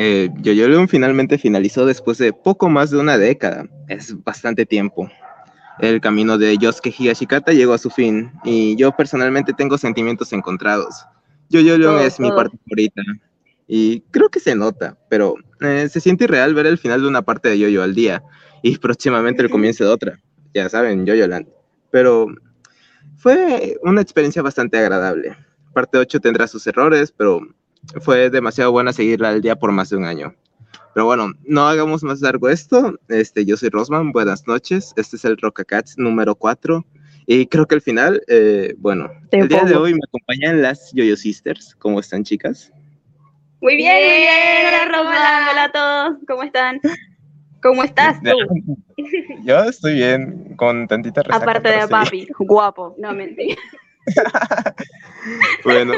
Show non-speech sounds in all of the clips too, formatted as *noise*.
Eh, Yoyolion finalmente finalizó después de poco más de una década. Es bastante tiempo. El camino de Yosuke Higashikata llegó a su fin y yo personalmente tengo sentimientos encontrados. Yoyolion es mi parte favorita y creo que se nota, pero eh, se siente irreal ver el final de una parte de Yoyo al día y *laughs* próximamente el comienzo de otra. Ya saben, Yoyoland. Pero fue una experiencia bastante agradable. Parte 8 tendrá sus errores, pero fue demasiado buena seguirla al día por más de un año. Pero bueno, no hagamos más largo esto. Este, yo soy Rosman, buenas noches. Este es el Rockacats número 4. Y creo que al final, eh, bueno, el día de hoy me acompañan las Yoyo Sisters. ¿Cómo están, chicas? Muy bien, muy bien. Hola, Rosman. Hola a todos. ¿Cómo están? ¿Cómo estás tú? *laughs* Yo estoy bien, con tantita resaca. Aparte de papi, guapo. No, mentira. *laughs* bueno,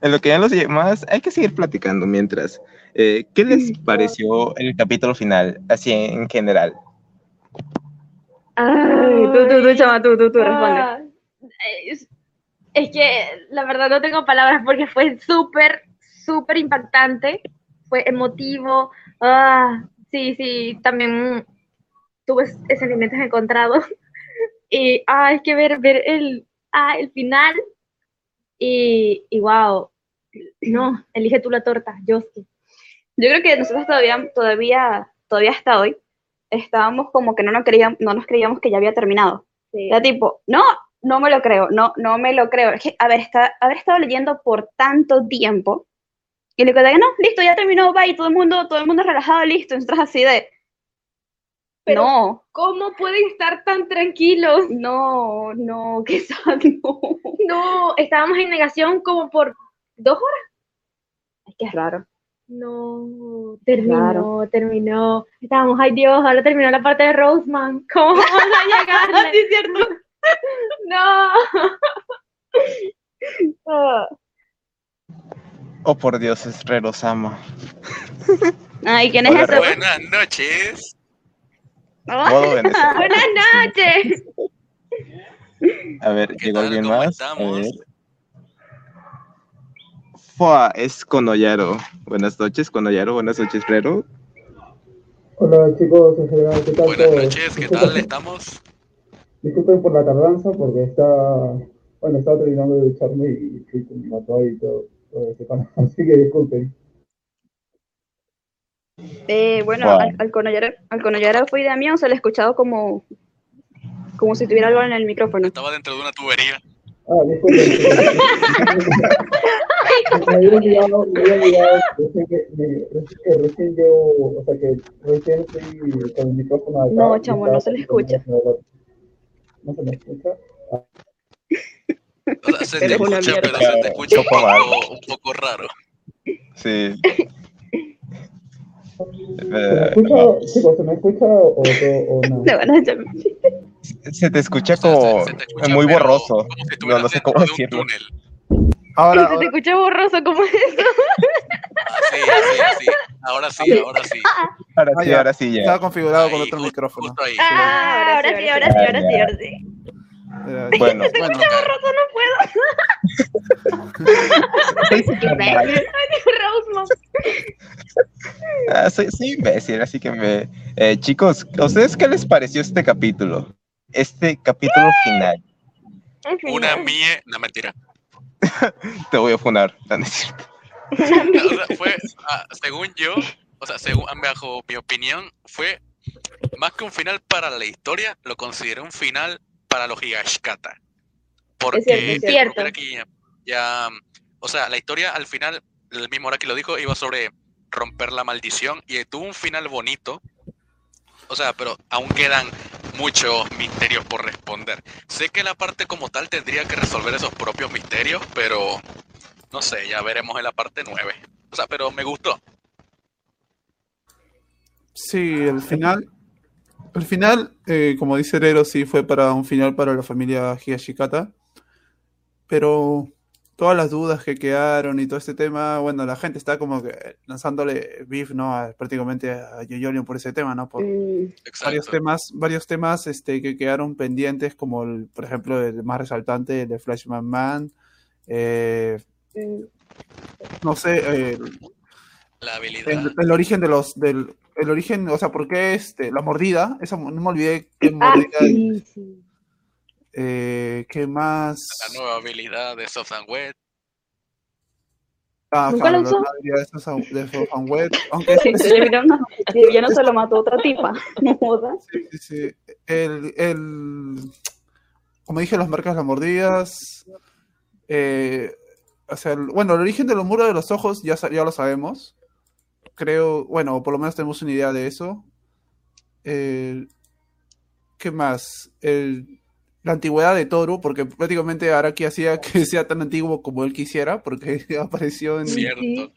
en lo que ya los más, hay que seguir platicando mientras. Eh, ¿Qué les pareció el capítulo final, así en general? Ay, tú, tú, tú, chama, tú, tú, tú, responde. Ah, es, es, que la verdad no tengo palabras porque fue súper, súper impactante, fue emotivo. Ah, sí, sí, también tuve sentimientos encontrados. *laughs* Y ah, hay que ver, ver el, ah, el final. Y, y wow, no, elige tú la torta, yo sí. Yo creo que nosotros todavía, todavía, todavía hasta hoy, estábamos como que no nos creíamos, no nos creíamos que ya había terminado. Sí. Era tipo, no, no me lo creo, no, no me lo creo. Es que haber, está, haber estado leyendo por tanto tiempo, y le que no, listo, ya terminó, bye, todo el mundo, todo el mundo relajado, listo, nosotros así de, pero no. ¿Cómo pueden estar tan tranquilos? No, no, *laughs* qué sad, no. No, estábamos en negación como por dos horas. Es que es raro. No, terminó, terminó. Estábamos, ay Dios, ahora terminó la parte de Roseman. *laughs* ¿Cómo vamos a llegar? *laughs* sí, es cierto. no. Oh, por Dios, es Rerosama. Ay, ¿quién es Hola, eso? Buenas noches. Modo Venezuela. Buenas noches. A ver, ¿Qué llegó tal? alguien ¿Cómo más. A estamos? ver. Fua, es Conoyaro. Buenas noches, Conoyaro. Buenas noches, Frero. Hola chicos, en general, ¿qué tal? Buenas noches, ¿qué tal estamos? Disculpen por la tardanza porque está, bueno, estaba terminando de echarme y Twitter me mató ahí todo, todo ese tema, *laughs* así que disculpen. Eh, bueno, Wow. al, al conollar, al conollar fue idea mía o se le he escuchado como, como si tuviera algo en el micrófono. Estaba dentro de una tubería. Ah, me había olvidado, me había olvidado, que, recién yo, o sea que recién estoy con el micrófono acá. No, chamo, no se le escucha. No se me escucha. O sea, se te escucha, pero se te escucha un poco, un poco raro. Sí. ¿Se me Eh, escucha, chicos, se me escucha o, o, o no? *laughs* Se te escucha O sea, como se- se te escucha, muy borroso. Como si No, no sé cómo de un decirlo. túnel. Ahora, se te escucha borroso como eso. Así, así, así. Ahora sí, ahora sí. Ahora Ah, sí, ahora sí, ya. estaba configurado con otro micrófono. Justo ahí. Ah, ahora sí, ahora sí, ahora sí, ahora sí. Eh, *laughs* Bueno, bueno, Borroso no puedo. *laughs* Ah, soy, soy imbécil, así que me... Eh, chicos, ¿a ustedes qué les pareció este capítulo? Este capítulo final. Una mía, no mentira. *laughs* Te voy a funar, no es cierto. No, o sea, fue, ah, según yo, o sea, según bajo mi opinión, fue más que un final para la historia, lo consideré un final para los Higashikata. Porque Es cierto, es cierto. ya, o sea, la historia al final, el mismo Araki lo dijo, iba sobre romper la maldición y tuvo un final bonito. O sea, pero aún quedan muchos misterios por responder. Sé que la parte como tal tendría que resolver esos propios misterios, pero no sé, ya veremos en la parte 9. O sea, pero me gustó. sí, el final, el final, eh, como dice Herero, sí fue para un final para la familia Higashikata, pero todas las dudas que quedaron y todo este tema, bueno, la gente está como que lanzándole beef, ¿no? A- prácticamente a Yoyolion por ese tema, ¿no? Por varios temas, varios temas este, que quedaron pendientes, como el, por ejemplo, el más resaltante, el de Flashman Man, eh, no sé, eh, La habilidad. El, el origen de los, del, el origen, o sea, ¿por qué este, la mordida? Esa, no me olvidé qué Ah, mordida, sí, sí. eh, qué más. La nueva habilidad de Soft and Wet. Ah, ¿Nunca claro, lo usó? la habilidad de de esos fan web, aunque Sí, y *laughs* ya no se lo mató otra tipa. *laughs* No jodas. Sí, sí, sí. El, el, como dije, las marcas, las mordidas. eh, o sea, el- bueno, el origen de los muros de los ojos ya, ya lo sabemos. Creo, bueno, por lo menos tenemos una idea de eso. ¿Qué más? El, la antigüedad de Toru, porque prácticamente Araki hacía que sea tan antiguo como él quisiera, porque *laughs* apareció en, Cierto. Sí.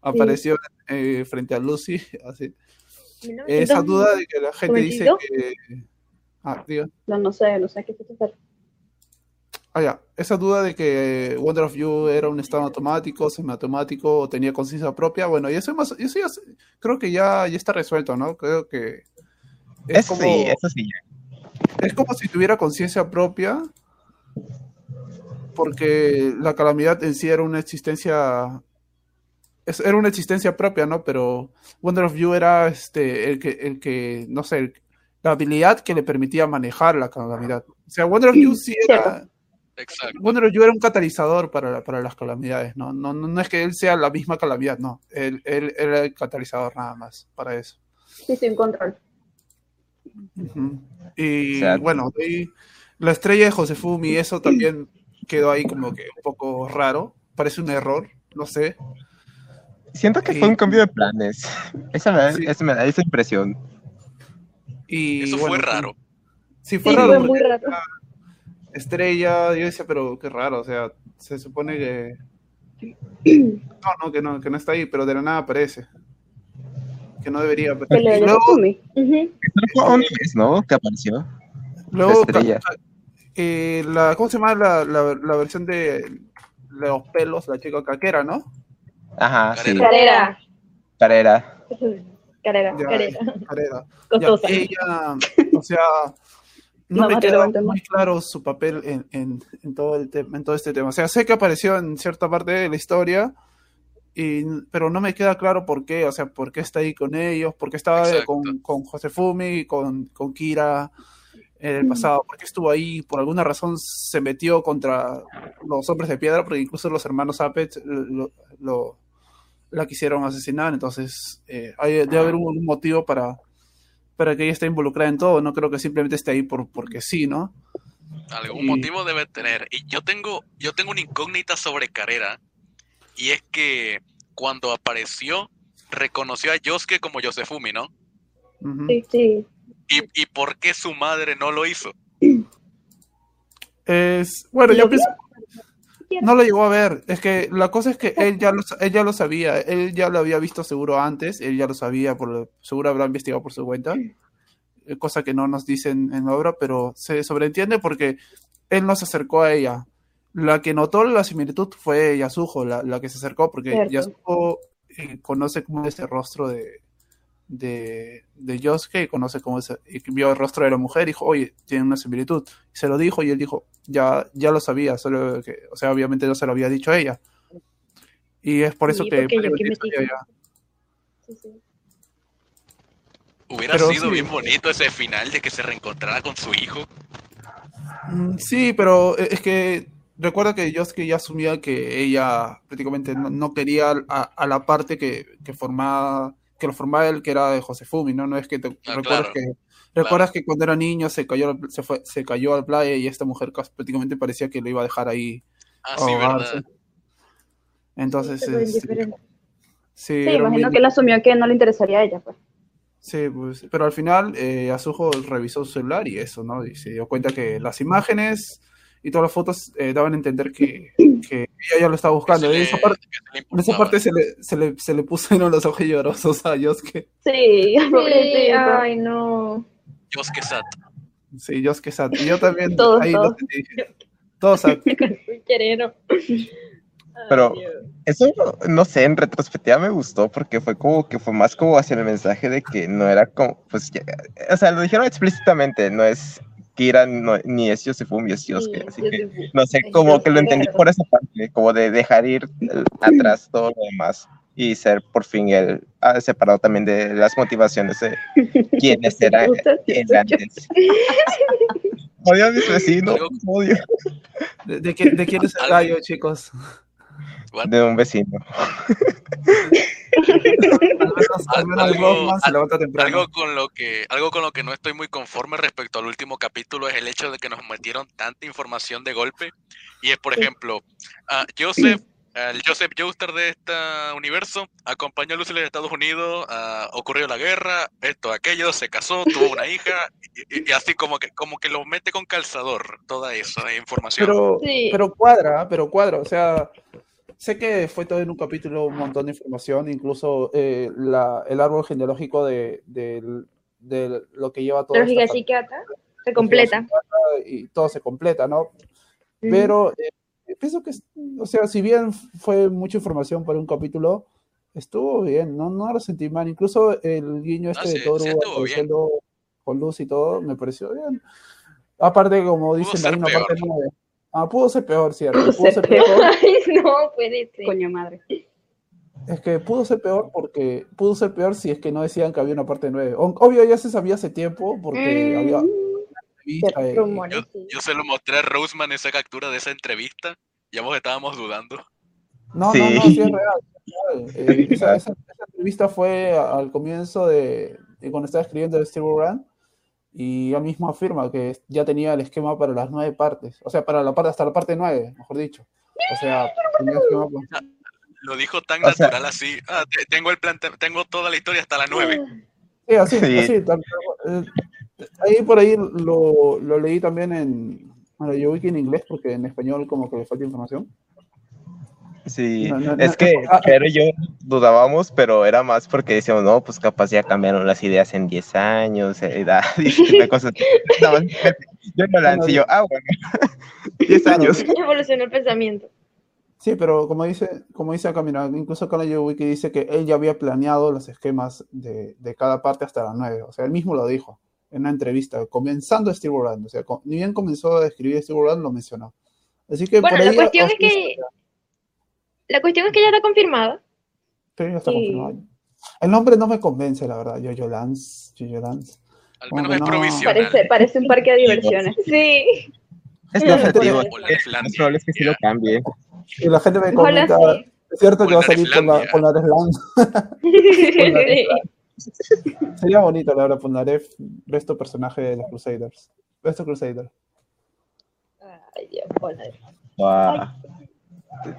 apareció eh, frente a Lucy. *laughs* Así. 1900. Esa duda de que la gente dice 92. que. Ah, diga. No, no sé, no sé qué fue. Ah, ya. Esa duda de que Wonder of You era un estado automático, semiautomático, o tenía conciencia propia, bueno, y eso, más, eso ya creo que ya, ya está resuelto, ¿no? Creo que es Eso como, sí, eso sí. es como si tuviera conciencia propia, porque la calamidad en sí era una existencia, es- era una existencia propia, ¿no? Pero Wonder of You era este, el que, el que, no sé, el- la habilidad que le permitía manejar la calamidad. O sea, Wonder of You sí era... Exacto. Bueno, yo era un catalizador para, para las calamidades, ¿no? No, no, no es que él sea la misma calamidad, no. Él, él, él era el catalizador nada más para eso. Sí, sin control. Y bueno, la estrella de Josefumi, eso también quedó ahí como que un poco raro. Parece un error, no sé. Siento que fue un cambio de planes. Esa me, da- Sí. esa me da esa impresión. Y, Eso bueno, fue raro. Sí, fue Sí, raro. fue muy raro. Estrella, yo decía, pero qué raro, o sea, se supone que. No, no, que no, que no está ahí, pero de la nada aparece. Que no debería. Que dio luego, una vez, ¿no? Que apareció. luego la eh, la, ¿cómo se llama la, la, la versión de los pelos, la chica caquera, ¿no? Ajá, sí. Carrera. Carrera. Carrera. Carrera, Ya, carrera. Carrera. Ya, Costosa. ella, o sea, no, me queda muy claro su papel en, en, en todo el tema, en todo este tema. O sea, sé que apareció en cierta parte de la historia, y, pero no me queda claro por qué, o sea, por qué está ahí con ellos, por qué estaba con, con Josefumi, con, con Kira en el pasado, por qué estuvo ahí, por alguna razón se metió contra los hombres de piedra, porque incluso los hermanos Apet lo, lo- la quisieron asesinar, entonces eh, hay, debe haber un, un motivo para, para que ella esté involucrada en todo, no creo que simplemente esté ahí por, porque sí, ¿no? Algún Y- motivo debe tener. Y yo tengo, yo tengo una incógnita sobre Carrera. Y es que cuando apareció, reconoció a Yosuke como Yosefumi, ¿no? Sí, sí. ¿Y, y por qué su madre no lo hizo? Es, bueno, ¿Lo yo vio? No lo llegó a ver, es que *laughs* la cosa es que él ya lo, él ya lo sabía, él ya lo había visto seguro antes, él ya lo sabía, por, seguro habrá investigado por su cuenta, eh, cosa que no nos dicen en la obra, pero se sobreentiende porque él no se acercó a ella. La que notó la similitud fue Yasuho, la, la que se acercó, porque Cierto. Yasuho eh, conoce como ese rostro de, de, de Yosuke, y conoce cómo es, y vio el rostro de la mujer y dijo, oye, tiene una similitud. Y se lo dijo y él dijo, ya, ya lo sabía, solo que, o sea, obviamente no se lo había dicho a ella. Y es por eso Sí, que... Sí, sí. Hubiera Pero sido sí. bien bonito ese final de que se reencontrara con su hijo. Mm, Sí, pero eh, es que recuerda que Yosuke ya asumía que ella prácticamente no, no quería a, a la parte que, que formaba que lo formaba él, que era de Josefumi, ¿no? No es que te Ah, recuerdas claro, que recuerdas que cuando era niño se cayó al- se fue se cayó al playa y esta mujer casi prácticamente parecía que lo iba a dejar ahí Ah, sí, ahogarse. verdad. Entonces, Pero este, sí, imagino que él asumió que no le interesaría a ella, pues. Sí, pues, pero al final eh, Azujo revisó su celular y eso, ¿no? Y se dio cuenta que las imágenes y todas las fotos eh, daban a entender que, *clears throat* que ella ya lo estaba buscando. Se esa parte, que se le en esa parte se, le, se, le, se le pusieron los ojos llorosos a Yosuke. Sí, Sí, *laughs* ay, no. Yosuke Sat. Sí, Yosuke Sat. Y yo también *laughs* Todos, ahí todos. lo sentí. Todos Sat. *laughs* Querero. Pero eso, no sé, en retrospectiva me gustó porque fue como que fue más como hacia el mensaje de que no era como, pues, ya- o sea, lo dijeron explícitamente, no es Kira no- ni es Yosefumi, es Yosuke, así que no sé, como que lo entendí por esa parte, como de dejar ir eh, atrás todo lo demás. y ser por fin el ah, separado también de las motivaciones de *laughs* quienes eran antes. *laughs* Odio a mis vecinos, odio. ¿De, de de quién es el gallo, chicos? What? De un vecino. Algo- temprano. Algo con lo que algo con lo que no estoy muy conforme respecto al último capítulo es el hecho de que nos metieron tanta información de golpe y es por ejemplo a Joseph el Joseph Joestar de este universo acompañó a Lucy los Estados Unidos, ocurrió la guerra, esto, aquello, se casó, tuvo una hija, y, y- y así como que, como que lo mete con calzador toda esa información. Pero, Sí. pero cuadra, pero cuadra. O sea, sé que fue todo en un capítulo un montón de información, incluso eh, la, el árbol genealógico de, de lo que lleva todo. Pero Higashikata se completa. Y todo se completa, ¿no? Pero eh, pienso que, o sea, si bien fue mucha información para un capítulo, estuvo bien, no, no lo sentí mal. Incluso el guiño este de Toru sí con luz y todo, me pareció bien. Aparte, como dicen, hay una peor. parte nueve. Ah, pudo ser peor, cierto. Pudo Pudo ser ser peor. *laughs* Ay, no puede ser. Coño madre. Es que pudo ser peor porque pudo ser peor si es que no decían que había una parte 9. O- Obvio, ya se sabía hace tiempo porque Mm, había una entrevista. y- rumores, Yo, yo se lo mostré a Roseman esa captura de esa entrevista y ambos estábamos dudando. No, Sí. no, no, sí es real. es real. Eh, esa, esa- esa entrevista fue al comienzo de, de cuando estaba escribiendo el Steel Run y él mismo afirma que ya tenía el esquema para las nueve partes, o sea, para la parte hasta la parte nueve, mejor dicho. O sea, tenía esquema para- Lo dijo tan O sea- natural así. Ah, te- tengo el plan, tengo toda la historia hasta la 9. Sí, así, Sí. así. tal- eh, ahí por ahí lo, lo leí también en, bueno, yo wiki en inglés porque en español como que le falta información. Sí, No, no, es no, que pero yo dudábamos, pero era más porque decíamos, no, pues capaz ya cambiaron las ideas en 10 años, edad, *laughs* y cosas. No, yo no lancé, yo, ah, bueno, *laughs* 10 Claro. años. *laughs* Evolucionó el pensamiento. Sí, pero como dice, como dice acá, mira, incluso acá en la Wiki dice que él ya había planeado los esquemas de, de cada parte hasta las nueve. O sea, él mismo lo dijo en una entrevista, comenzando Steel Run. O sea, ni bien comenzó a escribir Steel Run, lo mencionó. Así que Bueno, por la ahí cuestión os- es que- La cuestión es que ya está confirmada. Sí, ya está Sí. confirmado. El nombre no me convence, la verdad. Jojo Lance, Jojo Lance. Al menos es no. provisional. Parece, parece un parque de diversiones. Sí. Es lo objetivo, es probable que sí lo cambie. Y la gente me comenta, sí. es cierto que va a salir con la, con la. Sí. *laughs* *laughs* Sería bonito, la verdad, Polnareff, resto personaje de los Crusaders. Resto Crusader. Ay, Dios, hola. Wow.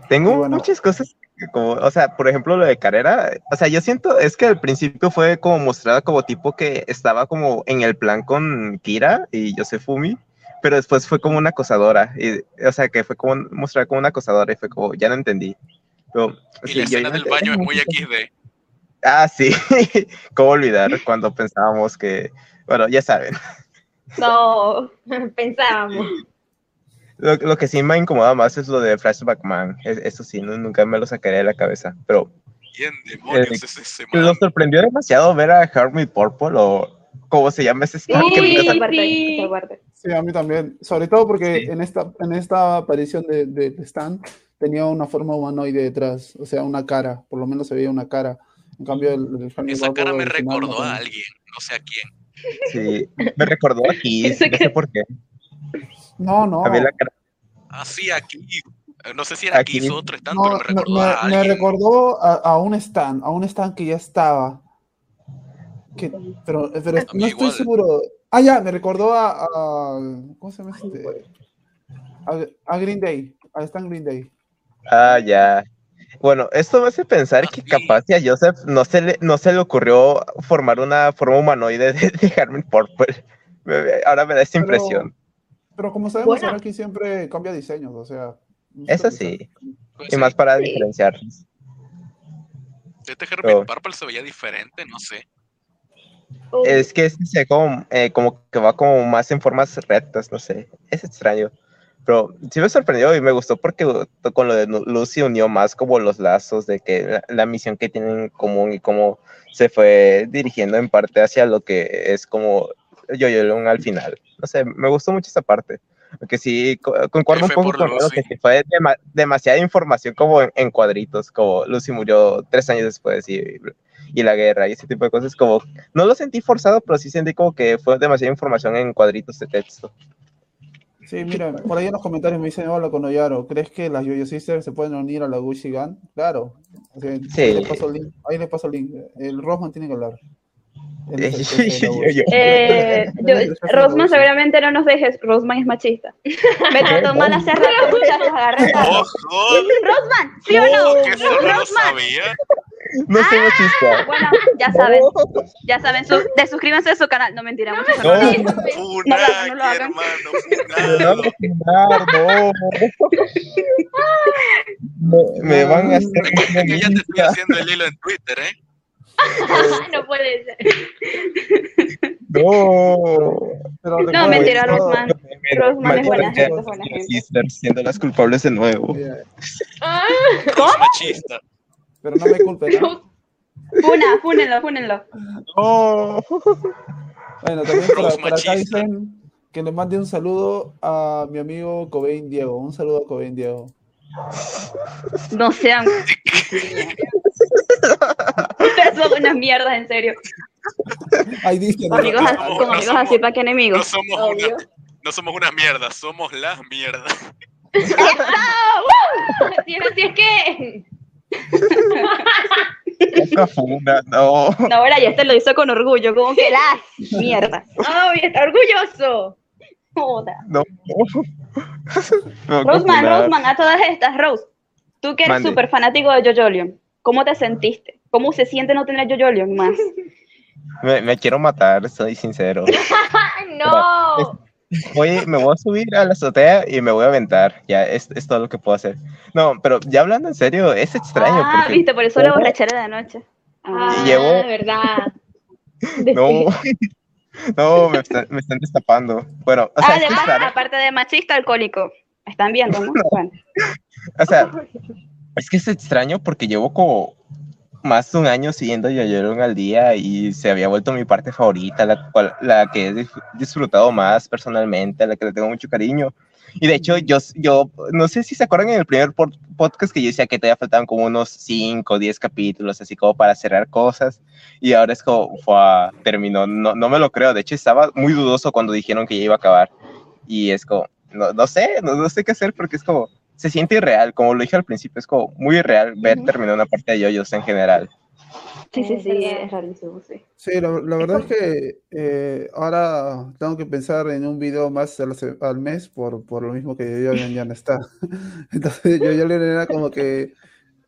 Tengo bueno. muchas cosas, que como, o sea, por ejemplo, lo de carrera, o sea, yo siento, es que al principio fue como mostrada como tipo que estaba como en el plan con Kira y Yosefumi, pero después fue como una acosadora, y, o sea, que fue como mostrada como una acosadora y fue como, ya no entendí. Pero, Y sí, la yo escena del baño es muy. XD. Ah, sí, *laughs* cómo olvidar cuando pensábamos que, bueno, ya saben. No, *laughs* pensábamos. Lo, lo que sí me incomoda más es lo de Flashback Man, es- eso sí, no- nunca me lo sacaré de la cabeza, pero ¿Quién demonios Eh, es ese man? Nos sorprendió demasiado ver a Hermit Purple o cómo se llama ese Sí. sí. Sí, a mí también. Sobre todo porque Sí. en esta, en esta aparición de, de, de Stan tenía una forma humanoide detrás, o sea, una cara, por lo menos se veía una cara. En cambio, el, el Esa cara me recordó a alguien, no sé a quién. Sí, me recordó aquí, Eso no sé por qué. No, no. A mí la cara- Ah, sí, aquí. Eh, No sé si era aquí Aquí. su otro stand, No, pero me me, recordó a me- alguien. recordó a, a un stand, a un stand que ya estaba. Que, pero pero A mí no estoy igual. seguro. Ah, ya, me recordó a, a- ¿cómo se llama este? A, a Green Day, a Stan Green Day. Ah, ya. Bueno, esto me hace pensar que capaz si a Joseph no se le, no se le ocurrió formar una forma humanoide de, de Hermit Purple. Ahora me da esa Pero- impresión. Pero como sabemos, Bueno. Araki siempre cambia diseños, o sea. Eso sí, Pues y sí, más para Sí. diferenciarlos. Este pero- Herbert Purple se veía diferente, no sé. Oh, Es que este se ve como, eh, como que va como más en formas rectas, no sé, es extraño. Pero sí me sorprendió y me gustó porque con lo de Lucy unió más como los lazos de que la, la misión que tienen en común y cómo se fue dirigiendo en parte hacia lo que es como Yo-Yo Long al final. No sé, me gustó mucho esa parte. Porque sí, co- concuerdo un poco con Leo que sí fue dema- demasiada información como en, en cuadritos, como Lucy murió tres años después y, y la guerra y ese tipo de cosas, como no lo sentí forzado, pero sí sentí como que fue demasiada información en cuadritos de texto. Sí, mira, por ahí en los comentarios me dicen, hola Konoyaro, ¿crees que las Yoyo Sisters se pueden unir a la Gucci Gang? Claro. O sea, Sí. Ahí le paso el link. Ahí le paso el link. El Rosman tiene que hablar. *laughs* Eh, Rosman seguramente no nos dejes. Rosman es machista. Me trató mal hace rato, muchachos. Agarren ¡Ojo! Rosman, ¿sí o no? eso no lo sabía. No soy machista. Bueno, ya saben. Ya saben. Su, desuscríbanse a su canal. No, mentira, muchachos. No, lo hagan. hermano, *laughs* no, *laughs* Me, me van a hacer Que ya te estoy haciendo el hilo en Twitter, ¿eh? *laughs* no puede ser. No. *laughs* Pero No, mentira, Rosman. Rosman es buena gente, es buena gente. Siendo las culpables de nuevo. *laughs* Mira, Los machistas. Pero no me culpen, ¿no? Funa, fúnenlo, fúnenlo. No. Bueno, también por, por acá machista. dicen que le mande un saludo a mi amigo Cobain Diego. Un saludo a Cobain Diego. No sean. *laughs* Ustedes son unas mierdas, en serio. Ahí dicen, Con amigos, no así- somos- con no amigos somos- así, ¿para qué No enemigos? somos Obvio. una, no somos unas mierdas, somos las mierdas. Si es así, es que. Poca funda, no. No, ahora ya este lo hizo con orgullo, como que las mierdas. *laughs* ¡Ay, está orgulloso! Joda. No. *laughs* No, Rosman, nada. Rosman, a todas estas, Rose, tú que eres súper fanático de Jojolion, ¿cómo te sentiste? ¿Cómo se siente no tener Jojolion más? *laughs* Me, me quiero matar, soy sincero. *laughs* ¡Ay, no! Voy, me voy a subir a la azotea y me voy a aventar. Ya, es, es todo lo que puedo hacer. No, pero ya hablando en serio, es extraño. ah, porque viste, por eso la borrachera de anoche. Ah, Y llevo- verdad. No, *laughs* no, me, están- me están destapando. Bueno, o sea, Además, es raro. aparte de machista, alcohólico. Están viendo, ¿no? Bueno. *laughs* O sea, es que es extraño porque llevo como más de un año siguiendo Yoyoron al día y se había vuelto mi parte favorita, la, cual, la que he disfrutado más personalmente, a la que le tengo mucho cariño. Y de hecho, yo, yo no sé si se acuerdan en el primer pod- podcast que yo decía que todavía faltaban como unos 5 o 10 capítulos, así como para cerrar cosas. Y ahora es como, fue, terminó, no, no me lo creo. De hecho, estaba muy dudoso cuando dijeron que ya iba a acabar. Y es como, no, no sé, no, no sé qué hacer porque es como, se siente irreal, como lo dije al principio, es como muy irreal ver terminar una parte de yoyos en general. Sí, sí, sí, es rarísimo, sí. Sí, la, la verdad es que eh, ahora tengo que pensar en un video más a la se- al mes por, por lo mismo que yo ya, ya no está. *laughs* Entonces yo ya le era como que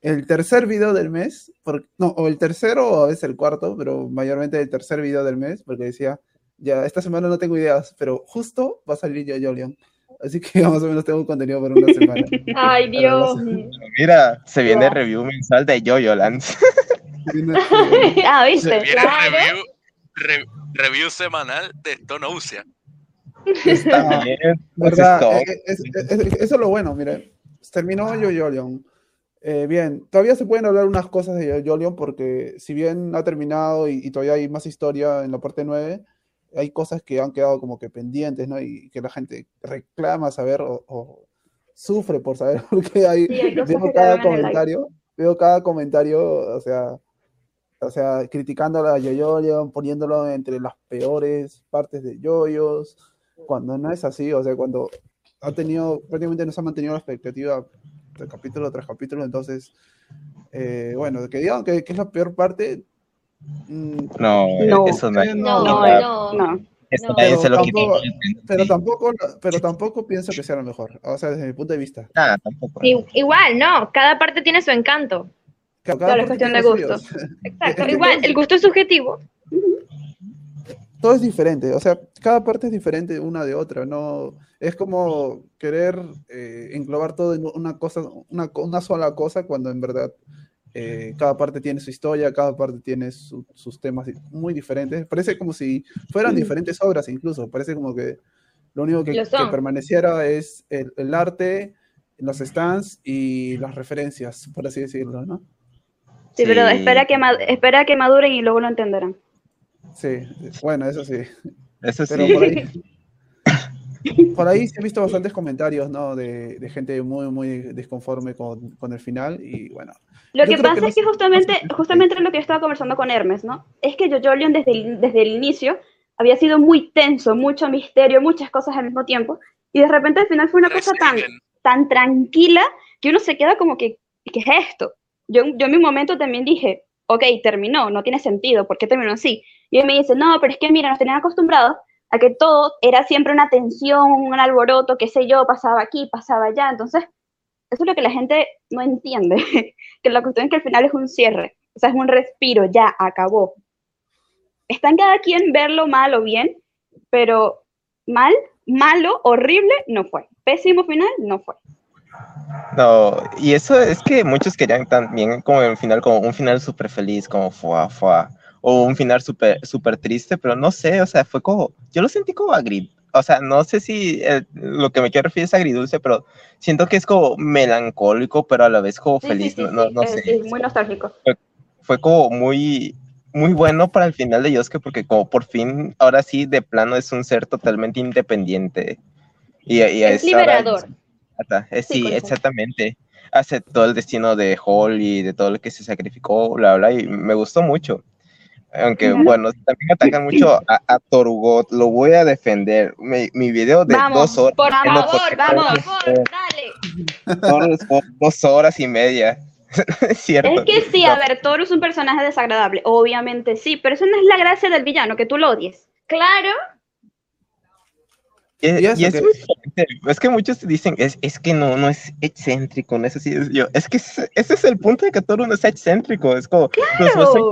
el tercer video del mes, por- no, o el tercero o a veces el cuarto, pero mayormente el tercer video del mes, porque decía, ya esta semana no tengo ideas, pero justo va a salir yo Leon. Así que *laughs* más o menos tengo contenido para una semana. ¡Ay, *laughs* Dios! Mira, se viene review mensual de Yoyoland. *laughs* Ah, ¿viste? Viene Claro. review, re- review semanal de Stonousia. Está- *laughs* También, ¿Verdad? pues, Eh, es- es- es- eso es lo bueno, mire. Terminó Yo-Yo Eh, bien, todavía se pueden hablar unas cosas de Yo-Yo porque si bien ha terminado y, y todavía hay más historia en la parte 9, hay cosas que han quedado como que pendientes, ¿no? Y que la gente reclama saber o, o sufre por saber, *laughs* porque hay, Sí, hay veo cada comentario, veo cada comentario, o sea, o sea, criticando a Yo-Yo, poniéndolo entre las peores partes de Yoyos, cuando no es así, o sea, cuando ha tenido, prácticamente no se ha mantenido la expectativa de capítulo tras capítulo, entonces, eh, bueno, que digan que, que es la peor parte, mm, No, No. eso no, eh, No, No, no. no. eso Pero se lo tampoco- pero tampoco, pero tampoco pienso que sea lo mejor, o sea, desde mi punto de vista. Ah, tampoco. Igual, no. Cada parte tiene su encanto. Cada Claro, es cuestión de gusto. Exacto. Igual, el gusto es subjetivo. todo es diferente, o sea, cada parte es diferente una de otra, no es como querer eh, englobar todo en una cosa, una, una sola cosa, cuando en verdad eh, cada parte tiene su historia, cada parte tiene su- sus temas muy diferentes. Parece como si fueran diferentes obras, incluso. Parece como que lo único que, Lo son. que permaneciera es el, el arte, los stands y las referencias, por así decirlo, ¿no? Sí, pero Sí. espera que, espera que maduren y luego lo entenderán. Sí, bueno, eso sí. Eso sí. Pero por ahí, *laughs* por ahí se han visto bastantes comentarios, ¿no? De, de gente muy, muy desconforme con, con, el final y bueno. Lo que pasa que es que justamente, justamente lo que yo estaba conversando con Hermes, ¿no? Es que Jojolion desde el, desde el inicio había sido muy tenso, mucho misterio, muchas cosas al mismo tiempo y de repente al final fue una cosa tan, tan tranquila que uno se queda como que, ¿qué es esto? Yo, yo en mi momento también dije, ok, terminó, no tiene sentido, ¿por qué terminó así? Y él me dice, no, pero es que mira, nos tenían acostumbrados a que todo era siempre una tensión, un alboroto, qué sé yo, pasaba aquí, pasaba allá. Entonces, eso es lo que la gente no entiende, *laughs* que la cuestión es que al final es un cierre, o sea, es un respiro, ya, acabó. Está en cada quien verlo mal o bien, pero mal, malo, horrible, no fue. Pésimo final, no fue. No, y eso es que muchos querían también como el final, como un final súper feliz, como fue, fue, o un final súper super triste, pero no sé, o sea, fue como, yo lo sentí como agrid, o sea, no sé si lo que me quiero referir es agridulce, pero siento que es como melancólico, pero a la vez como feliz, no, no, no es, sé. Es muy nostálgico. Fue, fue, como muy, muy bueno para el final de Yosuke, porque como por fin, ahora sí, de plano es un ser totalmente independiente. Y, y es liberador. Ahora, sí, sí exactamente. Aceptó el destino de Hall y de todo lo que se sacrificó, bla, bla, y me gustó mucho. Aunque bueno, también atacan mucho a, a, Torugot, lo voy a defender. Mi, mi video de vamos, dos horas. Por favor, vamos, dale. Dos, dos horas y media. *laughs* es cierto. Es que sí, a ver, Toru es un personaje desagradable, obviamente sí, pero eso no es la gracia del villano, que tú lo odies. Claro, y, y, es, que... es, que muchos dicen, es, es que no, no es excéntrico, no es así. Yo, es que ese, es el punto de que todo no es excéntrico. Es como, claro.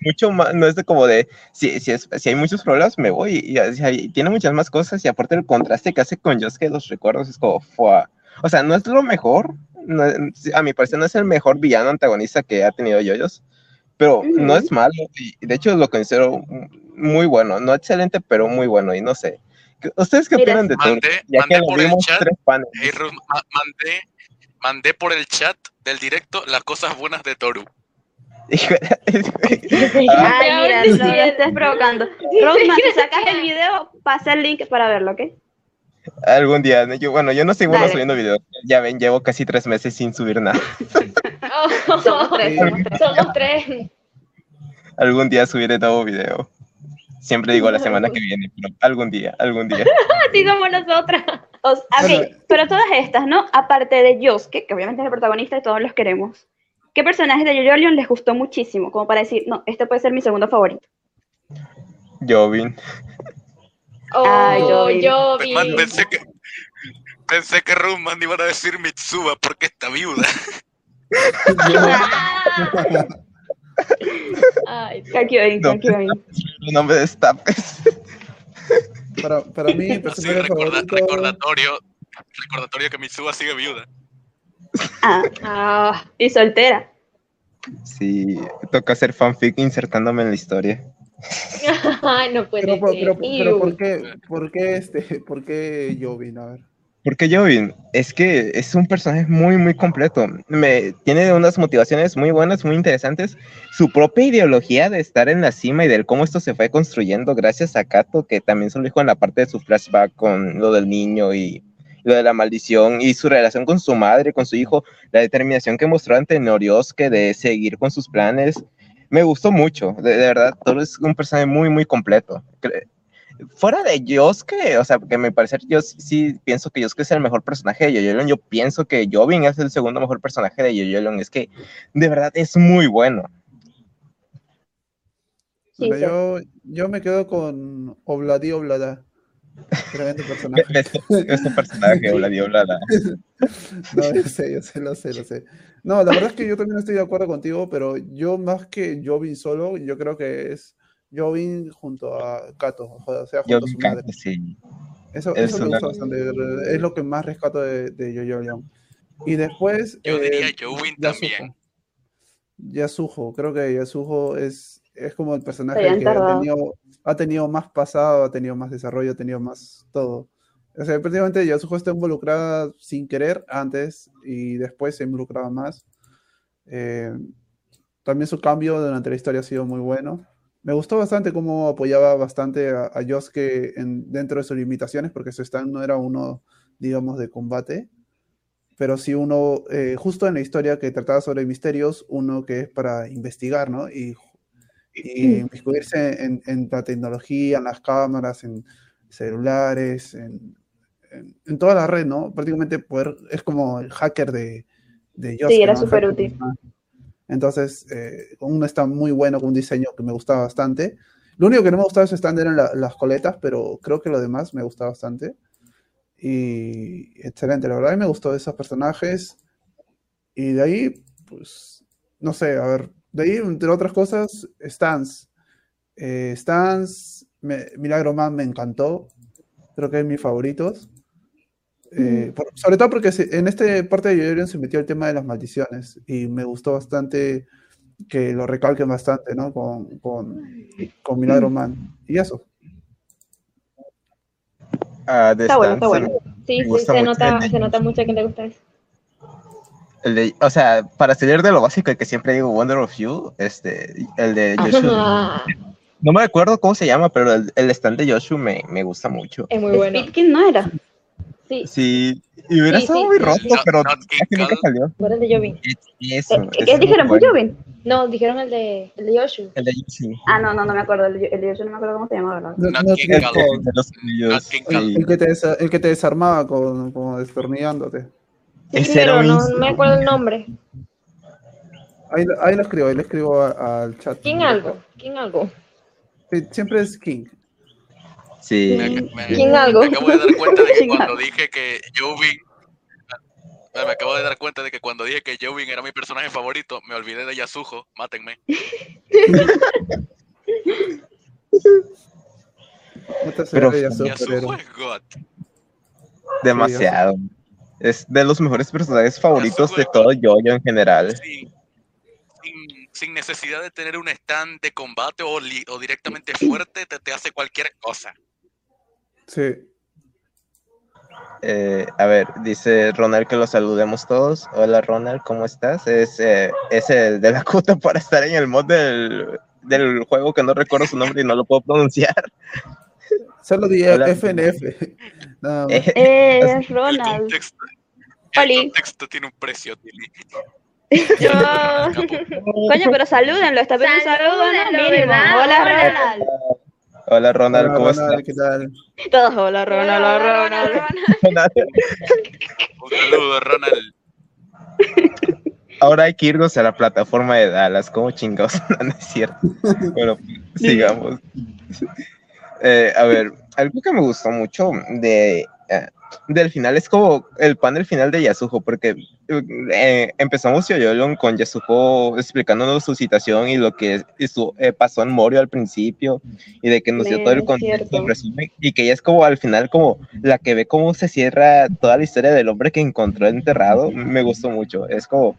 mucho más, no es de como de, si, si, es, si hay muchos problemas, me voy. Y, y, y, tiene muchas más cosas. Y aparte el contraste que hace con que los recuerdos, es como, ¡fua! o sea, no es lo mejor. No, a mi parecer, no es el mejor villano antagonista que ha tenido Yoyos. Pero uh -huh. no es malo. Y de hecho, lo considero muy bueno. No excelente, pero muy bueno. Y no sé. ¿Ustedes qué opinan de todo? Ya mandé que por el chat, hey, Ruth, ma mandé, mandé por el chat del directo las cosas buenas de Toru. Ay, *laughs* mira, no lo estés provocando. *laughs* Roseman, si sacas el video, pasa el link para verlo, ¿ok? Algún día, yo, bueno, yo no soy bueno subiendo videos. Ya ven, llevo casi tres meses sin subir nada. *laughs* Oh, somos tres, somos tres. Somos tres. Algún día subiré nuevo video. Siempre digo la semana que *laughs* viene, pero algún día, algún día. *laughs* Así somos nosotras. O, ok, pero todas estas, ¿no? Aparte de Yosuke, que obviamente es el protagonista y todos los queremos, ¿qué personaje de Jojolion les gustó muchísimo? Como para decir, no, este puede ser mi segundo favorito. Jovin. *laughs* Oh, ah, Jovin. Jovin. Man, pensé que, pensé que Rumman iban a decir Mitsuba porque está viuda. Ay, Kakyoin, Kakyoin. El nombre de Stapes. Para, para mí, sí, recorda, favorito... recordatorio, recordatorio que Mitsuba sigue viuda. Ah, ah, y soltera. Sí, toca hacer fanfic insertándome en la historia. *laughs* Ay, no puede pero, ser. Pero, pero, ¿por qué, por qué este, por qué Jovin? A ver. Porque Jovin es que es un personaje muy, muy completo. Me, tiene unas motivaciones muy buenas, muy interesantes. Su propia ideología de estar en la cima y del cómo esto se fue construyendo gracias a Kato, que también se lo dijo en la parte de su flashback con lo del niño y lo de la maldición y su relación con su madre, con su hijo, la determinación que mostró ante Noriosuke de seguir con sus planes. Me gustó mucho, de, de verdad, todo es un personaje muy, muy completo fuera de Yosuke, o sea, que me parece, yo sí pienso que Yosuke es el mejor personaje de Yoyolon, yo pienso que Jovin es el segundo mejor personaje de Yoyolon, es que de verdad es muy bueno. Sí, sí. Yo, yo me quedo con Obladi Oblada. Tremendo personaje. *laughs* es un personaje, Obladi Oblada. *laughs* no, yo sé, yo sé, lo sé, lo sé. No, la verdad es que yo también estoy de acuerdo contigo, pero yo más que Jovin solo, yo creo que es Jovin junto a Kato, o sea, junto Jovin a su madre. Kato, sí. Eso, eso me gusta bastante, es lo que más rescato de, de Yoyo Y después... Yo eh, diría Jovin también. Yasuho, creo que Yasuho es, es como el personaje que ha tenido, ha tenido más pasado, ha tenido más desarrollo, ha tenido más todo. O sea, prácticamente Yasuho está involucrada sin querer antes y después se involucraba más. Eh, también su cambio durante la historia ha sido muy bueno. Me gustó bastante cómo apoyaba bastante a, a Yosuke en, dentro de sus limitaciones, porque su stand no era uno, digamos, de combate, pero sí uno, eh, justo en la historia que trataba sobre misterios, uno que es para investigar, ¿no? Y, y inmiscuirse en, en la tecnología, en las cámaras, en celulares, en, en, en toda la red, ¿no? Prácticamente poder, es como el hacker de, de Yosuke, Sí, era ¿no? súper útil. Entonces, eh, uno está muy bueno con un diseño que me gustaba bastante. Lo único que no me gustaba de ese stand eran la- las coletas, pero creo que lo demás me gusta bastante. Y excelente, la verdad, me gustó esos personajes. Y de ahí, pues, no sé, a ver, de ahí, entre otras cosas, Stans. Eh, Milagro Man me encantó. Creo que es mis favoritos. Eh, por- sobre todo porque se- en esta parte de Yorion se metió el tema de las maldiciones y me gustó bastante que lo recalquen bastante, ¿no? Con, con, con Milagro Man. Y eso. Ah, Está bueno, está bueno. Sí, sí, se mucho nota, se nota mucho que te gusta eso. el de- o sea, para salir de lo básico, el que siempre digo Wonder of You, este, el de Joshua. No me acuerdo cómo se llama, pero el, el stand de Joshua me, me gusta mucho. Es muy bueno. Speed King no era. Sí, Sí, y hubiera Sí, estado sí, muy sí, roto, pero King nunca Cole. salió. fuera el de Jovin. Eso, Eh, ese ¿Qué es muy dijeron? bueno. ¿Jovin? No, dijeron el de, el de. El Yoshi. Ah, no, no, no me acuerdo. El, el de Yoshi no me acuerdo cómo se llama, ¿verdad? No- no King El King el, el que te desa- el que te desarmaba con, como destornillándote. Sí, Ese pero no, no me acuerdo el nombre. Ahí, ahí lo escribo, ahí le escribo al chat. ¿Quién algo? ¿Quién algo? Sí, siempre es King. Sí. Me, me- ¿Quién algo? me acabo de dar cuenta de que *laughs* ¿Quién cuando dije que Jovin. Me acabo de dar cuenta de que cuando dije que Jovin era mi personaje favorito, me olvidé de Yasuho. Mátenme. *laughs* Pero- pero- es God. Demasiado. Es de los mejores personajes favoritos de todo yo-yo en general. Sin, sin- sin necesidad de tener un stand de combate o, li- o directamente fuerte, te, te hace cualquier cosa. Sí. Eh, a ver, dice Ronald que lo saludemos todos. Hola Ronald, ¿cómo estás? Es, eh, es el de la *laughs* cuta para estar en el mod del, del juego que no recuerdo su nombre y no lo puedo pronunciar. Solo di Hola. FNF. *laughs* Más. Eh, Eh, El Ronald. contexto, el contexto tiene un precio, Tilly. Yo... *laughs* Coño, pero salúdenlo, está bien un saludo, ¿no? Hola. Ronald. Hola Ronald, Hola, ¿cómo Ronald, ¿qué tal? Todos, hola, Ronald, hola, Ronald. estás? *laughs* Un saludo, Ronald. *laughs* Ahora hay que irnos a la plataforma de Dallas, como chingados, *laughs* no, no es cierto. Bueno, sigamos. Eh, a ver, algo que me gustó mucho de, eh, del final es como el panel final de Yasuho, porque eh, empezamos Yoyolon con Yasuho explicándonos su situación y lo que eh, pasó en Morio al principio, y de que nos dio todo el contexto, resumen, y que ella es como al final como la que ve cómo se cierra toda la historia del hombre que encontró enterrado, me gustó mucho, es como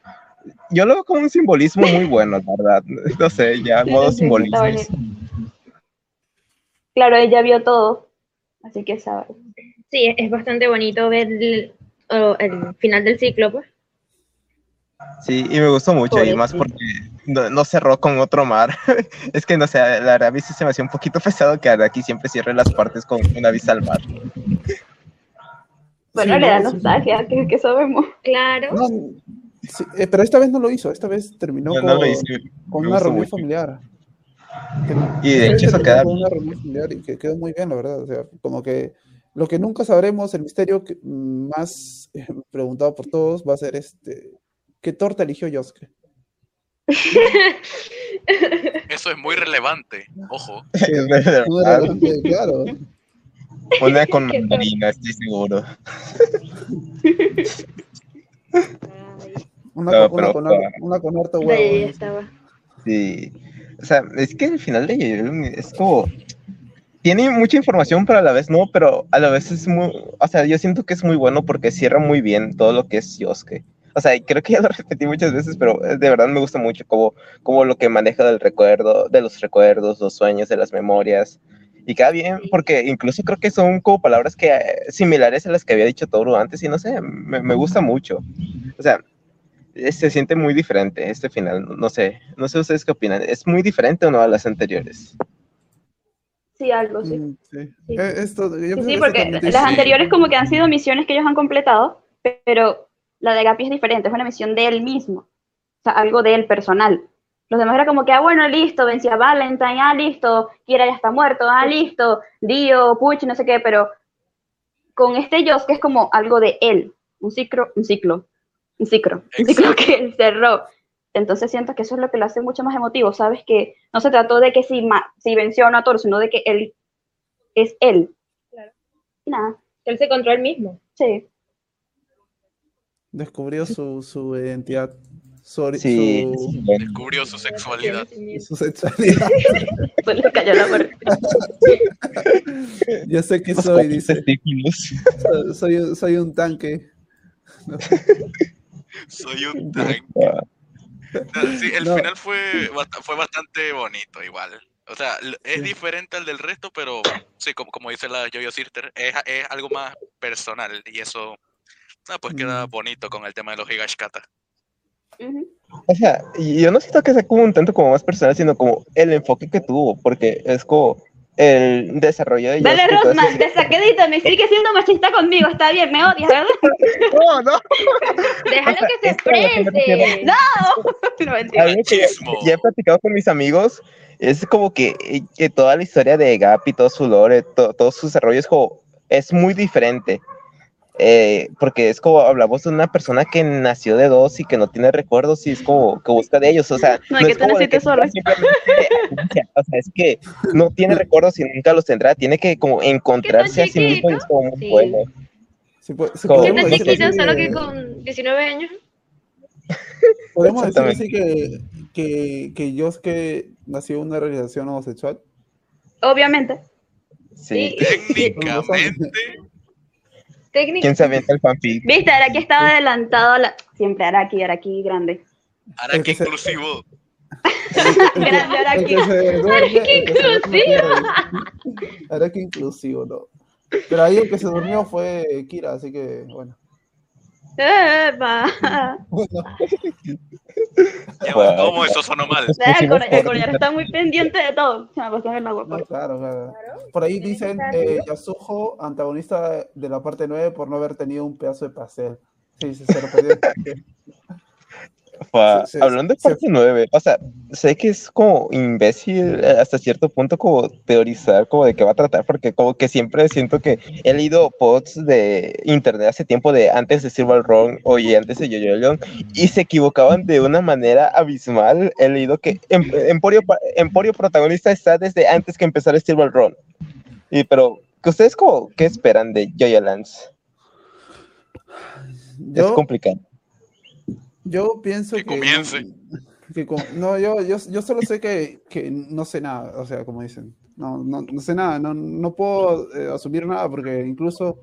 yo lo veo como un simbolismo muy bueno, la verdad. No sé, ya modo Sí, simbolismo. Claro, ella vio todo, así que sabe. Sí, es bastante bonito ver el, el final del ciclo, pues. Sí, y me gustó mucho, y Pobrecito. más porque no, no cerró con otro mar. *laughs* es que no sé, la verdad a mí sí se me hacía un poquito *laughs* pesado que aquí siempre cierre las partes con una vista al mar. Bueno, Sí, le da no, sí. nostalgia, que, que sabemos. Claro. No, sí, eh, pero esta vez no lo hizo, esta vez terminó No, con, hice, con una reunión mucho. familiar. Y de hecho eso queda con una reunión familiar y que quedó muy bien, la verdad. O sea, como que lo que nunca sabremos, el misterio que, más eh, preguntado por todos va a ser este, ¿qué torta eligió Yosuke? *laughs* Eso es muy relevante. Ojo. *laughs* es grande, claro. Una *laughs* con mandarina, estoy seguro. Una, No, con- una pero con, para- har- una con harto huevo. estaba. Sí. O sea, es que el final de Yoyolun es como. Tiene mucha información, pero a la vez no, pero a la vez es muy. O sea, yo siento que es muy bueno porque cierra muy bien todo lo que es Yosuke. O sea, creo que ya lo *laughs* repetí muchas veces, pero eh, de verdad me gusta mucho como, como lo que maneja del recuerdo, de los recuerdos, los sueños, de las memorias. Y queda bien, porque incluso creo que son como palabras que eh, similares a las que había dicho Toru antes, y no sé, me, me gusta mucho. O sea, eh, se siente muy diferente este final. No sé, no sé ustedes qué opinan. ¿Es muy diferente o no a las anteriores? Sí, algo, sí. Mm, sí. Sí. Eh, esto, yo Sí, sí, que porque las anteriores como que han sido misiones que ellos han completado, pero la de Gapi es diferente, es una misión de él mismo, o sea, algo de él personal. Los demás era como que, ah, bueno, listo, vencí a Valentine, ah, listo, Kira ya está muerto, ah, listo, Dio, Puch, no sé qué, pero con este Joss que es como algo de él, un ciclo, un ciclo, un ciclo, un ciclo que él cerró. Entonces siento que eso es lo que lo hace mucho más emotivo, ¿sabes? Que no se trató de que si, si venció o no a Thor, sino de que él es él. Claro. Y nada, Él se encontró él mismo. sí. Descubrió su, su identidad, su, Sí, su. Descubrió su sexualidad. su sexualidad. *laughs* Se le cayó la puerta. *laughs* ya sé que soy, dice. Soy, soy, un- tanque. Soy un tanque. Sí, el No. final fue, fue bastante bonito igual. O sea, es Sí. diferente al del resto, pero sí, como, como dice la Jojo Sister, es, es algo más personal y eso ah, pues queda Mm. bonito con el tema de los Higashikata. Ujú. O sea, yo no siento que sea como un tanto como más personal, sino como el enfoque que tuvo, porque es como el desarrollo de Dale, todo Rosman, te saqué de me sigue siendo machista conmigo, está bien, me odias, ¿verdad? *laughs* No, no, Déjalo que se es que refiero- exprese. No, *laughs* algo que Machismo. ya he platicado con mis amigos, es como que, eh, que toda la historia de Gap y todo su lore, to- todos sus desarrollos, como, es muy diferente. Eh, porque es como hablamos de una persona que nació de dos y que no tiene recuerdos y es como que busca de ellos, o sea, No, es que es como de simplemente- o sea, es que no tiene recuerdos y nunca los tendrá, tiene que como encontrarse a sí mismo y es como muy Sí. bueno. Si, po- si Como- Que podemos está decir chiquito, así solo que- que con 19 años. *laughs* Podemos decir así que, que, que Yosuke nació en una realización homosexual. Obviamente. Sí. Técnicamente, *laughs* ¿Quién se avienta el fanfic? Viste, Araki estaba adelantado a la... Siempre Araki, Araki grande. *laughs* se- inclusivo. Grande Araki. duerme inclusivo. que inclusivo, no. Pero ahí el que se durmió fue Kira, así que bueno. Epa. Bueno, Ya, Wow. ¿Cómo eso sonó mal? El Cor- el Cornero está muy pendiente de todo. Se me pasó en el agua. no, pues. claro, claro. Por ahí dicen eh, Yasuho, antagonista de la parte 9 por no haber tenido un pedazo de pastel. Sí, sí, se lo perdió. *laughs* Fua, Se- se- hablando de parte 9, o sea, sé que es como imbécil hasta cierto punto como teorizar como de qué va a tratar, porque como que siempre siento que he leído posts de internet hace tiempo de antes de Silver Run o antes de Yoyo Leon y se equivocaban de una manera abismal. He leído que Em- Emporio, Emporio protagonista está desde antes que empezara Silver Run. Y pero, ¿que ¿ustedes como qué esperan de Jojo Lance? Es complicado. Yo pienso Que que. comience. que no, yo, yo, yo solo sé que, que no sé nada, o sea, como dicen. No, no, no sé nada, no, no puedo eh, asumir nada porque incluso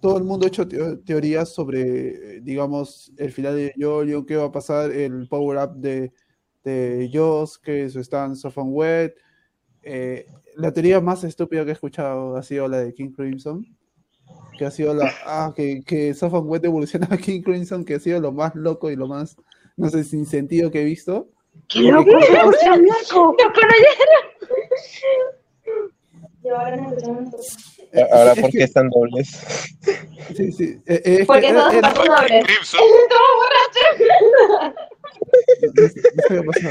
todo el mundo ha hecho teo- teorías sobre, digamos, el final de Yoyo, qué va a pasar, el power-up de, de Joss, que su stance of Wet. Eh, la teoría más estúpida que he escuchado ha sido la de King Crimson, que ha sido la, ah, que, que Sofan Wet evoluciona a King Crimson, que ha sido lo más loco y lo más, no sé, sin sentido que he visto. ¡Qué loco! ¡Sebastián loco! Ahora, ¿por qué están dobles? *laughs* Sí, sí. eh, eh, Porque que todos son dobles. Crimson. *laughs* qué pasó.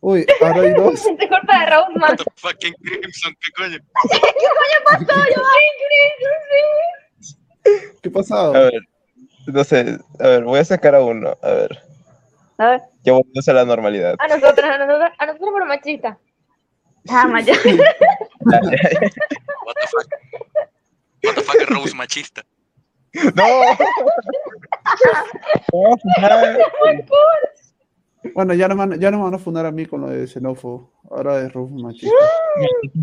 Uy, ahora hay dos. Te culpa de Roseman. What the fucking Crimson, ¿qué coño? ¿Qué *laughs* ha pasado? A ver, no sé, a ver, voy a sacar a uno, a ver, A ver. ya volvemos a la normalidad. A nosotros, a nosotros, a nosotros por machista. Ah, Maya. What the fuck? What the fuck, Rose machista. ¡No! *laughs* No, no. Bueno, ya no, van, ya no van a fundar a mí con lo de xenófobo. Ahora es Rufus machista.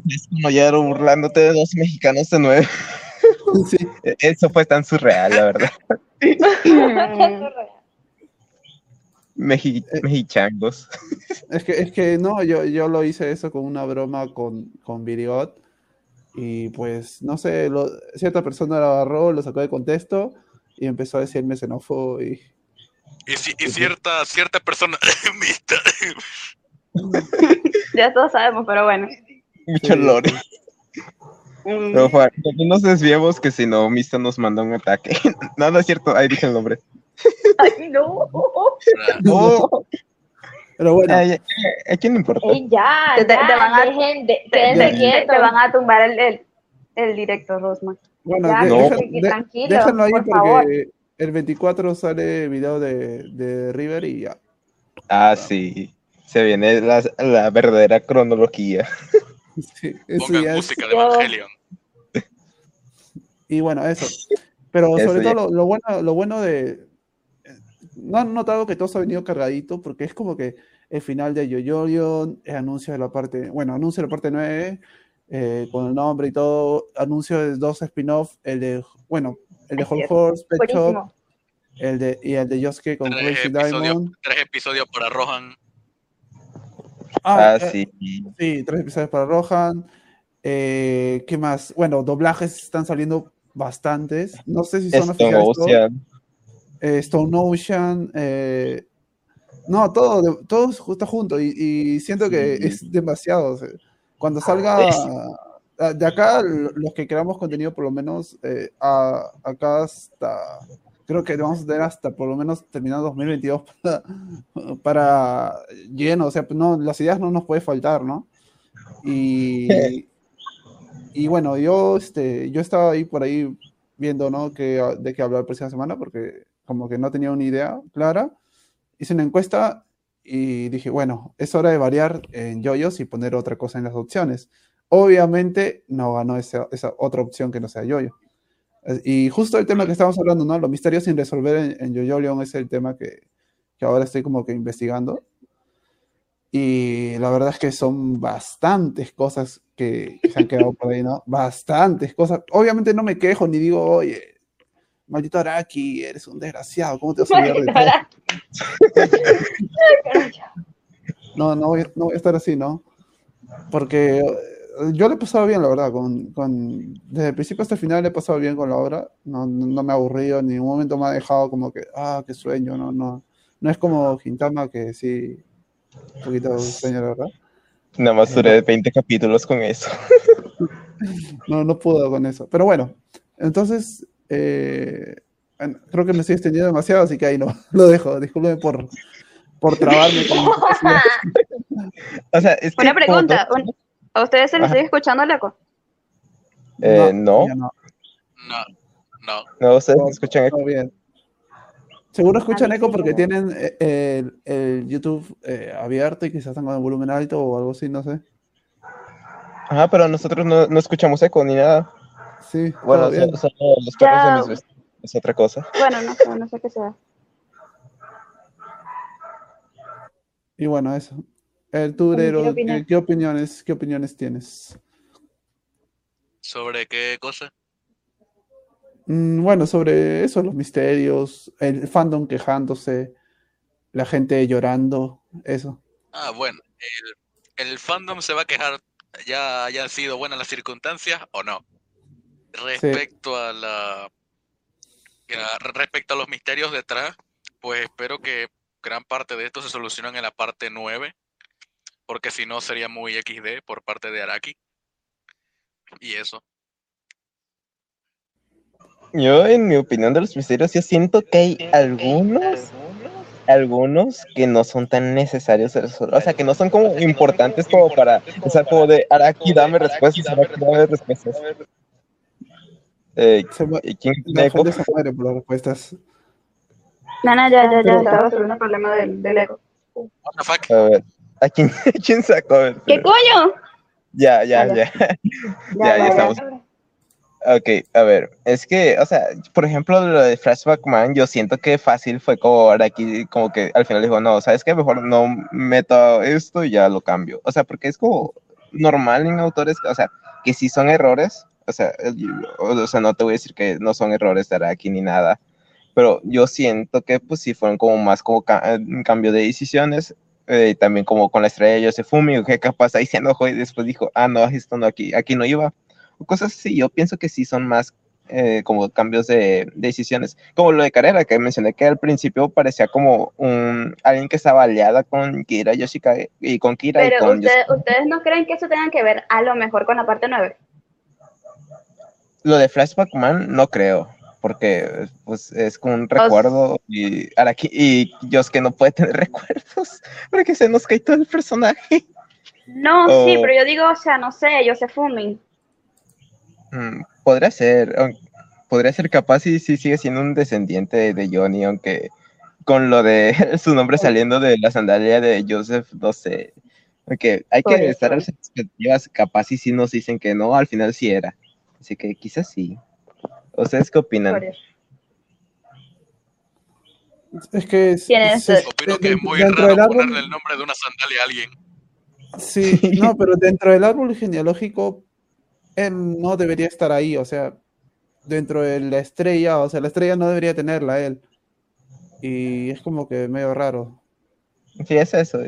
Es como ya era burlándote de dos mexicanos de nueve. *laughs* Sí. Eso fue tan surreal, la verdad. Meji- mexichangos. Es que, es que no, yo, yo lo hice eso con una broma con, con Virigot. Y pues, no sé, lo- cierta persona lo agarró, lo sacó de contexto y empezó a decirme xenófobo y Y, si- y cierta, cierta persona. *laughs* Ya todos sabemos, pero bueno. Mucho Sí. lore. *laughs* Mm, Pero, Juan, no nos desviemos que si no, Mista nos manda un ataque. no, no es cierto. Ahí dije el nombre. *laughs* Ay, *laughs* no. Oh, Pero bueno, ¿A quién le importa? Ey, ya, Te- te- ya, te van a- dejen de, te, quédense te- van a tumbar el, el, el directo, Rosman. bueno, Ya, no. tranquilo, déjenlo ahí por porque favor. el 24 sale video de, de River y ya. Ah, sí. Se viene la, la verdadera cronología. *laughs* Sí, eso Pongan ya es- música de Evangelion. Y bueno, eso. *laughs* Pero Eso sobre ya. todo lo, lo bueno, lo bueno de. No han notado que todo se ha venido cargadito, porque es como que el final de Yoyorion, el anuncio de la parte. Bueno, anuncio de la parte 9, eh, con el nombre y todo. Anuncio de dos spin-off, el de. Bueno, el de Es Whole. Horse, Pet Shop, el de, y el de Yosuke con Tres Crazy episodios, Diamond. tres episodios para Rohan. Ah, eh, sí. Sí, tres episodios para Rohan. Eh, ¿qué más? Bueno, doblajes están saliendo bastantes. No sé si son Stone. Ocean. eh, Stone Ocean, eh, no, todo, todo está junto y, y siento que Sí. es demasiado. o sea, cuando salga Es- ah, de acá, los que creamos contenido, por lo menos eh, a- acá hasta, creo que vamos a tener hasta por lo menos terminar 2022 *laughs* para, para lleno, o sea, no, las ideas no nos puede faltar, ¿no? Y, *laughs* y bueno, yo, este, yo estaba ahí por ahí viendo, ¿no? Que, ah, de qué hablar la próxima semana, porque como que no tenía una idea clara. Hice una encuesta y dije, bueno, es hora de variar en yoyos y poner otra cosa en las opciones. Obviamente no ganó esa, esa otra opción que no sea yoyo. Y justo el tema que estamos hablando, ¿no? Los misterios sin resolver en, en Yoyo León es el tema que, que ahora estoy como que investigando. Y la verdad es que son bastantes cosas que, que se han quedado por ahí, ¿no? Bastantes cosas. Obviamente no me quejo ni digo, oye, maldito Araki, eres un desgraciado, ¿cómo te vas a olvidar de todo? *laughs* No, no voy, no voy a estar así, ¿no? Porque eh, yo le he pasado bien, la verdad, con, con, desde el principio hasta el final le he pasado bien con la obra, no, no, no me ha aburrido, ni en un momento me ha dejado como que, ah, qué sueño, no, no, no es como Gintama que sí, un poquito la verdad. Nada más duré 20 capítulos con eso. *laughs* No, no puedo con eso. Pero bueno, entonces, eh, bueno, creo que me estoy extendiendo demasiado, así que ahí no, *laughs* lo dejo. Discúlpeme por, por trabarme con *laughs* O sea, es que Una pregunta, todo- un- ¿a ustedes se les sigue escuchando el eco? Eh, no, no, No, no. no, ustedes No, escuchan todo bien. Seguro escuchan eco porque tienen eh, el, el YouTube eh, abierto y quizás están con el volumen alto o algo así, no sé. Ajá, pero nosotros no, no escuchamos eco ni nada. Sí, Bueno, son, son los perros de mis vecinos. Es otra cosa. Bueno, no sé, no sé qué sea. Y bueno, eso. El tú, ¿Cómo quiere Ero, ¿qué, opinar? qué opiniones, qué opiniones tienes? ¿Sobre qué cosa? Mm, bueno, sobre eso, los misterios, el fandom quejándose, la gente llorando, eso. Ah, bueno, el, el fandom se va a quejar, ya hayan sido buenas las circunstancias o no. Respecto a la a- respecto a los misterios detrás, pues espero que gran parte de esto se solucione en la parte 9, porque si no sería muy XD por parte de Araki. Y eso. Yo, en mi opinión de los misterios, yo siento que hay algunos, algunos que no son tan necesarios de resolver. O sea, que no son como importantes como para, o sea, como de Araki, dame respuestas, Araki, dame respuestas. Eh, Se mu- ¿y ¿Quién tiene eco? respuestas. No, no, ya, ya, ya, estaba sobre un problema del, del eco. A ver, ¿a quién, *laughs* quién sacó? A ver, ¿Qué coño? Ya, ya. *laughs* Ya, Ya, ya estamos. Ok, a ver, es que, o sea, por ejemplo, lo de Flashback Man, yo siento que fácil fue como aquí, como que al final dijo, no, ¿sabes qué? Mejor no meto esto y ya lo cambio. O sea, porque es como normal en autores, o sea, que si son errores, o sea, o sea, no te voy a decir que no son errores de aquí ni nada, pero yo siento que pues sí fueron como más como ca- un cambio de decisiones, eh, también como con la estrella de Yosefumi, que capaz ahí se enojó y después dijo, ah, no, esto no, aquí, aquí no iba o cosas así. Yo pienso que sí son más eh, como cambios de, decisiones, como lo de carrera que mencioné que al principio parecía como un alguien que estaba aliada con Kira Yoshikage y con Kira Pero y con ustedes, ¿ustedes no creen que eso tenga que ver a lo mejor con la parte 9? Lo de Flashback Man no creo, porque pues es como un recuerdo y Araki y Yosuke no puede tener *laughs* recuerdos porque se nos cae todo el personaje. No, Oh. sí, pero yo digo, o sea, no sé, yo sé Fumin. Mm, podría ser, podría ser capaz y sí sigue siendo un descendiente de, Johnny, aunque con lo de *laughs* su nombre saliendo de la sandalia de Joseph, no sé. Aunque hay que eso. estar a las expectativas, capaz y sí nos dicen que no, al final sí era. Así que quizás sí. ¿Ustedes qué opinan? Es que es, es- Opino que es muy dentro del raro árbol- ponerle el nombre de una sandalia a alguien. Sí, no, pero dentro del árbol genealógico, él no debería estar ahí, o sea, dentro de la estrella, o sea, la estrella no debería tenerla él. Y es como que medio raro. Sí, es eso.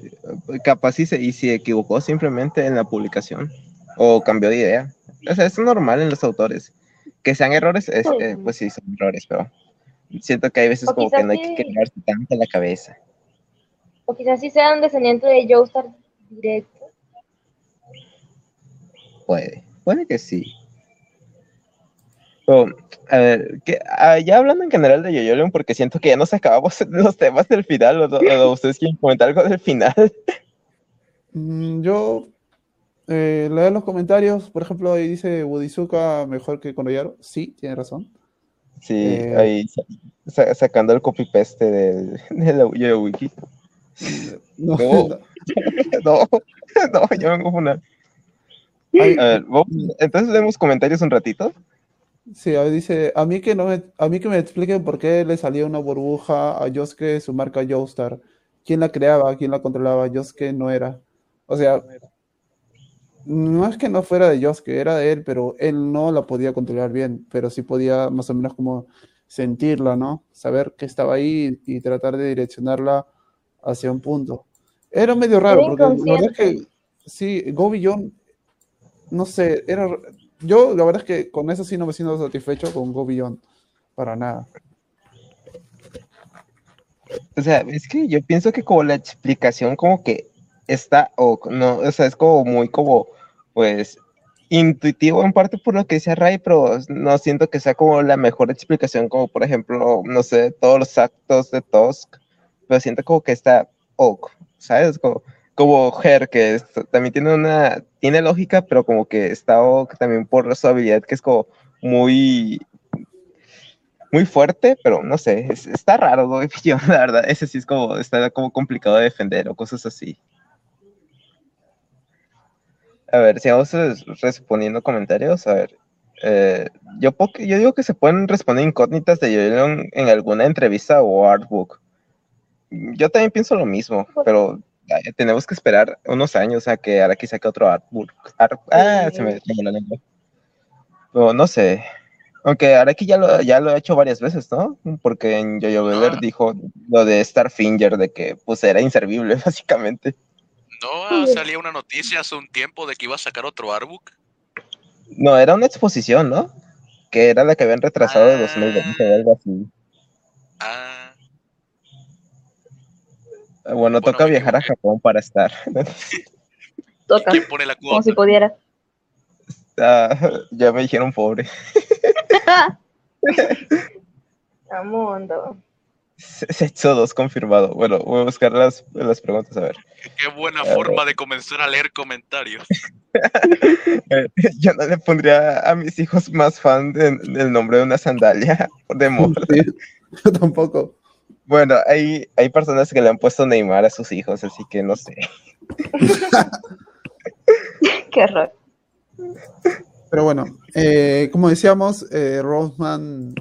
Capaz y se, y se equivocó simplemente en la publicación o cambió de idea. O sea, es normal en los autores. Que sean errores, es, eh, pues sí, son errores, pero siento que hay veces O como que no hay que sí. quedarse tanto en la cabeza. O quizás sí sea un descendiente de Joestar directo. Puede, puede que sí. Pero, a ver, que, ah, ya hablando en general de Yoyolion, porque siento que ya nos acabamos *laughs* los temas del final, o, o ustedes quieren comentar algo del final. Mm, Yo eh, leo los comentarios, por ejemplo, ahí dice Budizuka mejor que Konoyaro. Sí, tiene razón. Sí, Eh. ahí sa- sa- sacando el copy-paste del, de la Yoyo Wiki. No, No. *laughs* No, *laughs* no, yo vengo a Ahí- A ver, vamos- entonces leemos comentarios un ratito. Sí, ahí dice, a mí que no me, a mí que me expliquen por qué le salía una burbuja a Yosuke su marca Joestar. ¿Quién la creaba? ¿Quién la controlaba? Yosuke no era. O sea, no es que no fuera de Yosuke, era de él, pero él no la podía controlar bien, pero sí podía más o menos como sentirla, ¿no? Saber que estaba ahí y tratar de direccionarla hacia un punto. Era medio raro, Era porque la verdad es que sí, Go Beyond, no sé, era yo la verdad es que con eso sí no me siento satisfecho con Go Beyond, para nada. O sea, es que yo pienso que como la explicación como que está, o no, o sea, es como muy como, pues, intuitivo en parte por lo que decía Ray, pero no siento que sea como la mejor explicación, como por ejemplo, no sé, todos los actos de Tusk, pero siento como que está ok, ¿sabes? Como, como Her, que también tiene una, tiene lógica, pero como que está también por su habilidad, que es como muy, muy fuerte, pero no sé, es- está raro, *laughs* yo, la verdad, ese sí es como, está como complicado de defender o cosas así. A ver, si vamos res- respondiendo comentarios, a ver, eh, yo, yo digo que se pueden responder incógnitas de Yoyolion en alguna entrevista o artbook. Yo también pienso lo mismo, pero tenemos que esperar unos años a que Araki saque otro artbook. Art- ah, se me, la lengua. Pero no sé, aunque Araki ya lo, ya lo ha hecho varias veces, ¿no? Porque en Jojo Beller Ah. dijo lo de Starfinger, de que pues era inservible, *laughs* básicamente. No salía una noticia hace un tiempo de que iba a sacar otro artbook. No, era una exposición, ¿no? Que era la que habían retrasado de Ah. 2020 o algo así. Ah, Ah, Bueno, Bueno, toca viajar a. Japón para estar. *laughs* Toca, ¿quién pone la como cuota? si pudiera. Ah, *laughs* ya me dijeron pobre. Amundo. Sexo 2 confirmado. Bueno, voy a buscar las, las preguntas a ver. Qué buena A ver. forma de comenzar a leer comentarios. *laughs* Yo no le pondría a mis hijos más fan de- del nombre de una sandalia de moda. Sí, yo tampoco. Bueno, hay, hay personas que le han puesto Neymar a sus hijos, así que no sé. *laughs* Qué horror. Pero bueno, eh, como decíamos, eh, Roseman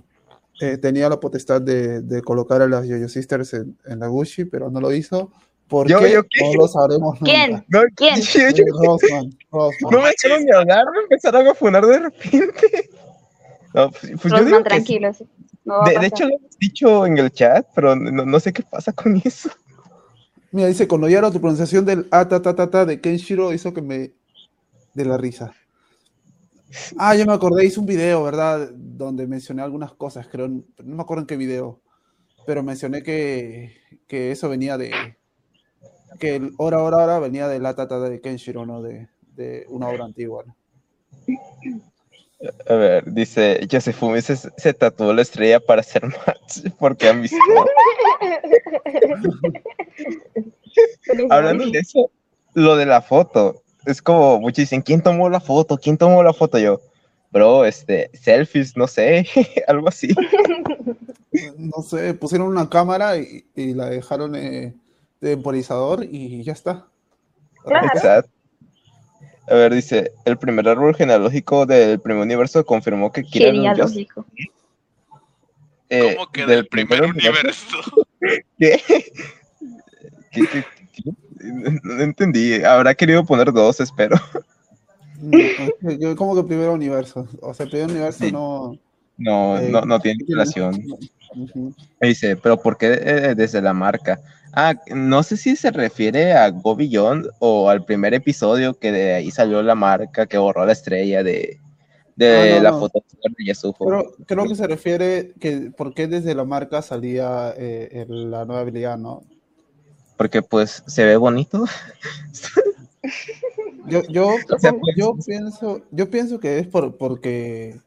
eh, tenía la potestad de, de colocar a las Yo-Yo Sisters en, en la Gucci, pero no lo hizo. ¿Por ¿Yo- qué? yo qué? No lo sabremos nunca. ¿Quién? No, ¿Quién? yo- Eh, yo- Roseman, Roseman. no me dejaron ni hablar, me empezaron a funar de repente. No, pues, pues yo Rosman, digo que sí. tranquilo. sí. No De, hecho, lo hemos dicho en el chat, pero no, no sé qué pasa con *laughs* eso. Mira, dice, con Oyaro, tu pronunciación del A, ta, ta, ta, ta de Kenshiro hizo que me... de la risa. Ah, ya me acordé, hice un video, ¿verdad? Donde mencioné algunas cosas, creo, no me acuerdo en qué video, pero mencioné que, que eso venía de, que el hora, hora, hora venía de la tata de Kenshiro, ¿no? De, de una obra antigua. ¿no? A ver, dice Yosefumi se, se tatuó la estrella para hacer match *laughs* porque han visto. *laughs* Hablando de eso, lo de la foto, es como muchos dicen, ¿quién tomó la foto? ¿Quién tomó la foto? Yo, bro, este, selfies, no sé, *laughs* algo así. No sé, pusieron una cámara y, y la dejaron eh, de temporizador y ya está. Claro. Exacto. A ver, dice, el primer árbol genealógico del primer universo confirmó que Kira era un Yos- Genealógico. eh, ¿Cómo que del primer universo? *laughs* ¿Qué? ¿Qué, qué, qué? No entendí. Habrá querido poner dos, espero. No, yo como que primer universo. O sea, el primer universo Sí. no. No, eh, no, no tiene relación. Me dice, pero ¿por qué eh, desde la marca? Ah, no sé si se refiere a Go Beyond o al primer episodio que de ahí salió la marca que borró la estrella de, de Ah, no, la no. foto de Yasuho. Creo, creo que se refiere que por qué desde la marca salía eh, el- la nueva habilidad, ¿no? Porque pues se ve bonito. *laughs* Yo, yo, *laughs* O sea, pues- yo pienso, yo pienso que es por, porque,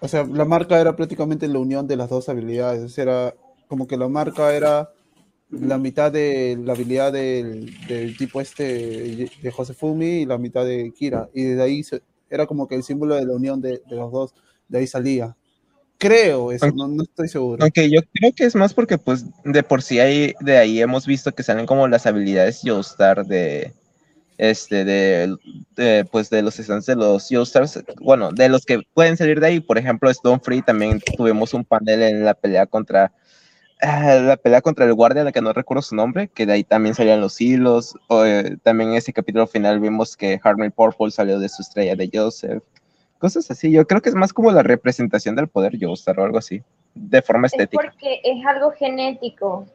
o sea, la marca era prácticamente la unión de las dos habilidades. O sea, era como que la marca era la mitad de la habilidad del, del tipo este de Josefumi y la mitad de Kira. Y desde ahí se- era como que el símbolo de la unión de, de los dos. De ahí salía. Creo eso, no, no estoy seguro. Aunque yo creo que es más porque pues de por sí ahí, de ahí hemos visto que salen como las habilidades Joestar de este de, de, pues de los stands de los Joestars, bueno, de los que pueden salir de ahí, por ejemplo, Stone Free también tuvimos un panel en la pelea contra la pelea contra el guardia, la que no recuerdo su nombre, que de ahí también salían los hilos, o, eh, también en ese capítulo final vimos que Harmony Purple salió de su estrella de Joseph, cosas así, yo creo que es más como la representación del poder Joestar o algo así, de forma Es estética. porque es algo genético.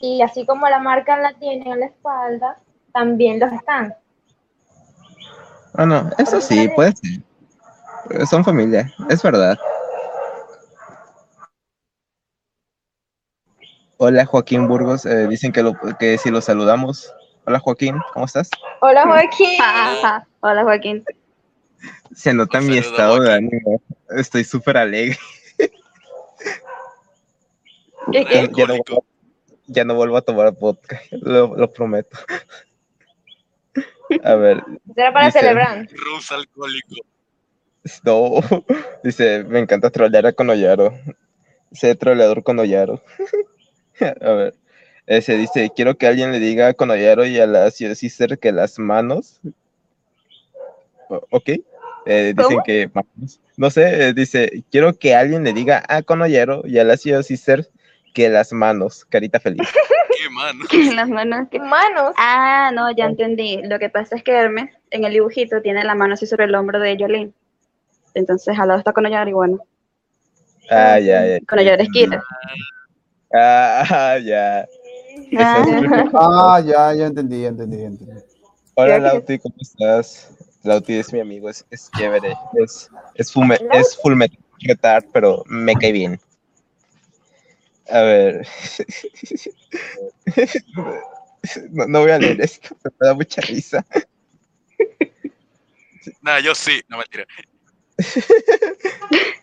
Y así como la marca la tiene en la espalda, también los están. Ah, no, eso sí, puede ser. Son familia, es verdad. Hola Joaquín Burgos, eh, dicen que, lo, que si lo saludamos. Hola Joaquín, ¿cómo estás? Hola Joaquín. *laughs* Hola, Joaquín. Se nota mi saludo, estado de ánimo. Estoy súper alegre. *laughs* ¿Qué, qué? Ya, no, ya no vuelvo a tomar vodka, lo, lo prometo. A ver, Será para Dice- celebrar. Rus alcohólico. no, dice, me encanta trolear a Konoyaro. Sé troleador Konoyaro. *laughs* a ver, ese dice, quiero que alguien le diga a Konoyaro y a la Sister que las manos. O- Ok. Eh, dicen que manos. No sé, eh, dice, quiero que alguien le diga a Konoyaro y a la Sister que las manos. Carita feliz. *laughs* Qué mano. Las manos que... Manos. Ah, no, ya entendí. Lo que pasa es que Hermes, en el dibujito, tiene la mano así sobre el hombro de Jolene. Entonces, al lado está con y bueno. Ah, ya, ya. Con es Kira. Ah, *laughs* ya. Ah. Eso es- Ah, ya, ya entendí, ya entendí, ya entendí. Hola Lauti, ¿cómo estás? Lauti es mi amigo, es, es chévere, es, es, fume, es full metal pero me cae bien. A ver. *laughs* No, no voy a leer esto, me da mucha risa. *laughs* Nada, yo sí. No, mentira.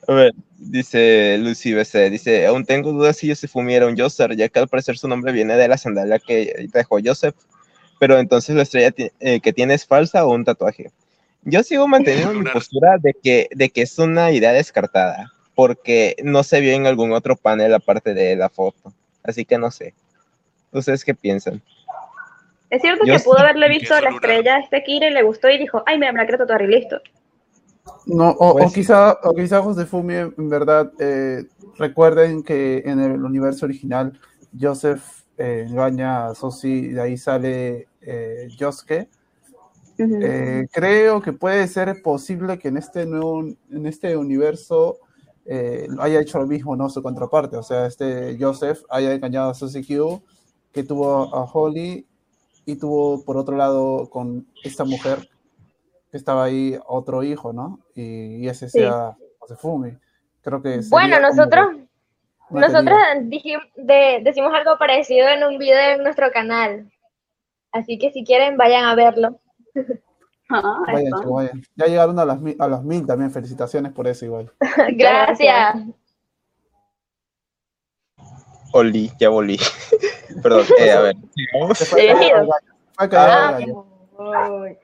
A ver, dice Lucy BC, dice, aún tengo dudas si Yosefumi era un Yoser, ya que al parecer su nombre viene de la sandalia que dejó Joseph, pero entonces la estrella eh, que tiene es falsa o un tatuaje. Yo sigo manteniendo mi postura de que, de que es una idea descartada, porque no se vio en algún otro panel aparte de la foto, así que no sé. ¿Ustedes qué piensan? Es cierto Yo que pudo haberle visto es la estrella a este Kira y le gustó y dijo, ay, mira, me la quiero tatuar y listo. No, o, Pues o quizá, o quizá Josefumi, en verdad, eh, recuerden que en el universo original Joseph eh, engaña a Sosi y de ahí sale eh. Eh, creo que puede ser posible que en este nuevo, en este universo eh, haya hecho lo mismo, ¿no? Su contraparte. O sea, este Joseph haya engañado a Susie Q, que tuvo a Holly y tuvo por otro lado con esta mujer que estaba ahí otro hijo, ¿no? Y, y ese sea Josefumi. Creo que Bueno, como nosotros, nosotros dijim- de- decimos algo parecido en un video en nuestro canal. Así que si quieren, vayan a verlo. *laughs* Ah, Vayan, vayan. Ya llegaron a las, mil, a las mil también. Felicitaciones por eso igual. *laughs* Gracias. Oli, ya volví. *laughs* Perdón, eh, a ver, fue Ah, el gallo. Uy.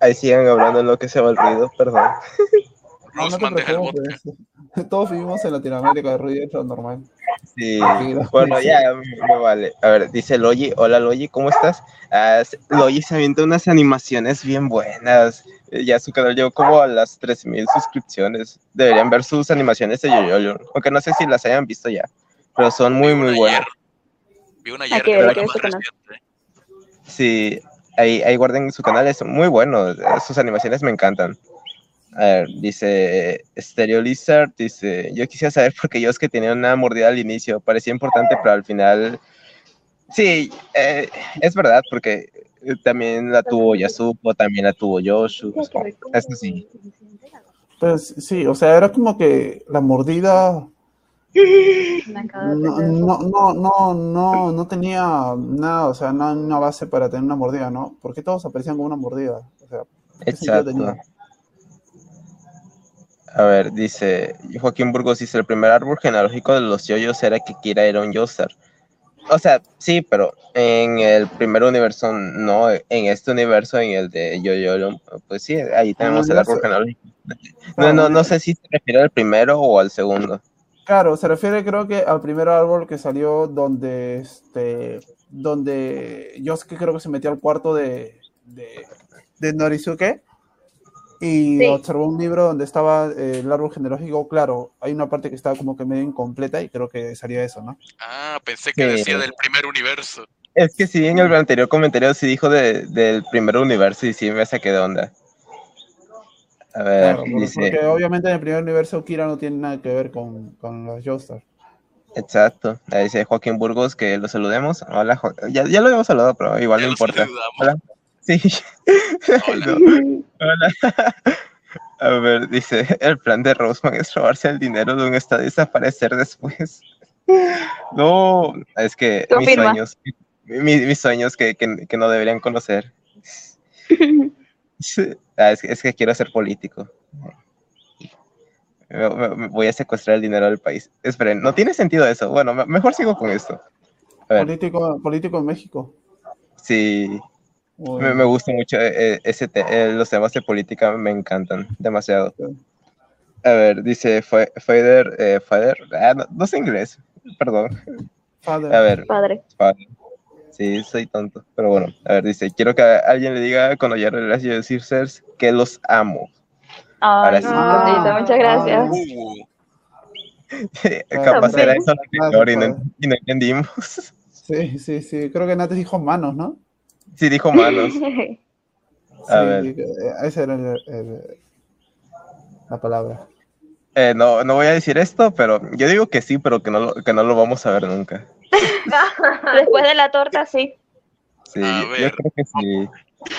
Ahí sigan hablando en lo que se va el ruido, perdón. *laughs* No, no te el preocupes. vodka. Todos vivimos en Latinoamérica, de ruido es lo normal. Sí, bueno, *laughs* ya me, vale. A ver, dice Logi, hola Logi, ¿cómo estás? Ah, s- Logi se avienta unas animaciones bien buenas. Eh, Ya su canal llegó como a las 3000 suscripciones. Deberían ver sus animaciones de Yoyoyo, aunque no sé si las hayan visto ya, pero son muy, Vi muy una buenas. ayer. Vi una ayer que que que reciente. Sí, ahí, guarden su canal, es muy bueno. Sus animaciones me encantan. A ver, dice Stereo Lizard, dice, yo quisiera saber por qué que tenía una mordida al inicio, parecía importante, pero al final, sí, eh, es verdad, porque también la tuvo Yasuko, también la tuvo Yoshu, eso sí. Pues sí, o sea, era como que la mordida no, no, no, no, no, tenía nada, o sea, no una base para tener una mordida, ¿no? Porque todos aparecían con una mordida. O sea, ¿qué sentido Exacto. A ver, dice Joaquín Burgos, dice, el primer árbol genealógico de los yoyos era que Kira era un Yosar. O sea, sí, pero en el primer universo no, en este universo, en el de Yoyo, pues sí, ahí tenemos Ah, el no árbol sé. genealógico. No, no, no sé si se refiere al primero o al segundo. Claro, se refiere creo que al primer árbol que salió donde este donde Yosuke creo que se metió al cuarto de, de, de Norizuke y Sí. observó un libro donde estaba eh, el árbol genealógico, claro, hay una parte que estaba como que medio incompleta y creo que salía eso, ¿no? Ah, pensé que Sí. decía del primer universo. Es que sí, en el anterior comentario sí dijo de- del primer universo y sí me saqué de onda. A ver, Claro, porque, dice, porque obviamente en el primer universo Kira no tiene nada que ver con, con los Joestar. exacto, ahí dice Joaquín Burgos que lo saludemos. Hola, Jo- ya, ya lo habíamos saludado, pero igual Ya no importa. saludamos. Hola. Sí. Hola. No. *laughs* Hola. *laughs* A ver, dice, el plan de Roseman es robarse el dinero de un estado y desaparecer después. *laughs* No, es que mis sueños, mi- mis sueños que, que- que no deberían conocer. *laughs* Ah, es, que- es que quiero ser político. Me- me- me voy a secuestrar el dinero del país. Esperen, no tiene sentido eso. Bueno, me- mejor sigo con esto. A ver, Político, político en México. sí, me, me gusta mucho eh, ese te- eh, los temas de política, me encantan demasiado. A ver, dice Feder, eh, Feder, ah, no, no sé inglés, perdón. Father. A ver, Padre. Feder. Sí, soy tonto, pero bueno, a ver, dice, quiero que alguien le diga cuando ya regrese yo decir Cers, que los amo. Ahora Ay, sí. bonito, muchas gracias. Uh, *laughs* Capaz era eso que y no, y entendimos. Sí, sí, sí. Creo que Nates dijo manos, ¿no? Sí, dijo manos. *laughs* A sí, ver. eh, esa era el- el- la palabra. Eh, no, no voy a decir esto, pero yo digo que sí, pero que no lo, que no lo vamos a ver nunca. *laughs* Después de la torta, sí. Sí, A yo creo que sí.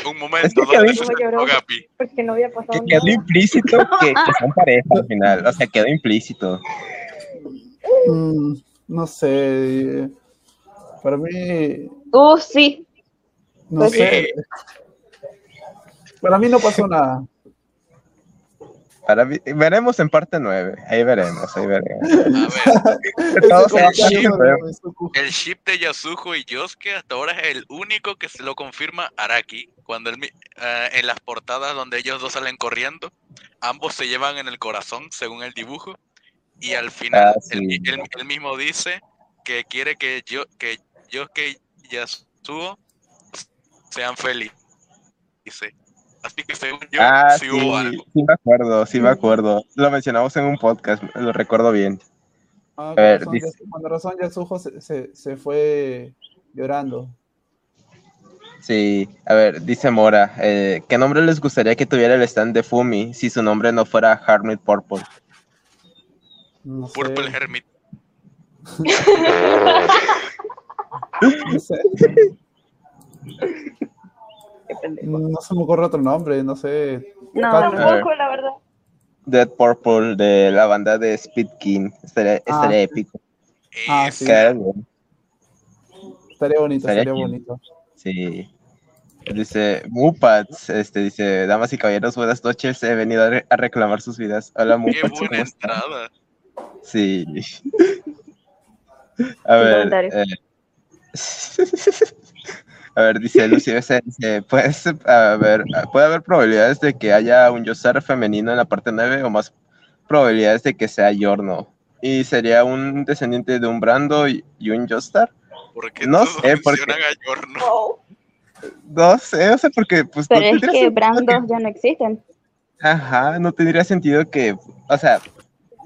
un momento, Es que ¿dónde quedó- Gapi? Porque no había pasado Que quedó nada. implícito *laughs* que, que son pareja al final. O sea, quedó implícito. Mm, no sé. Para mí, Uh, sí. no Pues sé. Para mí no pasó nada. Para veremos en parte 9. Ahí veremos, ahí veremos. A ver, *laughs* el ship de Yasuko y Yosuke hasta ahora es el único que se lo confirma Araki. Cuando él mi- eh, en las portadas donde ellos dos salen corriendo, ambos se llevan en el corazón, según el dibujo. Y al final, Ah, él, mi- sí. él- él mismo dice que quiere que yo que Yosuke y Yasuo sean felices. Así que según yo, Ah, sí sí, hubo algo. sí me acuerdo, sí me acuerdo. Lo mencionamos en un podcast, lo recuerdo bien. Ah, A ver, razón, dice- ya- con razón Yasuho se, se, se fue llorando. Sí, a ver, dice Mora, eh, ¿qué nombre les gustaría que tuviera el stand de Fumi si su nombre no fuera Hermit Purple? No sé, Purple Hermit. *laughs* no sé. *laughs* No se me ocurre otro nombre, no sé. No, tampoco, la verdad. Dead Purple de la banda de Speed King. Estaría, estaría Ah. épico. Ah, Es- sí. Estaría bonito, Estaría estaría bonito. Sí. Dice, Mupats, este, dice, damas y caballeros, buenas noches, he venido a, re- a reclamar sus vidas. Hola, Qué Mupats, buena ¿cómo están? entrada. Sí. *laughs* A ver, eh, *laughs* a ver, dice *laughs* Lucy BC, dice, pues, a ver, puede haber probabilidades de que haya un Yosar femenino en la parte 9 o más probabilidades de que sea Yorno. Y sería un descendiente de un Brando y, y un Yostar. Porque No sé, porque- a Yorno. *laughs* No sé, o sea, porque pues no Pero es que sentido brandos ya no existen. Ajá, no tendría sentido que, o sea,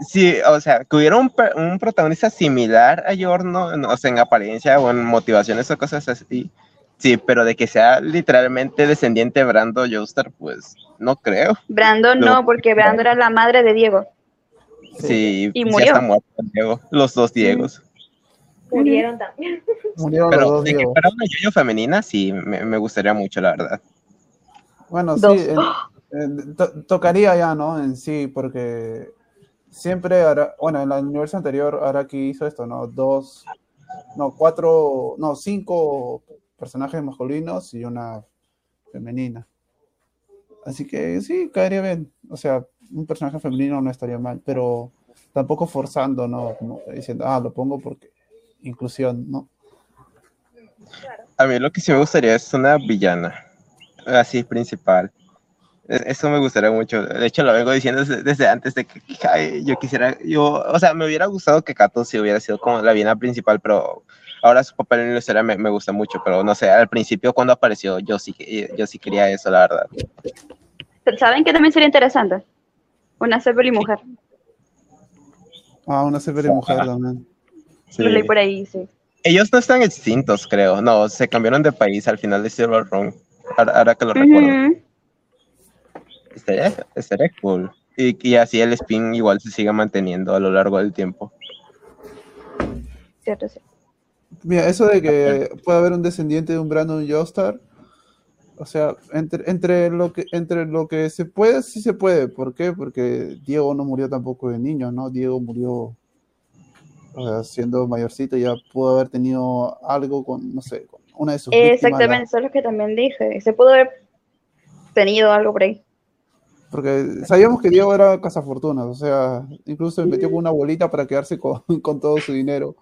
sí, o sea, que hubiera un, un protagonista similar a Yorno, o sea, en apariencia o en motivaciones o cosas así. Sí, pero de que sea literalmente descendiente de Brando Joestar, pues no creo. Brandon No. no, porque Brandon era la madre de Diego. Sí, Y ya murió. está muerto Diego, los dos Diegos. Murieron también. Murieron los Pero dos de que fuera una yoyo femenina, sí, me, me gustaría mucho, la verdad. Bueno, Dos. sí, en- en- to- tocaría ya, ¿no? En sí, porque siempre, bueno, en la universo anterior, Araki hizo esto, ¿no? Dos, no, cuatro, no, cinco personajes masculinos y una femenina. Así que sí, caería bien. O sea, un personaje femenino no estaría mal, pero tampoco forzando, ¿no? Diciendo, ah, lo pongo porque inclusión, ¿no? A mí lo que sí me gustaría es una villana, así principal. E- Eso me gustaría mucho. De hecho, lo vengo diciendo desde, desde antes de que ay, yo quisiera, yo, o sea, me hubiera gustado que Kato sí hubiera sido como la villana principal, pero ahora su papel en la historia me, me gusta mucho. Pero no sé, al principio cuando apareció, yo sí, que- yo sí quería eso, la verdad. ¿Saben que también sería interesante? Una Zeppelin mujer. Ah, una serie mujer también. Sí. Lo leí por ahí, sí. Ellos no están extintos, creo. No, se cambiaron de país al final de Silver Run. Ahora, ahora que lo recuerdo. Ujú. Estaría, estaría cool. Y, y así el spin igual se sigue manteniendo a lo largo del tiempo. Cierto, sí. Mira, eso de que puede haber un descendiente de un Brandon Joestar, o sea, entre, entre, lo que, entre lo que se puede, sí se puede. ¿Por qué? Porque Diego no murió tampoco de niño, ¿no? Diego murió o sea, siendo mayorcito, ya pudo haber tenido algo con, no sé, con una de sus víctimas, Exactamente, eso es lo que también dije. Se pudo haber tenido algo por ahí. Porque sabíamos que Diego era cazafortunas, o sea, incluso se metió con una abuelita para quedarse con, *laughs* con todo su dinero.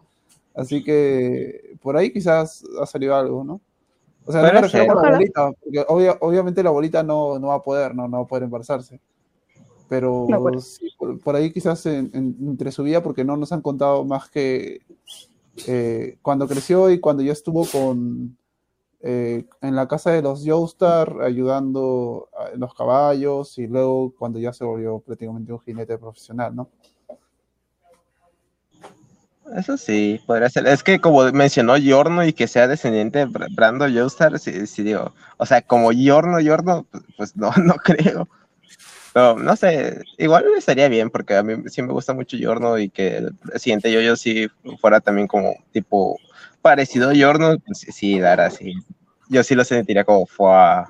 Así que por ahí quizás ha salido algo, ¿no? O sea, no me refiero ser. con la abuelita, porque obvia- obviamente la abuelita no, no va a poder, no, no va a poder embarazarse. Pero No, bueno. sí, por, por ahí quizás en- en- entre su vida, porque no nos han contado más que eh, cuando creció y cuando ya estuvo con eh, en la casa de los Joestar ayudando a los caballos y luego cuando ya se volvió prácticamente un jinete profesional, ¿no? Eso sí, podría ser. Es que como mencionó Yorno y que sea descendiente de Bra- Brando Joestar, sí, sí digo. O sea, como Yorno, Yorno, pues, pues no, *laughs* no creo. Pero no sé, igual estaría bien porque a mí sí me gusta mucho Yorno y que el siguiente yo yo sí fuera también como tipo parecido a Yorno, pues sí, sí, la verdad, sí. Yo sí lo sentiría como fuá.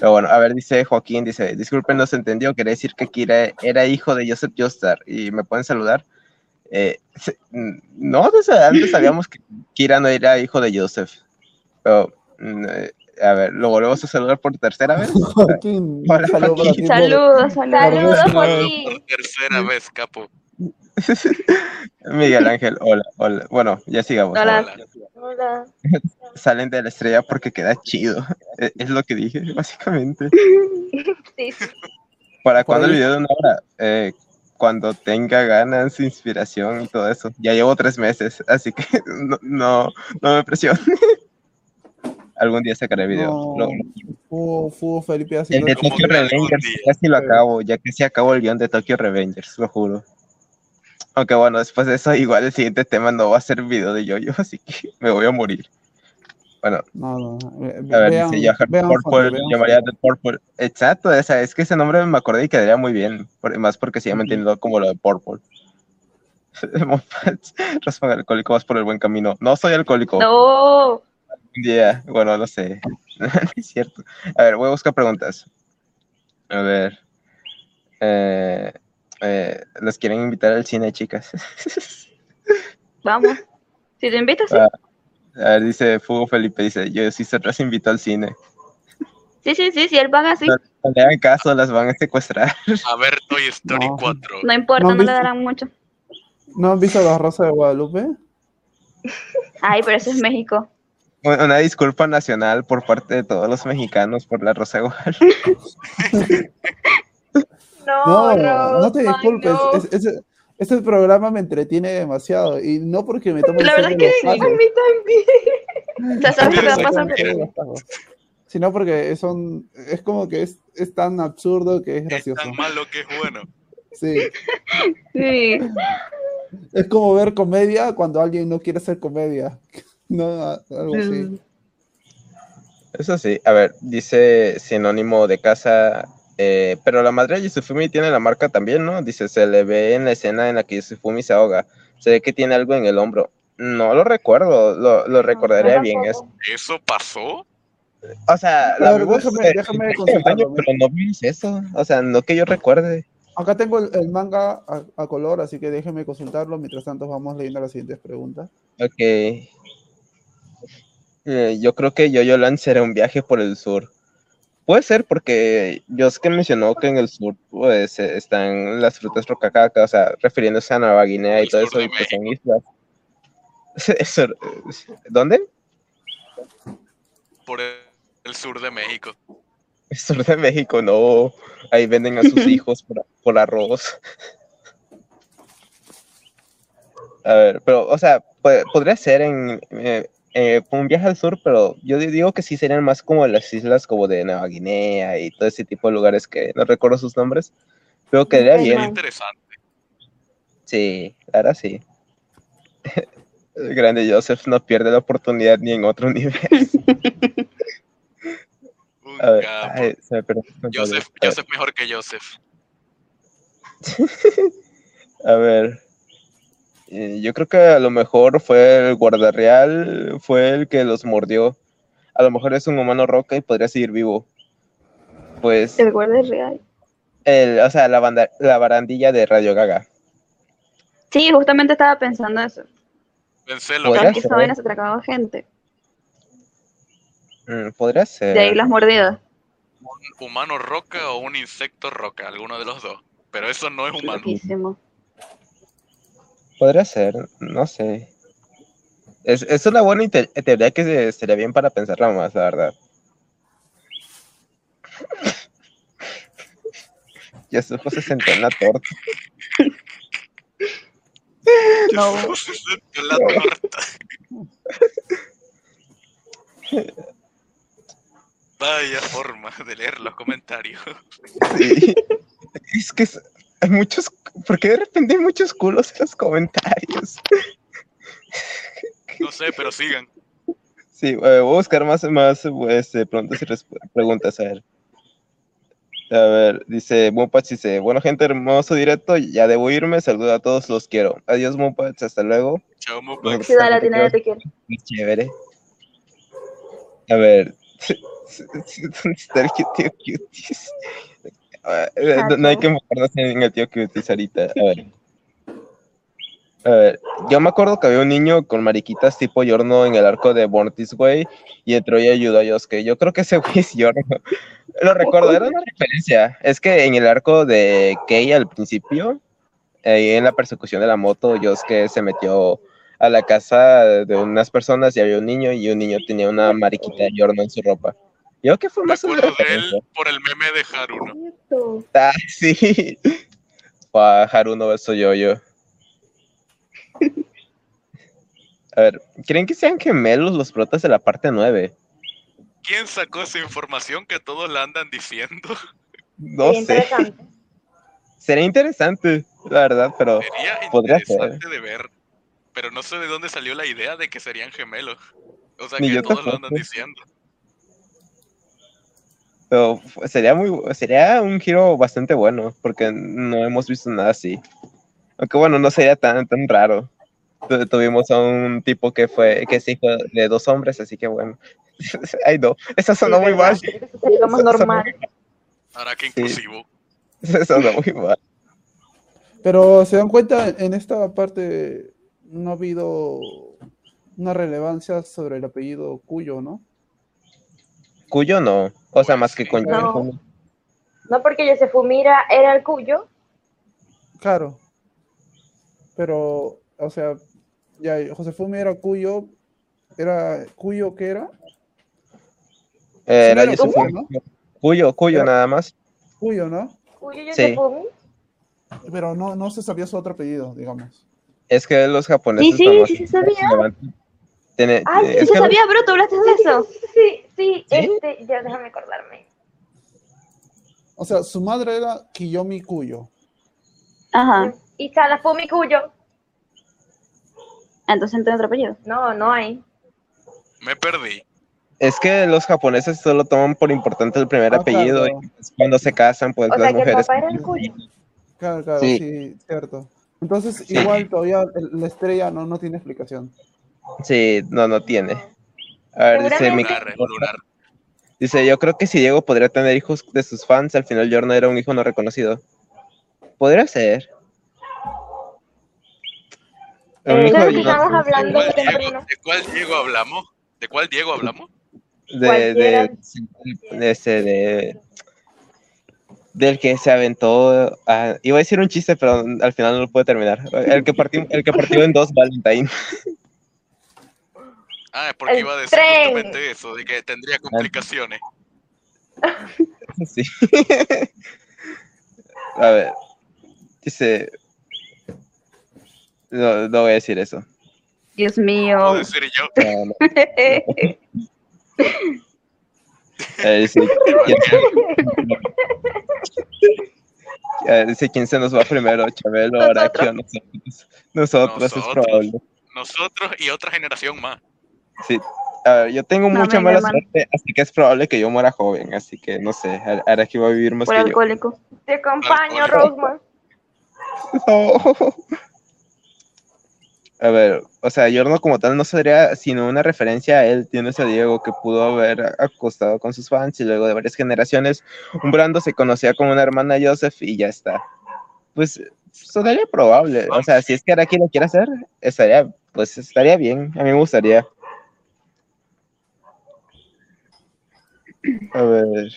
Pero bueno, a ver, dice Joaquín, dice, disculpen, no se entendió, quería decir que Kira era hijo de Joseph Joestar y me pueden saludar. Eh, se- mm, no, desde antes sabíamos que Kira no era hijo de Joseph. Pero, mm, eh, a ver, ¿lo volvemos a saludar por tercera vez? *laughs* Joaquín, Hola, saludo Joaquín. Saludos, saludos. Saludos, Por Joaquín. Por tercera vez, capo. *laughs* Miguel Ángel, hola, hola. Bueno, ya sigamos. Hola. Hola. *laughs* Salen de la estrella porque queda chido. Es, es lo que dije, básicamente. Sí. ¿Para cuándo el ahí- video de una hora? Eh, cuando tenga ganas, inspiración y todo eso. Ya llevo tres meses, así que *laughs* no, no, no me presiones. *laughs* Algún día sacaré video. No, Lo- Fu, Fu Felipe hace el de Tokyo que Revengers, casi lo acabo, ya casi acabo el guion de Tokyo Revengers, lo juro. Aunque bueno, después de eso, igual el siguiente tema no va a ser video de yo-yo, *laughs* así que me voy a morir. Bueno, No, no. ve- a ver, vean- dice vean Purple, vean llamaría de Purple. Exacto, esa, es que ese nombre me acordé y quedaría muy bien, por- más porque sigue manteniendo como lo de Purple. *laughs* Raspa alcohólico, vas por el buen camino. No soy alcohólico. No, Un día, bueno, no sé. *laughs* es cierto. A ver, voy a buscar preguntas. A ver. Eh, eh, ¿Los quieren invitar al cine, chicas? *laughs* Vamos. Si te invitas, sí. Ah. A ver, dice Fugo Felipe, dice, yo sí se las invito al cine. Sí, sí, sí, si él paga, sí. No, no le hagan caso, las van a secuestrar. A ver, Toy Story No. 4. No importa, No, no, le darán mucho. ¿No han visto la Rosa de Guadalupe? *laughs* Ay, pero eso es México. Una disculpa nacional por parte de todos los mexicanos por la Rosa de Guadalupe. *laughs* No, No, no te disculpes. no. es- ese, este programa me entretiene demasiado. Y no porque me tome en La verdad es que A mí también. Pasos, Sino porque son, es como que es, es tan absurdo que es Es gracioso. tan malo que es bueno. Sí. Sí. Es como ver comedia cuando alguien no quiere hacer comedia. No, algo así. Eso sí, a ver, dice sinónimo de casa, eh, pero la madre de Yusufumi tiene la marca también, ¿no? Dice, se le ve en la escena en la que Yusufumi se ahoga, se ve que tiene algo en el hombro. No lo recuerdo, lo, lo recordaría yo bien. Es, tampoco. ¿Eso pasó? o sea, la déjame- déjame baño, pero no vimos eso, o sea, no que yo recuerde. Acá tengo el, el manga a, a color, así que déjenme consultarlo. Mientras tanto, vamos leyendo las siguientes preguntas. Ok. Eh, yo creo que Yo-Yo Land será un viaje por el sur. Puede ser porque Yosuke mencionó que en el sur pues eh, están las frutas rocacaca, o sea, refiriéndose a Nueva Guinea y todo eso, y pues son islas. *laughs* Eso- ¿Dónde? Por el, sur de México. El sur de México, no. Ahí venden a sus *laughs* hijos por, por arroz. *laughs* A ver, pero, o sea, po- podría ser en eh, eh, un viaje al sur, pero yo di- digo que sí serían más como las islas como de Nueva Guinea y todo ese tipo de lugares que no recuerdo sus nombres. Pero quedaría bien. Interesante. Sí, ahora sí. *laughs* El grande Joseph no pierde la oportunidad ni en otro universo. Un A ver, capo. ay, se me perdió el comentario. Joseph, A ver. Joseph mejor que Joseph. *laughs* A ver. Eh, Yo creo que a lo mejor fue el guardarreal, fue el que los mordió. A lo mejor es un humano roca y podría seguir vivo. Pues, El guardia es real. el, o sea, la, banda, la barandilla de Radio Gaga. Sí, justamente estaba pensando eso. Podría ¿Sabes que esa vaina se atracaba gente? Mm, podría ser. De ahí las mordidas. ¿Un humano roca o un insecto roca? Alguno de los dos. Pero eso no es humano. Loquísimo. Podría ser, no sé. Es, es una buena teoría que se- sería bien para pensarla más, la verdad. *laughs* Ya se se sentó en la torta. No. Se sentó en la torta. *laughs* Vaya forma de leer los comentarios. Sí. Es que es- hay *laughs* muchos. ¿Por qué de repente hay muchos culos en los comentarios? No sé, pero sigan. Sí, eh, voy a buscar más, más este, preguntas y preguntas. A ver. A ver, dice Mumpats, dice, bueno gente, hermoso directo, ya debo irme, saludo a todos, los quiero. Adiós Mumpats, hasta luego. Chao. Nosotros Ciudad Latina, te quiero. Muy chévere. A ver. *laughs* ¿Dónde está el tío Cuties? Eh, no, no hay que enfocarnos en el tío Cuties ahorita. A ver. A ver, yo me acuerdo que había un niño con mariquitas tipo Yorno en el arco de Born This Way y entró y ayudó a Yosuke. Yo creo que ese güey es Yorno. *laughs* Lo recuerdo, era una referencia. Es que en el arco de Kei al principio, ahí en la persecución de la moto, Yosuke se metió a la casa de unas personas y había un niño y un niño tenía una mariquita de Yorno en su ropa. Yo creo que fue más por el meme de Haruno. Ah, sí. Pa *laughs* Haruno verso yo-yo. A ver, ¿creen que sean gemelos los protas de la parte 9? ¿Quién sacó esa información que todos la andan diciendo? No sé. interesante. *laughs* Sería interesante, la verdad, pero Sería Podría interesante de ver. Pero no sé de dónde salió la idea de que serían gemelos. O sea, Ni que todos lo andan diciendo. Pero sería muy sería un giro bastante bueno, porque no hemos visto nada así. Aunque bueno, no sería tan tan raro. Tu- Tuvimos a un tipo que fue que es hijo de dos hombres, así que bueno. *laughs* Ay, no, esa sonó muy mal. Eso Eso- eso- normal. Ahora que Sí. inclusivo. Esa sonó muy mal. Pero se dan cuenta, en esta parte no ha habido una relevancia sobre el apellido Cuyo, ¿no? Cuyo no. O sea, más que con No. No porque Yosefumira era el cuyo. Claro. Pero, o sea, ya Josefumi era Cuyo, era Cuyo ¿qué era? Eh, Era Sí, Yusuf- Cuyo, ¿no? Cuyo, Cuyo Era- nada más. Cuyo, ¿no? Cuyo Sí. Pero no, no se sabía su otro apellido, digamos. Es que los japoneses Sí, sí, sí se sabía. tiene- Ay, es Sí que se sabía, Bruto, hablaste de eso. Sí, sí, ¿Sí? este, ya déjame acordarme. O sea, su madre era Kiyomi Cuyo. Ajá. Y Salafumi Cuyo. Entonces tiene otro apellido. No, no hay. Me perdí. Es que los japoneses solo toman por importante el primer Ah, apellido claro. y cuando se casan, pues O sea las que el mujeres. papá era el cuyo. Claro, claro, sí, Sí. cierto. Entonces, Sí. igual todavía la estrella no, no tiene explicación. Sí, no, no tiene. A ver, dice, mi- dice, yo creo que si Diego podría tener hijos de sus fans, al final Yorno era un hijo no reconocido. Podría ser. Un Eh, hijo de que Yorno- estamos ¿De hablando cuál, de Diego, temprano. ¿De cuál Diego hablamos? ¿De cuál Diego hablamos? de, de, de ese de del que se aventó iba a decir un chiste pero al final no lo pude terminar el que partió el que partió en dos Valentine *laughs* Ah, es porque El iba a decir tren. justamente eso, de que tendría complicaciones. *laughs* sí *laughs* a ver dice no, no voy a decir eso Dios Puedo mío. decir yo. No, no. *laughs* Eh, dice, ¿quién, Eh, dice quién se nos va primero Chabelo Araquio nosotros nosotros es Nosotros. probable Nosotros y otra generación más. Sí. A ver, yo tengo mucha mala suerte, así que es probable que yo muera joven, así que no sé, Ar- Araki va a vivir más Por que yo. alcohólico. Te acompaño. Roseman. *laughs* No. A ver, o sea, Yorno como tal no sería sino una referencia a él. Tienes a Diego que pudo haber acostado con sus fans y luego de varias generaciones, un Brando se conocía como una hermana de Joseph y ya está. Pues sonaría probable. O sea, si es que Araki lo quiere hacer, estaría, pues estaría bien. A mí me gustaría. A ver.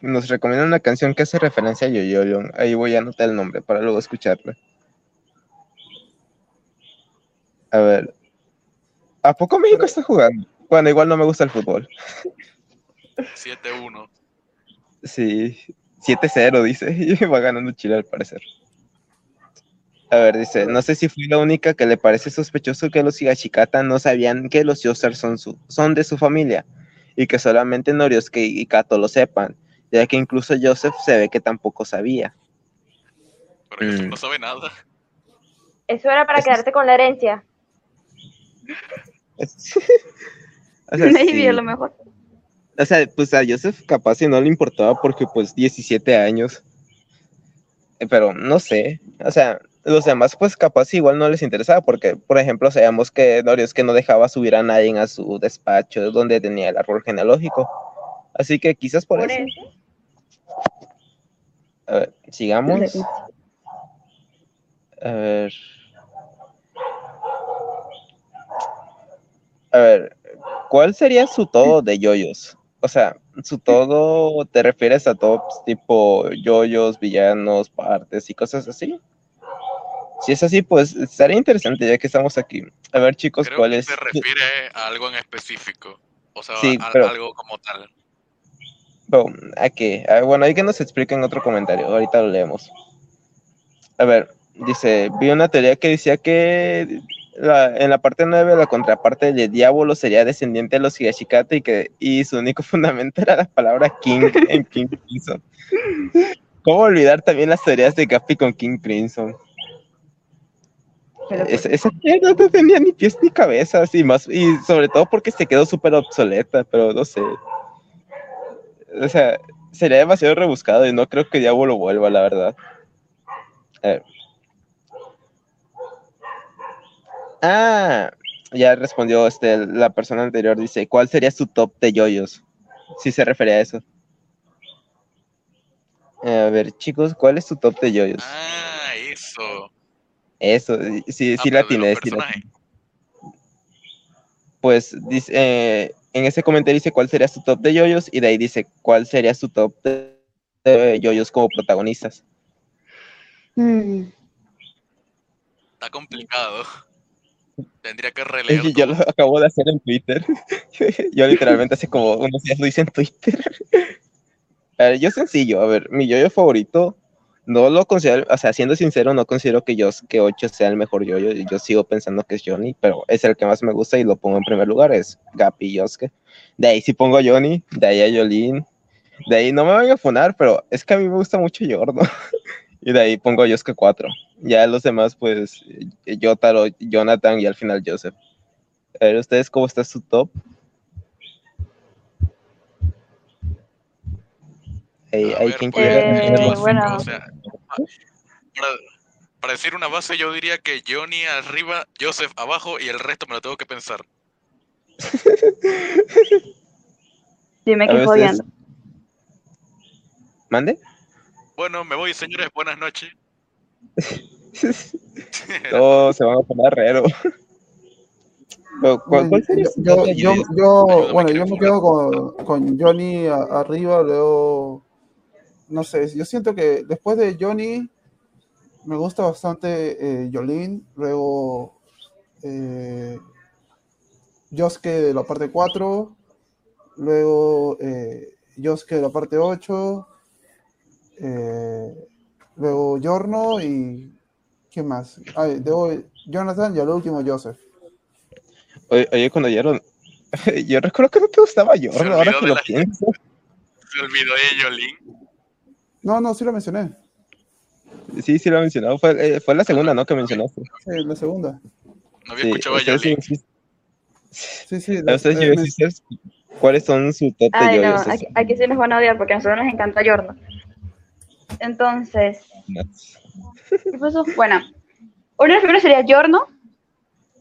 Nos recomienda una canción que hace referencia a Yoyolion. Ahí voy a anotar el nombre para luego escucharla. A ver. ¿A poco México está jugando? Bueno, igual no me gusta el fútbol. 7-1. Sí. 7-0, dice. *laughs* Y va ganando Chile al parecer. A ver, dice, no sé si fui la única que le parece sospechoso que los Higashikata no sabían que los Yoster son, su- son de su familia y que solamente Noriosuke y Kato lo sepan, ya que incluso Joseph se ve que tampoco sabía. Pero Mm. no sabe nada. Eso era para Eso es- quedarte con la herencia. *laughs* o sea, Maybe sí. a lo mejor. O sea, pues a Joseph capaz si no le importaba porque pues 17 años. Pero no sé, o sea, los demás pues capaz igual no les interesaba porque, por ejemplo, sabíamos que Dorius que no dejaba subir a nadie a su despacho donde tenía el árbol genealógico. Así que quizás por, Por eso. eso. A ver, sigamos. A ver. A ver, ¿cuál sería su todo de yoyos? O sea, su todo, ¿te refieres a tops tipo yoyos, villanos, partes y cosas así? Si es así, pues estaría interesante ya que estamos aquí. A ver, chicos, Creo ¿cuál que es? se refiere a algo en específico. O sea, Sí, a- pero- algo como tal. Bueno, ¿a qué? Bueno, hay que nos expliquen otro comentario, ahorita lo leemos. A ver, dice, vi una teoría que decía que la- en la parte 9 la contraparte de Diablo sería descendiente de los Higashikata y que y su único *laughs* fundamento era la palabra King en King Crimson. ¿Cómo olvidar también las teorías de Gappy con King Crimson? Es- esa teoría no tenía ni pies ni cabezas y más, y sobre todo porque se quedó súper obsoleta, pero no sé. O sea, sería demasiado rebuscado y no creo que Diablo vuelva, la verdad. Ver. Ah, ya respondió este, la persona anterior, dice, ¿cuál sería su top de yoyos? Si se refería a eso. Eh, a ver, chicos, ¿cuál es su top de yoyos? Ah, eso. Eso, sí, Ah, sí la tiene. personajes. Pues dice, eh, en ese comentario dice cuál sería su top de yoyos y de ahí dice cuál sería su top de, de yoyos como protagonistas. Mm, Está complicado. *laughs* Tendría que releer. Y yo lo acabo de hacer en Twitter. *laughs* yo literalmente hace como unos días lo hice en Twitter. *laughs* A ver, yo sencillo, a ver, mi yoyo favorito, no lo considero, o sea, siendo sincero, no considero que Yosuke 8 sea el mejor yoyo. Yo sigo pensando que es Johnny, pero es el que más me gusta y lo pongo en primer lugar, es Gapi y Yosuke. De ahí sí pongo Johnny, de ahí a Yolin. De ahí no me van a funar, pero es que a mí me gusta mucho Yorno. *laughs* y de ahí pongo a Yosuke 4. Ya los demás, pues, Yotaro, Jonathan y al final Joseph. A ver, ¿ustedes cómo está su top? Hay, A hay ver, quien pues, quiera Eh, bueno. o sea, para, para decir una base, yo diría que Johnny arriba, Joseph abajo y el resto me lo tengo que pensar. *laughs* dime que jodiendo. ¿Mande? Bueno, me voy, señores. Buenas noches. *laughs* No, se van a poner rero. Pero, *laughs* ¿Cuál, cuál sería su Yo, bueno, yo me me quedo con, con Johnny a- arriba, luego, no sé, yo siento que después de Johnny me gusta bastante eh, luego eh, Yosuke de la parte 4, luego eh, Yosuke de la parte 8, eh, luego Yorno y ¿quién más? Ay, debo- Jonathan y al último Joseph. Oye, oye, cuando oyeron, *laughs* yo recuerdo que no te gustaba Yorno, ahora que lo la- pienso. Se olvidó de Yolín. No, no, sí lo mencioné. Sí, sí lo he mencionado. Fue, eh, fue la segunda, ¿no? Que mencionaste. Sí, la segunda. No había Sí, escuchado a ustedes sí Sí, sí. la- ustedes eh, ¿Cuáles son su top de Ay, no, aquí, aquí sí nos van a odiar porque a nosotros nos encanta Yorno. Entonces, ¿qué pasó? Bueno, uno de los primeros sería Yorno,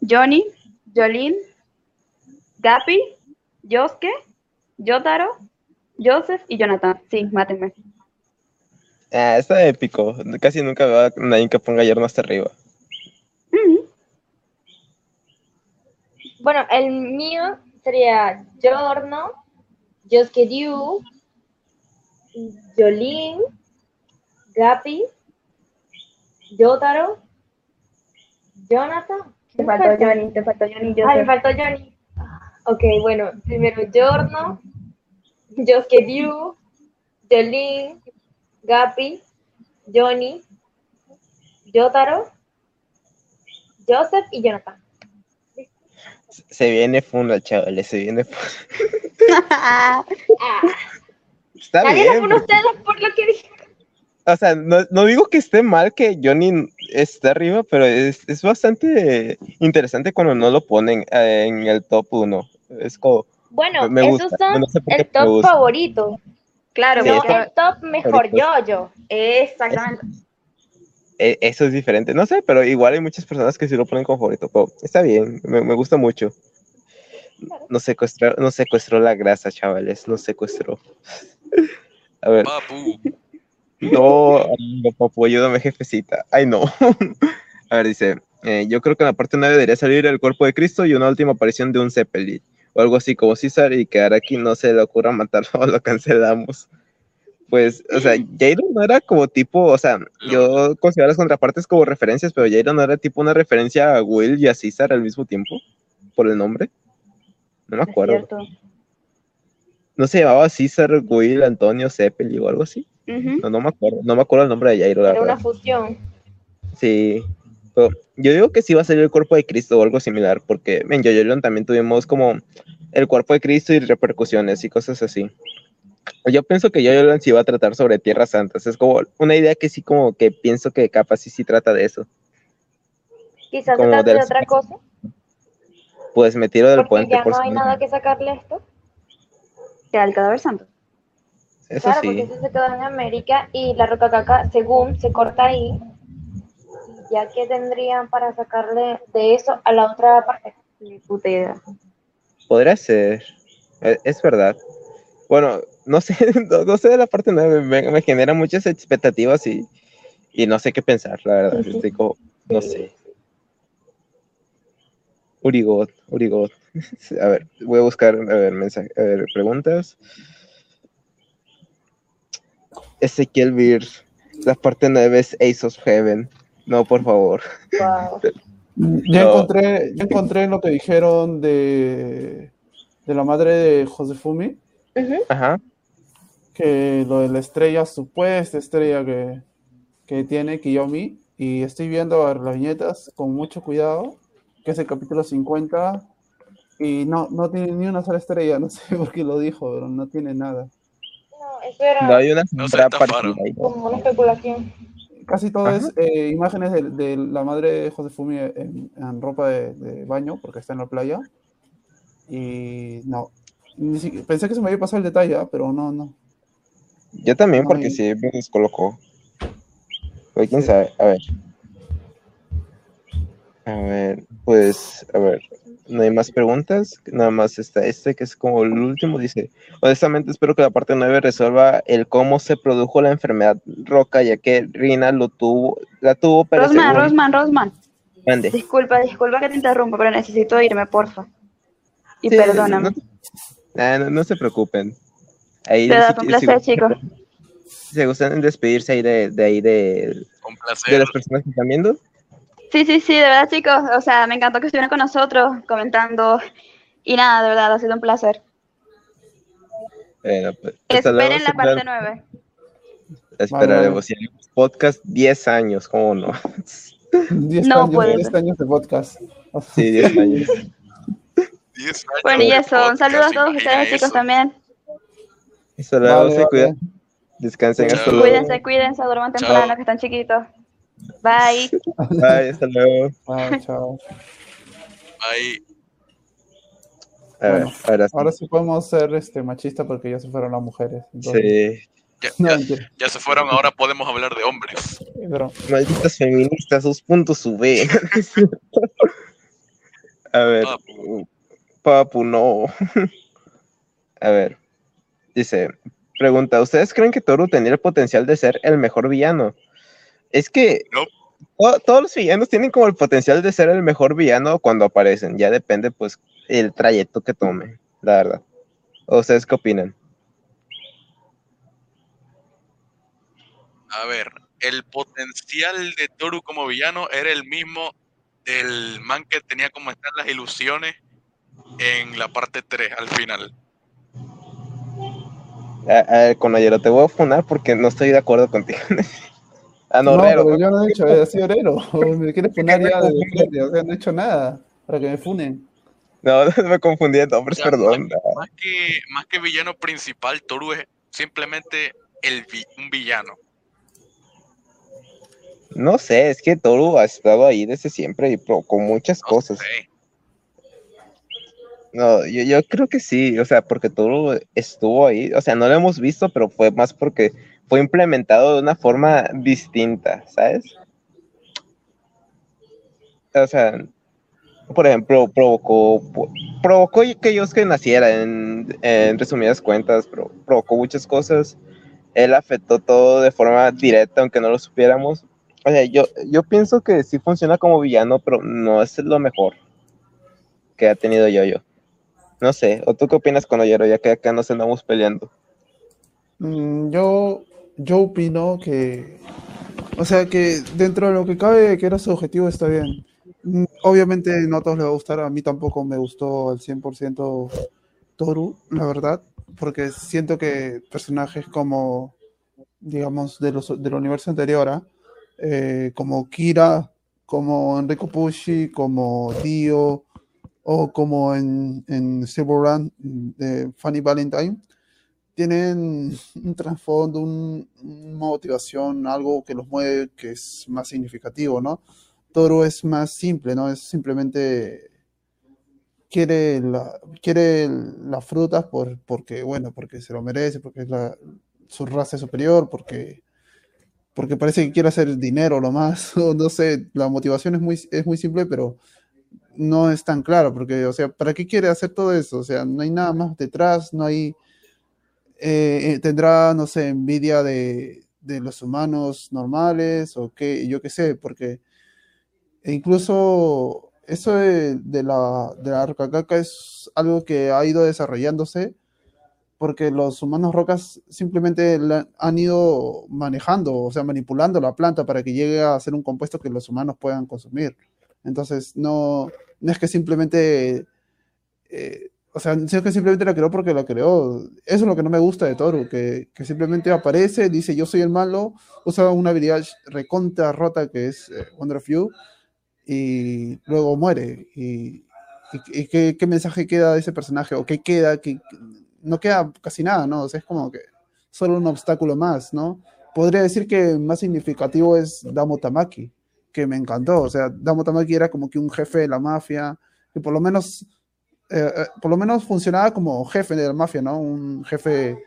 Johnny, Jolín, Gapi, Yosuke, Yotaro, Joseph y Jonathan. Sí, mátenme. Ah, está épico. Casi nunca veo a nadie que ponga Yorno hasta arriba. Bueno, el mío sería Giorno, Josuke Ryu, Jolin, Gapi, Yotaro, Jonathan. Te faltó Johnny, te faltó Johnny y Ay, me faltó Johnny. Ok, bueno, primero Giorno, Josuke Ryu, Jolin, Gapi, Johnny, Yotaro, Joseph y Jonathan. Se viene funda, chavales, se viene funda. *laughs* *laughs* Está nadie bien. lo ustedes por lo que dije. O sea, no, no digo que esté mal que Johnny esté arriba, pero es, es bastante interesante cuando no lo ponen eh, en el top 1. Es como, Bueno, Me gusta, esos son no sé el top favorito, Claro, Sí, no esto- el top mejor favoritos. yo-yo. exactamente. eh, eso es diferente. No sé, pero igual hay muchas personas que sí lo ponen como favorito. Pero está bien, me, me gusta mucho. Nos secuestró, nos secuestró la grasa, chavales, nos secuestró. *laughs* A ver, Papu. no, amigo, papu, ayúdame, jefecita. Ay, no. *laughs* A ver, dice, eh, yo creo que en la parte 9 debería salir el cuerpo de Cristo y una última aparición de un Zeppelin. O algo así como César y que aquí no se le ocurra matarlo *laughs* o lo cancelamos. Pues, o sea, Jairo no era como tipo, o sea, yo considero las contrapartes como referencias, pero Jairo no era tipo una referencia a Will y a César al mismo tiempo, por el nombre. No me Es acuerdo. cierto. ¿No se llamaba César, Will, Antonio, Zeppelin o algo así? No, no me acuerdo. No me acuerdo el nombre de Jairo, la Era verdad. una fusión. Sí. Pero yo digo que sí va a salir el cuerpo de Cristo o algo similar, porque en Yoyolon también tuvimos como el cuerpo de Cristo y repercusiones y cosas así. Yo pienso que Yoyolon sí va a tratar sobre tierras santas. Es como una idea que sí como que pienso que capaz sí sí trata de eso. Quizás se Como trate de otra cosa, Pues me tiro del porque puente ya por no hay nada que sacarle a esto. Queda el cadáver santo. Eso Claro, sí. porque eso se quedó en América y la roca caca, según se corta ahí, ya que tendrían para sacarle de eso a la otra parte. Idea. Podría ser. E- Es verdad. Bueno, no sé, *laughs* no, no sé de la parte 9, me, me genera muchas expectativas y, y no sé qué pensar, la verdad. Sí, sí. Estoy como, no sé. Urigot, Urigot. *laughs* A ver, voy a buscar, a ver, mensaje, a ver, preguntas. Ezequiel Beer, la parte 9 es Ace of Heaven. No, por favor. Wow. Ya No. encontré, ya encontré lo que dijeron de, de la madre de Josefumi. Ajá. que lo de la estrella, supuesta estrella que, que tiene Kiyomi, y estoy viendo a ver, las viñetas con mucho cuidado, que es el capítulo 50, y no, no tiene ni una sola estrella, no sé *laughs* por qué lo dijo, pero no tiene nada. No, eso era No hay una No se como una especulación. Casi todo Ajá. es eh, imágenes de, de la madre de Josefumi en, en ropa de, de baño, porque está en la playa. Y no, pensé que se me había pasado el detalle, ah, pero no, no. Yo también, No porque hay- sí me descolocó. Oye, quién sabe. A ver. A ver, pues, a ver. No hay más preguntas. Nada más está este, que es como el último. Dice: Honestamente, espero que la parte 9 resuelva el cómo se produjo la enfermedad roca, ya que Rina lo tuvo, la tuvo, pero Rosman, según- Rosman, Rosman. Mande. Disculpa, disculpa que te interrumpa, pero necesito irme, porfa. Y Sí, perdóname. No, Ah, no- no se preocupen. Ahí, si- verdad, un placer, si- chicos. Si gustan despedirse ahí de, de ahí de, Un de las personas que están viendo. Sí, sí, sí, de verdad, chicos. O sea, me encantó que estuvieran con nosotros comentando. Y nada, de verdad, ha sido un placer. Bueno, pues, luego, Esperen la parte 9. Esperaremos. Si hay podcast 10 años, ¿cómo no? *laughs* 10 No años, puede 10 ser. años de podcast. *laughs* Sí, 10 años. 10 años Bueno, y eso, un saludo a todos ustedes, chicos, también. Luego, Vale, se vale. cuidan. Descansen, hasta luego. Cuídense, cuídense, duerman Chao. temprano, que están chiquitos. Bye. Bye, hasta luego. Ah, chao. Ahí. A ver, Bueno, ahora sí. Ahora sí podemos ser este, machistas porque ya se fueron las mujeres. entonces- Sí. Ya, No, ya- ya se fueron, ahora podemos hablar de hombres. pero Malditas feministas, sus puntos suben. A ver, Papu. papu, no. A ver, dice, pregunta, ¿ustedes creen que Toru tenía el potencial de ser el mejor villano? Es que No. todos los villanos tienen como el potencial de ser el mejor villano cuando aparecen, ya depende pues el trayecto que tome, la verdad. ¿O ¿Ustedes qué opinan? A ver, el potencial de Toru como villano era el mismo del man que tenía como están las ilusiones en la parte 3 al final. A, a ver, Conallero, te voy a funar porque no estoy de acuerdo contigo. Ah, no, no, Rero, pero yo no he dicho, he sido Herero. *laughs* Me quieres funar ya de frente, o sea, no he hecho nada para que me funen. no, *laughs* me confundí de nombres, perdón. Más que, más que villano principal, Toru es simplemente el vi- un villano. No sé, es que Toru ha estado ahí desde siempre y provocó muchas No cosas. sé. No, yo, yo creo que sí, o sea, porque Toru estuvo ahí, o sea, no lo hemos visto, pero fue más porque fue implementado de una forma distinta, ¿sabes? O sea, por ejemplo, provocó, provocó que Yosuke naciera, en, resumidas cuentas, pero provocó muchas cosas. Él afectó todo de forma directa, aunque no lo supiéramos. O sea, yo, yo pienso que sí funciona como villano, pero no es lo mejor que ha tenido yo-yo. No sé, ¿o tú qué opinas con Oyero, ya que acá nos andamos peleando? Mm, yo, yo opino que, o sea, que dentro de lo que cabe, que era su objetivo, está bien. Mm, Obviamente no a todos les va a gustar, a mí tampoco me gustó al 100% Toru, la verdad, porque siento que personajes como, digamos, de los, del universo anterior, ¿ah? Eh, como Kira, como Enrico Pucci, como Dio, o como en, en Silver Run de Funny Valentine, tienen un trasfondo, un- una motivación, algo que los mueve, que es más significativo, ¿no? Toru es más simple, ¿no? Es simplemente quiere, quiere las frutas por, porque, bueno, porque se lo merece, porque es la, su raza es superior, porque, porque parece que quiere hacer dinero lo más, *laughs* o no sé, la motivación es muy, es muy simple, pero no es tan claro, porque, o sea, ¿para qué quiere hacer todo eso? O sea, no hay nada más detrás, no hay... Eh, eh, tendrá, no sé, envidia de, de los humanos normales o qué, yo qué sé, porque incluso eso de, la, de la es algo que ha ido desarrollándose porque los humanos rocas simplemente han ido manejando, o sea, manipulando la planta para que llegue a ser un compuesto que los humanos puedan consumir. Entonces, no, no es que simplemente, eh, o sea, es que simplemente la creó porque la creó. Eso es lo que no me gusta de Toru, que, que simplemente aparece, dice yo soy el malo, usa una habilidad recontra rota que es eh, Wonder of You, y luego muere. Y, y- y qué, qué mensaje queda de ese personaje? ¿O qué queda? que no queda casi nada, ¿no? O sea, es como que solo un obstáculo más, ¿no? Podría decir que más significativo es Damo Tamaki, que me encantó. O sea, Damo Tamaki era como que un jefe de la mafia, que por lo menos, eh, eh, por lo menos funcionaba como jefe de la mafia, ¿no? Un jefe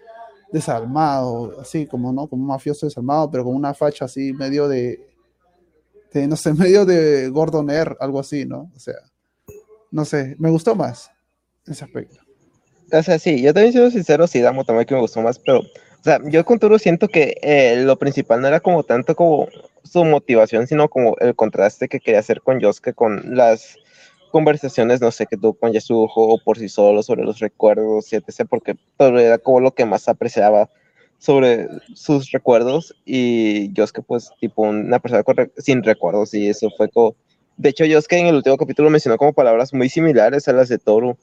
desalmado, así como, ¿no? Como un mafioso desalmado, pero con una facha así medio de, no sé, *laughs* medio de Gordon Air, algo así, ¿no? O sea, no sé, me gustó más ese aspecto. O sea, sí, yo también siendo sincero, sí, Damo Tamaki me gustó más, pero, o sea, yo con Toru siento que eh, lo principal no era como tanto como su motivación, sino como el contraste que quería hacer con Yosuke, con las conversaciones, no sé, que tuvo con Yasuho o por sí solo sobre los recuerdos y etc., porque era como lo que más apreciaba sobre sus recuerdos y Yosuke, pues, tipo, una persona re- sin recuerdos y eso fue como... De hecho, Yosuke en el último capítulo mencionó como palabras muy similares a las de Toru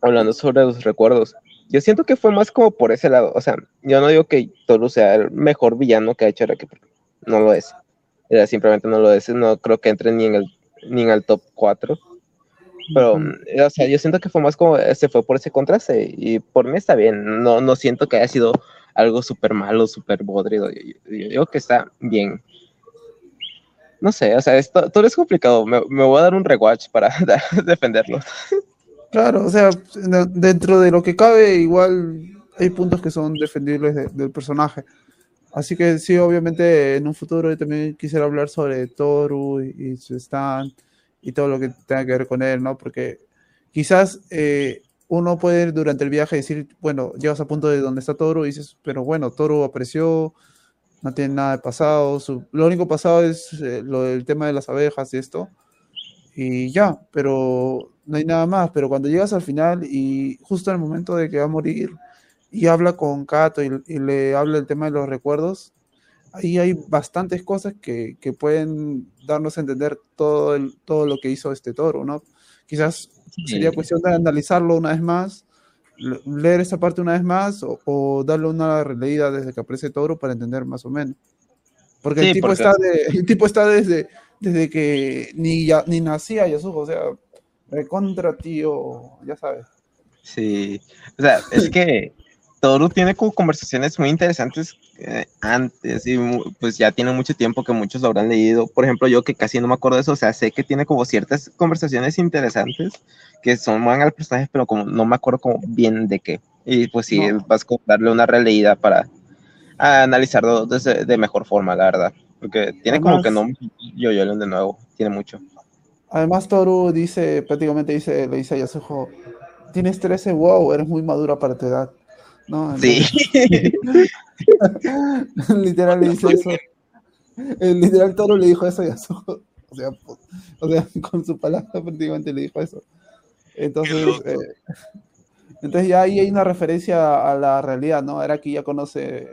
hablando sobre los recuerdos. Yo siento que fue más como por ese lado. O sea, yo no digo que Toru sea el mejor villano que ha hecho Araki, no lo es. Era simplemente no lo es. No creo que entre ni en el, ni en el top 4. Pero, o sea, yo siento que fue más como, se fue por ese contraste. Y por mí está bien. No, no siento que haya sido algo súper malo, súper podrido. Yo, yo- yo digo que está bien. No sé, o sea, esto, todo es complicado. Me, me voy a dar un rewatch para *laughs* defenderlo. Claro, o sea, de- dentro de lo que cabe, igual hay puntos que son defendibles de- del personaje. Así que sí, obviamente en un futuro yo también quisiera hablar sobre Toru y, y su stand y todo lo que tenga que ver con él, ¿no? Porque quizás eh, uno puede durante el viaje decir, bueno, llegas a punto de donde está Toru y dices, pero bueno, Toru apareció, no tiene nada de pasado, su- lo único pasado es eh, lo del tema de las abejas y esto y ya, pero no hay nada más. Pero cuando llegas al final y justo en el momento de que va a morir y habla con Kato y, y le habla el tema de los recuerdos, ahí hay bastantes cosas que, que pueden darnos a entender todo, el, todo lo que hizo este toro, ¿no? Quizás sería cuestión de analizarlo una vez más, le- leer esa parte una vez más o, o darle una releída desde que aparece Toro para entender más o menos. Porque el tipo porque- está de, el tipo está desde, desde que ni, ya, ni nacía Yasuko, o sea, recontra tío, ya sabes. Sí, o sea, es que Toru tiene como conversaciones muy interesantes eh, antes y pues ya tiene mucho tiempo que muchos lo habrán leído. Por ejemplo, yo que casi no me acuerdo de eso, o sea, sé que tiene como ciertas conversaciones interesantes que son van al personaje, pero como no me acuerdo como bien de qué. Y pues sí, No. vas a darle una releída para analizarlo desde- de mejor forma, la verdad. Porque tiene como que no Además- yo yo de nuevo, tiene mucho. Además, Toru dice, prácticamente dice, le dice a Yasuko, tienes 13, wow, eres muy madura para tu edad. ¿No? Sí. *laughs* literal le dice eso. El literal Toro le dijo eso a Yasuko. O sea, o sea, *laughs* con su palabra prácticamente le dijo eso. Entonces, eh, entonces ya ahí hay una referencia a la realidad, ¿no? Era que ya conoce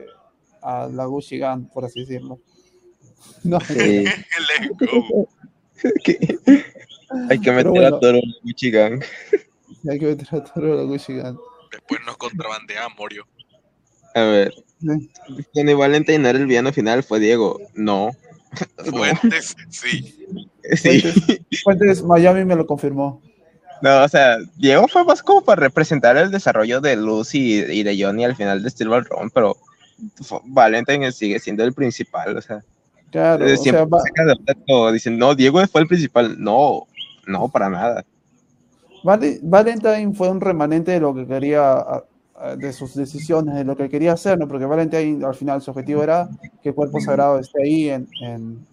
a la Gushigan, por así decirlo. No, Sí. *laughs* Hay que meter bueno. a Toro en Michigan. hay que meter a Toro a la Gushigan. Después nos contrabandeamos, Morio. A ver, Valentine no era el villano final, fue Diego. No. *laughs* No. Fuentes, sí. Sí. Fuentes, Miami me lo confirmó. No, o sea, Diego fue más como para representar el desarrollo de Lucy y, y de Johnny al final de Steel Ball Run, pero Valentine sigue siendo el principal, o sea, Claro, eh, o siempre sea, va- saca de onda todo, dicen, no, Diego fue el principal, no, no, para nada. Vale- Valentine fue un remanente de lo que quería, de sus decisiones, de lo que quería hacer, ¿no? Porque Valentine al final su objetivo era que el cuerpo sagrado esté ahí, en, en-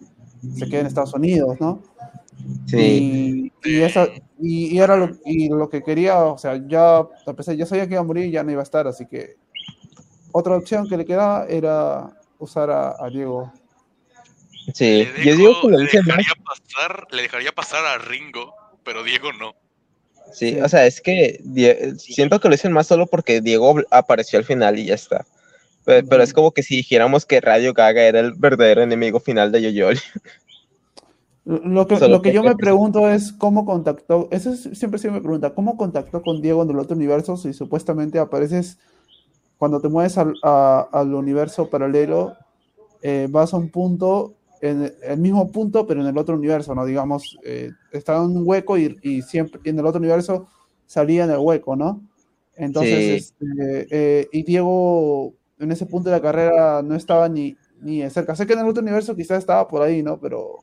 se quede en Estados Unidos, ¿no? Sí. Y, esa, y, era lo, y lo que quería, o sea, ya, a pesar, ya sabía que iba a morir y ya no iba a estar, así que otra opción que le quedaba era usar a, Diego. Sí, yo digo que le, dejaría pasar, le dejaría pasar a Ringo, pero Diego no. Sí, o sea, es que siento que lo dicen más solo porque Diego apareció al final y ya está. Pero, es como que si dijéramos que Radio Gaga era el verdadero enemigo final de Yoyoli. Lo que, lo que yo me pregunto es cómo contactó, eso siempre se me pregunta, ¿cómo contactó con Diego en el otro universo si supuestamente apareces cuando te mueves al, al universo paralelo, eh, vas a un punto, en el mismo punto, pero en el otro universo, ¿no? Digamos, eh, estaba en un hueco y, y, siempre en el otro universo salía en el hueco, ¿no? Entonces, este, eh, y Diego en ese punto de la carrera no estaba ni, ni cerca. Sé que en el otro universo quizás estaba por ahí, ¿no? Pero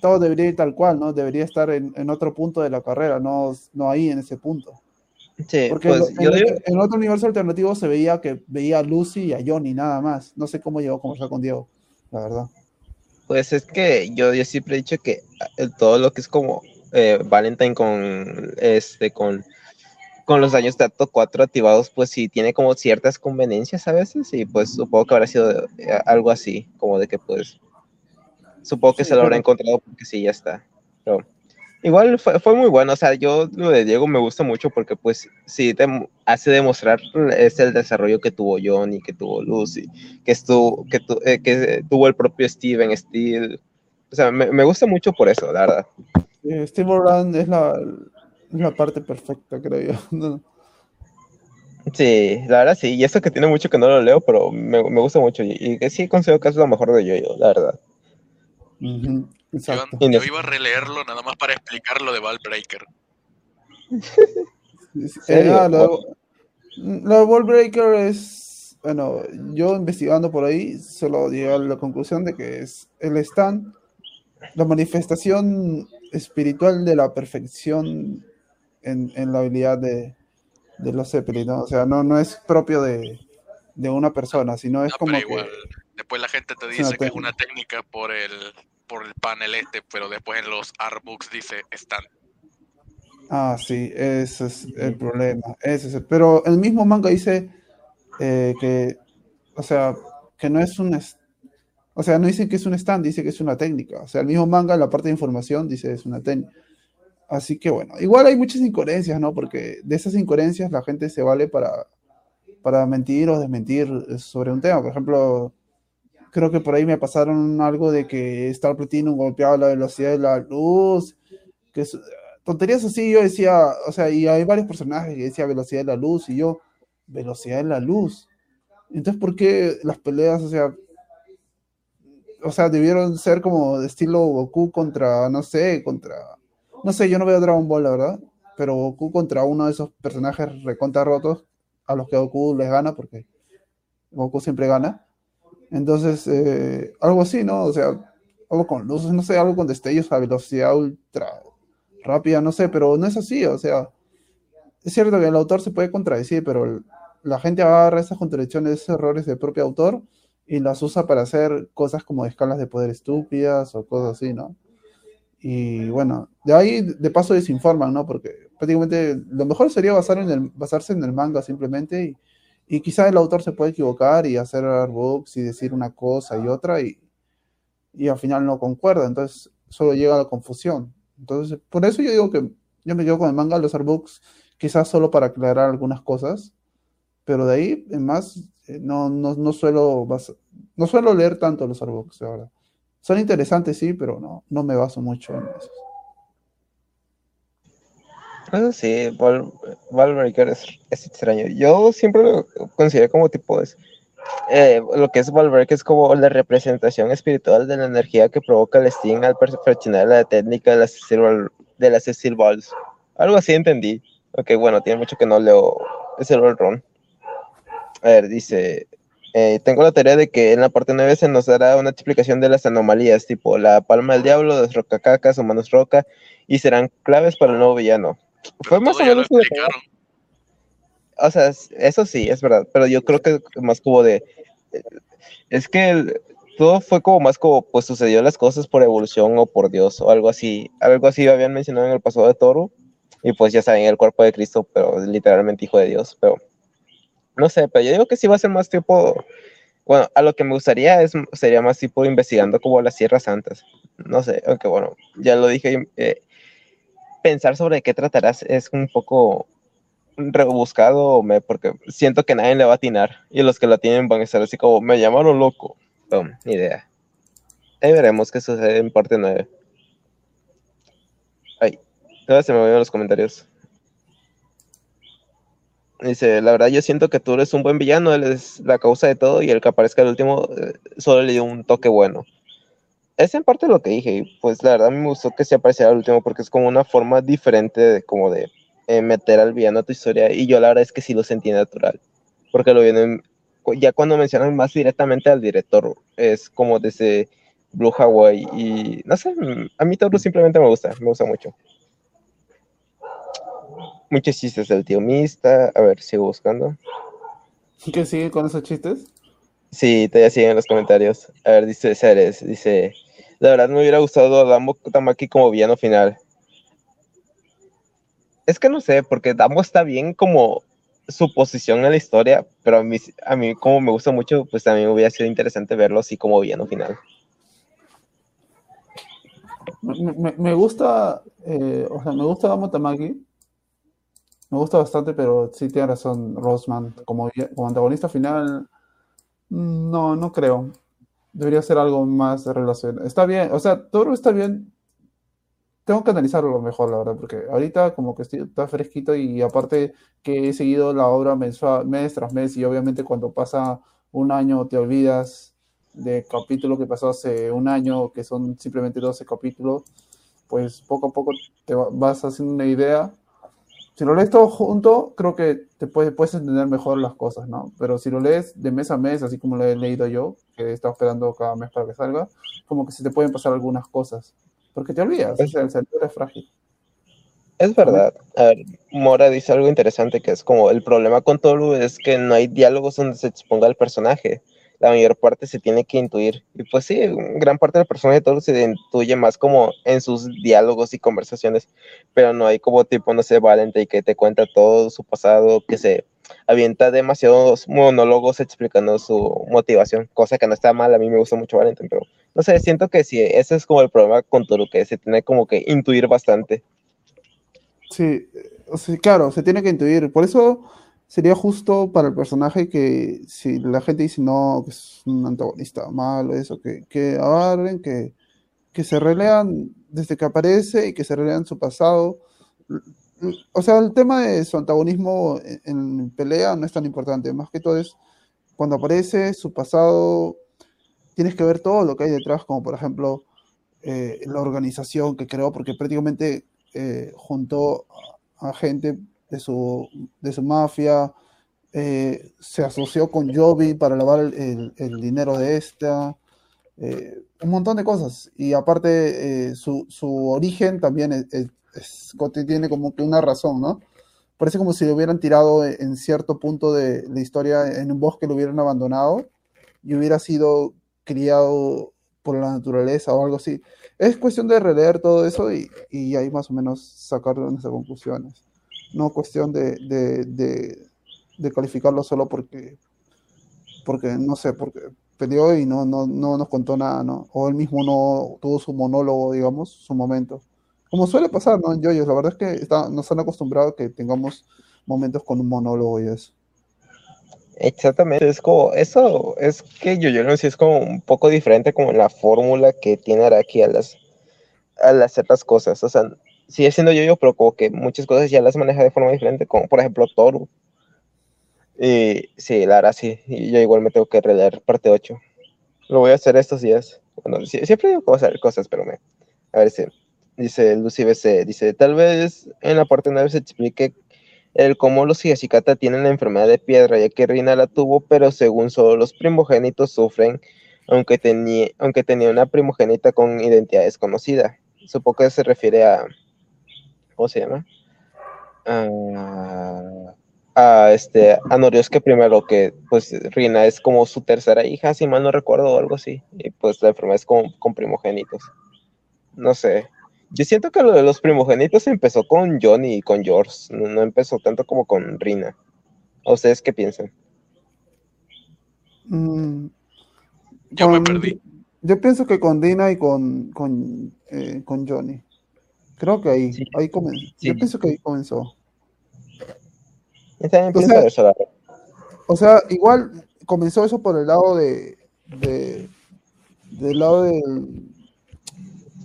todo debería ir tal cual, ¿no? Debería estar en, en otro punto de la carrera, no, no ahí en ese punto. Sí, Porque pues, en, yo en, otro universo alternativo se veía que veía a Lucy y a Johnny nada más. No sé cómo llegó a conversar con Diego, la verdad. Pues es que yo, yo siempre he dicho que eh, todo lo que es como eh, Valentine con este con con los daños de acto 4 activados, pues sí tiene como ciertas conveniencias a veces y pues supongo que habrá sido eh, algo así, como de que pues Supongo que se lo habrá encontrado porque sí, ya está. Pero igual fue, fue, muy bueno. O sea, yo lo de Diego me gusta mucho porque pues sí te hace demostrar es el desarrollo que tuvo Johnny, que tuvo Lucy, que, estuvo, que, eh, que tuvo el propio Steven Steel. O sea, me, me gusta mucho por eso, la verdad. Steve Moran es la, la, parte perfecta, creo yo. *laughs* Sí, la verdad sí, y eso que tiene mucho que no lo leo, pero me, me gusta mucho y, que sí considero que es lo mejor de yo, la verdad yo, iba a releerlo nada más para explicar lo de Ballbreaker. *laughs* Eh, ah, lo, de Ballbreaker es. Bueno, yo investigando por ahí, solo llegué a la conclusión de que es el stand, la manifestación espiritual de la perfección en, la habilidad de, los Zeppelin, ¿no? O sea, no, no es propio de, una persona, sino es como que... Después la gente te dice que es una técnica por el, por el panel este, pero después en los artbooks dice están. Ah, sí, ese es el problema. Ese es pero el mismo manga dice eh, que, o sea, que no es un. O sea, no dice que es un stand, dice que es una técnica. O sea, el mismo manga, la parte de información, dice que es una técnica. Así que bueno, igual hay muchas incoherencias, ¿no? Porque de esas incoherencias la gente se vale para, para mentir o desmentir sobre un tema. Por ejemplo, creo que por ahí me pasaron algo de que Star Platinum golpeaba la velocidad de la luz, que tonterías así, yo decía, o sea, y hay varios personajes que decían velocidad de la luz, y yo, velocidad de la luz. Entonces, ¿por qué las peleas, o sea, o sea, debieron ser como de estilo Goku contra, no sé, contra, no sé, yo no veo Dragon Ball, la verdad, pero Goku contra uno de esos personajes recontra rotos a los que Goku les gana, porque Goku siempre gana. Entonces, eh, algo así, ¿no? O sea, algo con luces, no sé, algo con destellos a velocidad ultra rápida, no sé, pero no es así, o sea, es cierto que el autor se puede contradecir, pero la gente agarra esas contradicciones, esos errores del propio autor y las usa para hacer cosas como escalas de poder estúpidas o cosas así, ¿no? Y bueno, de ahí de paso desinforman, ¿no? Porque prácticamente lo mejor sería basar en el, basarse en el manga simplemente y y quizá el autor se puede equivocar y hacer artbooks y decir una cosa y otra y, y al final no concuerda, entonces solo llega a la confusión. Entonces, por eso yo digo que yo me quedo con el manga, los artbooks, quizás solo para aclarar algunas cosas, pero de ahí en más eh, no, no, no, suelo no suelo leer tanto los artbooks ahora. Son interesantes, sí, pero no, no me baso mucho en eso. Sí, Valbreaker es, es, extraño. Yo siempre lo considero como tipo eh, lo que es Valbreaker es como la representación espiritual de la energía que provoca el Steam al perfeccionar la técnica de las Cecil, de la Cecil Balls. Algo así entendí. Ok, bueno, tiene mucho que no leo ese Ron. A ver, dice, eh, tengo la teoría de que en la parte 9 se nos dará una explicación de las anomalías, tipo la palma del diablo, los rocacacas, humanos roca, y serán claves para el nuevo villano. Fue más o menos. O sea, eso sí, es verdad, pero yo creo que más como de. Es que todo fue como más como, pues sucedió las cosas por evolución o por Dios o algo así. Algo así habían mencionado en el pasado de Toro. Y pues ya saben, el cuerpo de Cristo, pero literalmente hijo de Dios. Pero no sé, pero yo digo que sí va a ser más tipo. Bueno, a lo que me gustaría es, sería más tipo investigando como las Sierras Santas. No sé, aunque bueno, ya lo dije. Eh, pensar sobre qué tratarás es un poco rebuscado, porque siento que nadie le va a atinar. Y los que la tienen van a estar así como, me llamaron loco. Oh, ni idea. Ahí veremos qué sucede en parte 9. Ay, ahora se me en los comentarios. Dice, la verdad yo siento que tú eres un buen villano, él es la causa de todo y el que aparezca el último eh, solo le dio un toque bueno. Es en parte lo que dije, y pues la verdad me gustó que se apareciera el último porque es como una forma diferente de como de eh, meter al villano a tu historia y yo la verdad es que sí lo sentí natural, porque lo vienen ya cuando mencionan más directamente al director, es como desde Blue Hawaii y no sé, a mí todo simplemente me gusta, me gusta mucho. Muchos chistes del tío Mista, a ver, sigo buscando. ¿Qué sigue con esos chistes? Sí, todavía siguen en los comentarios. A ver, dice Ceres, dice, la verdad me hubiera gustado Damo Tamaki como villano final. Es que no sé, porque Damo está bien como su posición en la historia, pero a mí, a mí como me gusta mucho, pues también hubiera sido interesante verlo así como villano final. Me, gusta, eh, o sea, me gusta Damo Tamaki. Me gusta bastante, pero sí tiene razón Rosman. Como, como antagonista final, no, no creo. Debería ser algo más de relación. Está bien, o sea, todo está bien tengo que analizarlo mejor, la verdad, porque ahorita como que está fresquito y aparte que he seguido la obra mensual, mes tras mes y obviamente cuando pasa un año te olvidas de capítulo que pasó hace un año, que son simplemente 12 capítulos, pues poco a poco te vas haciendo una idea. Si lo lees todo junto, creo que te puedes, puedes entender mejor las cosas, ¿no? Pero si lo lees de mes a mes, así como lo he leído yo, que he estado esperando cada mes para que salga, como que se te pueden pasar algunas cosas porque te olvidas, es, el cerebro es frágil. Es verdad. A ver, Mora dice algo interesante que es como el problema con Toru es que no hay diálogos donde se exponga el personaje. La mayor parte se tiene que intuir. Y pues sí, gran parte del personaje de Toru se intuye más como en sus diálogos y conversaciones, pero no hay como tipo, no sé, Valente que te cuenta todo su pasado, que se avienta demasiados monólogos explicando su motivación, cosa que no está mal, a mí me gusta mucho Valente, pero no sé, siento que sí, ese es como el problema con Toru, que se tiene como que intuir bastante. Sí, o sea, claro, se tiene que intuir, por eso sería justo para el personaje que si la gente dice no, que es un antagonista malo, eso, que, que agarren, que, que se relean desde que aparece y que se relean su pasado. O sea, el tema de su antagonismo en pelea no es tan importante, más que todo es cuando aparece su pasado, tienes que ver todo lo que hay detrás, como por ejemplo eh, la organización que creó, porque prácticamente eh, juntó a gente de su, de su mafia, eh, se asoció con Joby para lavar el, dinero de esta, un montón de cosas. Y aparte, su, su, origen también es, tiene como que una razón, ¿no? Parece como si lo hubieran tirado en cierto punto de la historia en un bosque, lo hubieran abandonado y hubiera sido criado por la naturaleza o algo así. Es cuestión de releer todo eso y, y ahí más o menos sacar nuestras conclusiones. No cuestión de, de, calificarlo solo porque, porque, no sé, porque peleó y no, no, no nos contó nada, ¿no? O él mismo no tuvo su monólogo, digamos, su momento. Como suele pasar, ¿no? En Yoyos, la verdad es que está, nos han acostumbrado a que tengamos momentos con un monólogo y eso. Exactamente, es como, eso es que yo, yo no sé, es como un poco diferente como la fórmula que tiene Araki a las, a las ciertas cosas, o sea, sigue siendo yo, yo, pero como que muchas cosas ya las maneja de forma diferente, como por ejemplo Toru. Y sí, la verdad sí, y yo igual me tengo que releer parte 8. Lo voy a hacer estos días. Bueno, siempre digo cosas, cosas, pero me, a ver si, dice Lucy BC, dice, tal vez en la parte 9 se explique el cómo los Higashikata tienen la enfermedad de piedra, ya que Rina la tuvo, pero según solo los primogénitos sufren, aunque, tenía, aunque tenía una primogénita con identidad desconocida. Supongo que se refiere a. ¿Cómo se llama? a este a Noriosuke primero, que pues Rina es como su tercera hija, si mal no recuerdo, o algo así. Y pues la enfermedad es como con primogénitos. No sé. Yo siento que lo de los primogénitos empezó con Johnny y con George, no, no empezó tanto como con Rina. ¿A ustedes qué piensan? Mm, Yo me con- perdí. Yo pienso que con Dina y con, con, eh, con Johnny. Creo que ahí, Sí. ahí comenzó. Sí. Yo pienso que ahí comenzó. Yo también O pienso sea- eso, la verdad. O sea, igual comenzó eso por el lado de, de del lado del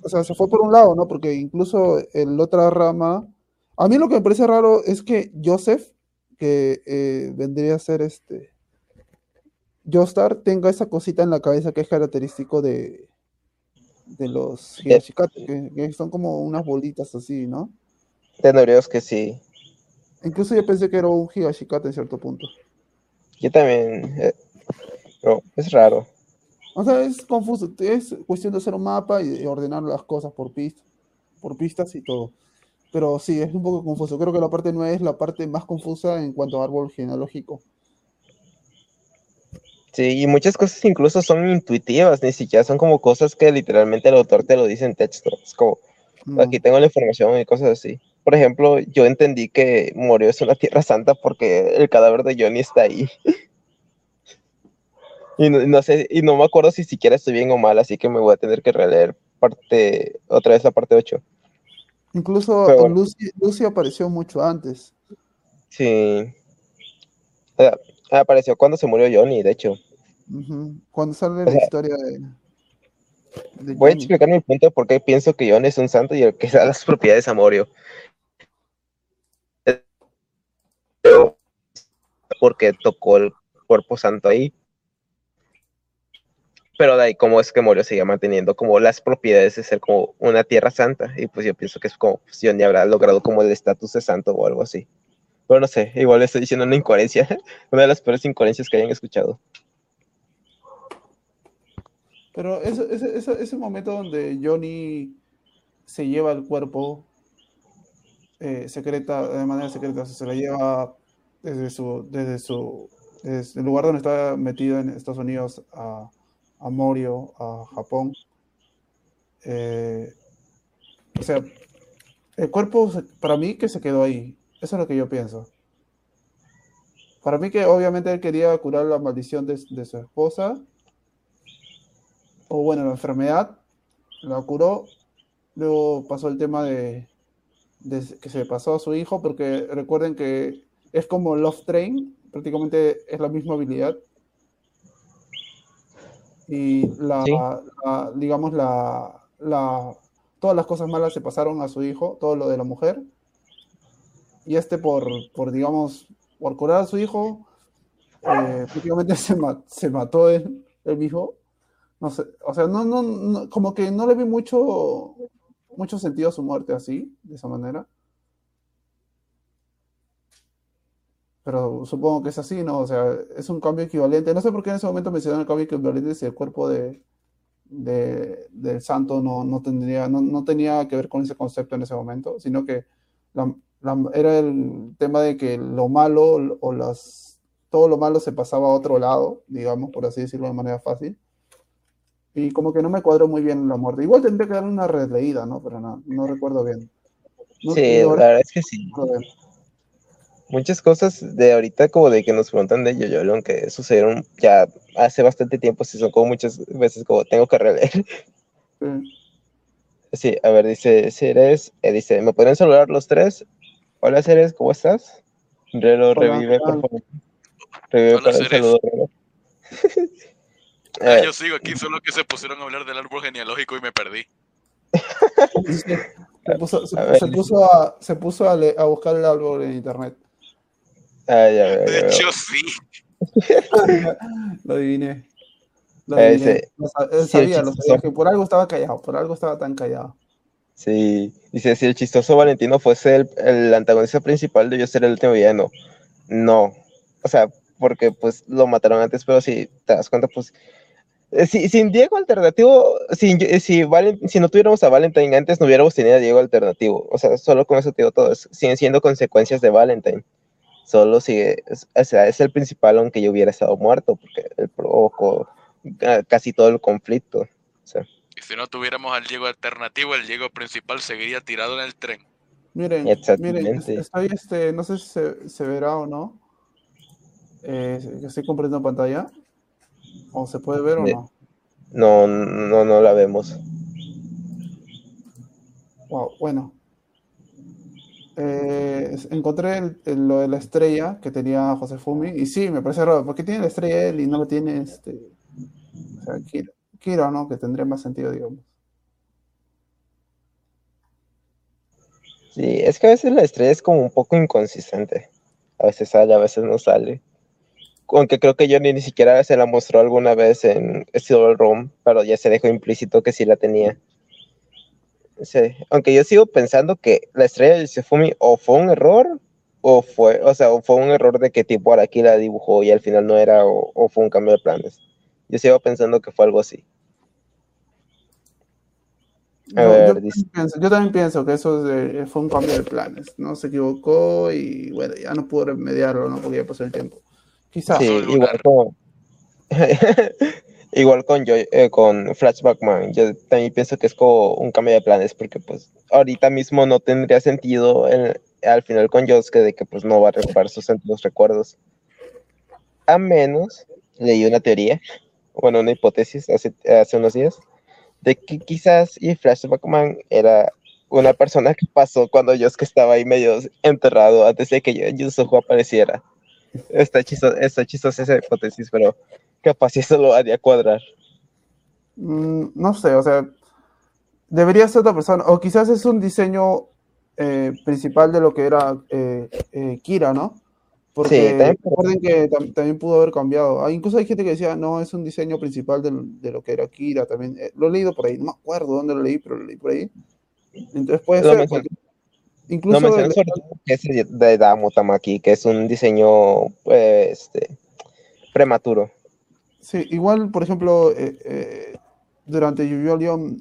o sea, se fue por un lado, ¿no? Porque incluso en la otra rama, a mí lo que me parece raro es que Joseph, que eh, vendría a ser este Joestar, tenga esa cosita en la cabeza que es característico de de los Higashikata, que, que son como unas bolitas así, ¿no? De Noriosuke sí. Incluso yo pensé que era un Higashikata en cierto punto. Yo también. eh, pero es raro. O sea, es confuso. Es cuestión de hacer un mapa y de ordenar las cosas por pistas, por pistas y todo. Pero sí, es un poco confuso. Creo que la parte 9 es la parte más confusa en cuanto a árbol genealógico. Sí, y muchas cosas incluso son intuitivas, ni siquiera son como cosas que literalmente el autor te lo dice en texto. Es como, Mm. aquí tengo la información y cosas así. Por ejemplo, yo entendí que Morio es una tierra santa porque el cadáver de Johnny está ahí. *laughs* Y no, no sé, y no me acuerdo si siquiera estoy bien o mal, así que me voy a tener que releer parte, otra vez la parte 8. Incluso bueno. Lucy, Lucy apareció mucho antes. Sí. Eh, apareció cuando se murió Johnny, de hecho. Cuando sale O la sea, historia de, de Voy a explicar mi punto de por qué pienso que Johnny es un santo y el que *laughs* da las propiedades a Morio. Porque tocó el cuerpo santo ahí. Pero de ahí, ¿cómo es que Morio sigue manteniendo como las propiedades de ser como una tierra santa? Y pues yo pienso que es como pues, Johnny habrá logrado como el estatus de santo o algo así. Pero no sé, igual estoy diciendo una incoherencia, *laughs* una de las peores incoherencias que hayan escuchado. Pero ese, ese, ese, momento donde Johnny se lleva el cuerpo eh, secreta, de manera secreta, se la lleva desde su, desde su, el lugar donde está metido en Estados Unidos a, a Morio, a Japón. Eh, o sea, el cuerpo para mí que se quedó ahí. Eso es lo que yo pienso. Para mí que obviamente él quería curar la maldición de, de su esposa o bueno, la enfermedad, la curó, luego pasó el tema de, de que se pasó a su hijo, porque recuerden que es como Love Train, prácticamente es la misma habilidad. Y la, Sí. la- digamos, la, la, todas las cosas malas se pasaron a su hijo, todo lo de la mujer. Y este por, por digamos, por curar a su hijo, eh, prácticamente *laughs* se, ma- se mató él, él mismo. No sé, o sea, no, no, como que no le vi mucho, mucho sentido a su muerte así, de esa manera. Pero supongo que es así, ¿no? O sea, es un cambio equivalente. No sé por qué en ese momento mencionaron el cambio equivalente si el cuerpo de, de- del santo no, no tendría, no, no tenía que ver con ese concepto en ese momento, sino que era el tema de que lo malo o las, todo lo malo se pasaba a otro lado, digamos, por así decirlo de manera fácil. Y como que no me cuadró muy bien la muerte. Igual tendría que darle una releída, ¿no? Pero no, no recuerdo bien. No- Sí, la verdad es que sí. Muchas cosas de ahorita como de que nos preguntan de Yoyolon que sucedieron ya hace bastante tiempo, sí son como muchas veces como tengo que releer. Sí. Sí, a ver, dice Ceres, eh, dice, ¿me pueden saludar los tres? Hola Ceres, ¿cómo estás? Relo, revive, ¿qué por favor. Revive Hola, para el Ceres. saludo. *laughs* Ah, Eh, yo sigo aquí, solo que se pusieron a hablar del árbol genealógico y me perdí. Se *laughs* puso, se, A ver, se puso a, se puso a, le- a buscar el árbol en internet. ah, ya veo, ya De hecho, sí. Lo adiviné. Lo Eh, adiviné. ese- Lo sí, sabía, lo sabía, que por algo estaba callado, por algo estaba tan callado. Sí, dice, si el chistoso Valentino fuese el, el antagonista principal, debió ser el último villano. No, o sea, porque pues lo mataron antes, pero si te das cuenta, pues, si, sin Diego alternativo, sin, si, Valen- si no tuviéramos a Valentine antes, no hubiéramos tenido a Diego alternativo. O sea, solo con eso te digo todo, siguen siendo consecuencias de Valentine. Solo sigue, o sea, es el principal aunque yo hubiera estado muerto, porque él provocó casi todo el conflicto. Y si no tuviéramos al Diego alternativo, el Diego principal seguiría tirado en el tren. Miren, miren estoy, este, no sé si se, verá o no. Eh, estoy compartiendo pantalla. ¿O se puede ver o no? No, no, no la vemos. Wow, bueno. Eh, encontré lo de la estrella que tenía José Fumi y sí, me parece raro, porque tiene la estrella él y no lo tiene este, o sea, Kira, ¿no? Que tendría más sentido, digamos. Sí, es que a veces la estrella es como un poco inconsistente. A veces sale, a veces no sale. Aunque creo que yo ni, siquiera se la mostró alguna vez en Silver Room, pero ya se dejó implícito que sí la tenía. Sí, aunque yo sigo pensando que la estrella de Yosefumi o fue un error o fue, o sea, fue un error de que tipo Araki la dibujó y al final no era o, fue un cambio de planes. Yo sigo pensando que fue algo así. yo, también pienso, que eso fue un cambio de planes, ¿no? Se equivocó y bueno, ya no pudo remediarlo, ¿no? Porque ya pasó el tiempo. Quizás. Sí, igual como... *laughs* Igual con yo, eh, con Flashback Man, yo también pienso que es como un cambio de planes, porque pues ahorita mismo no tendría sentido al final con Josuke de que pues no va a recuperar sus antiguos recuerdos. A menos, leí una teoría, bueno, una hipótesis hace, hace unos días, de que quizás y Flashback Man era una persona que pasó cuando Josuke estaba ahí medio enterrado antes de que Yusuke apareciera. Está chistosa, está chistosa esa hipótesis, pero capaz si eso lo haría cuadrar. Mm, no sé, o sea, debería ser otra persona, o quizás es un diseño eh, principal de lo que era eh, eh, Kira, ¿no? Porque recuerden que también pudo haber cambiado. Ah, incluso hay gente que decía, no, es un diseño principal de, lo que era Kira también. lo he leído por ahí, no me acuerdo dónde lo leí, pero lo leí por ahí. Entonces puede ser. Incluso no me que es de Damu Tamaki, que es un diseño pues, este, prematuro. Sí, igual, por ejemplo, eh, eh, durante Yu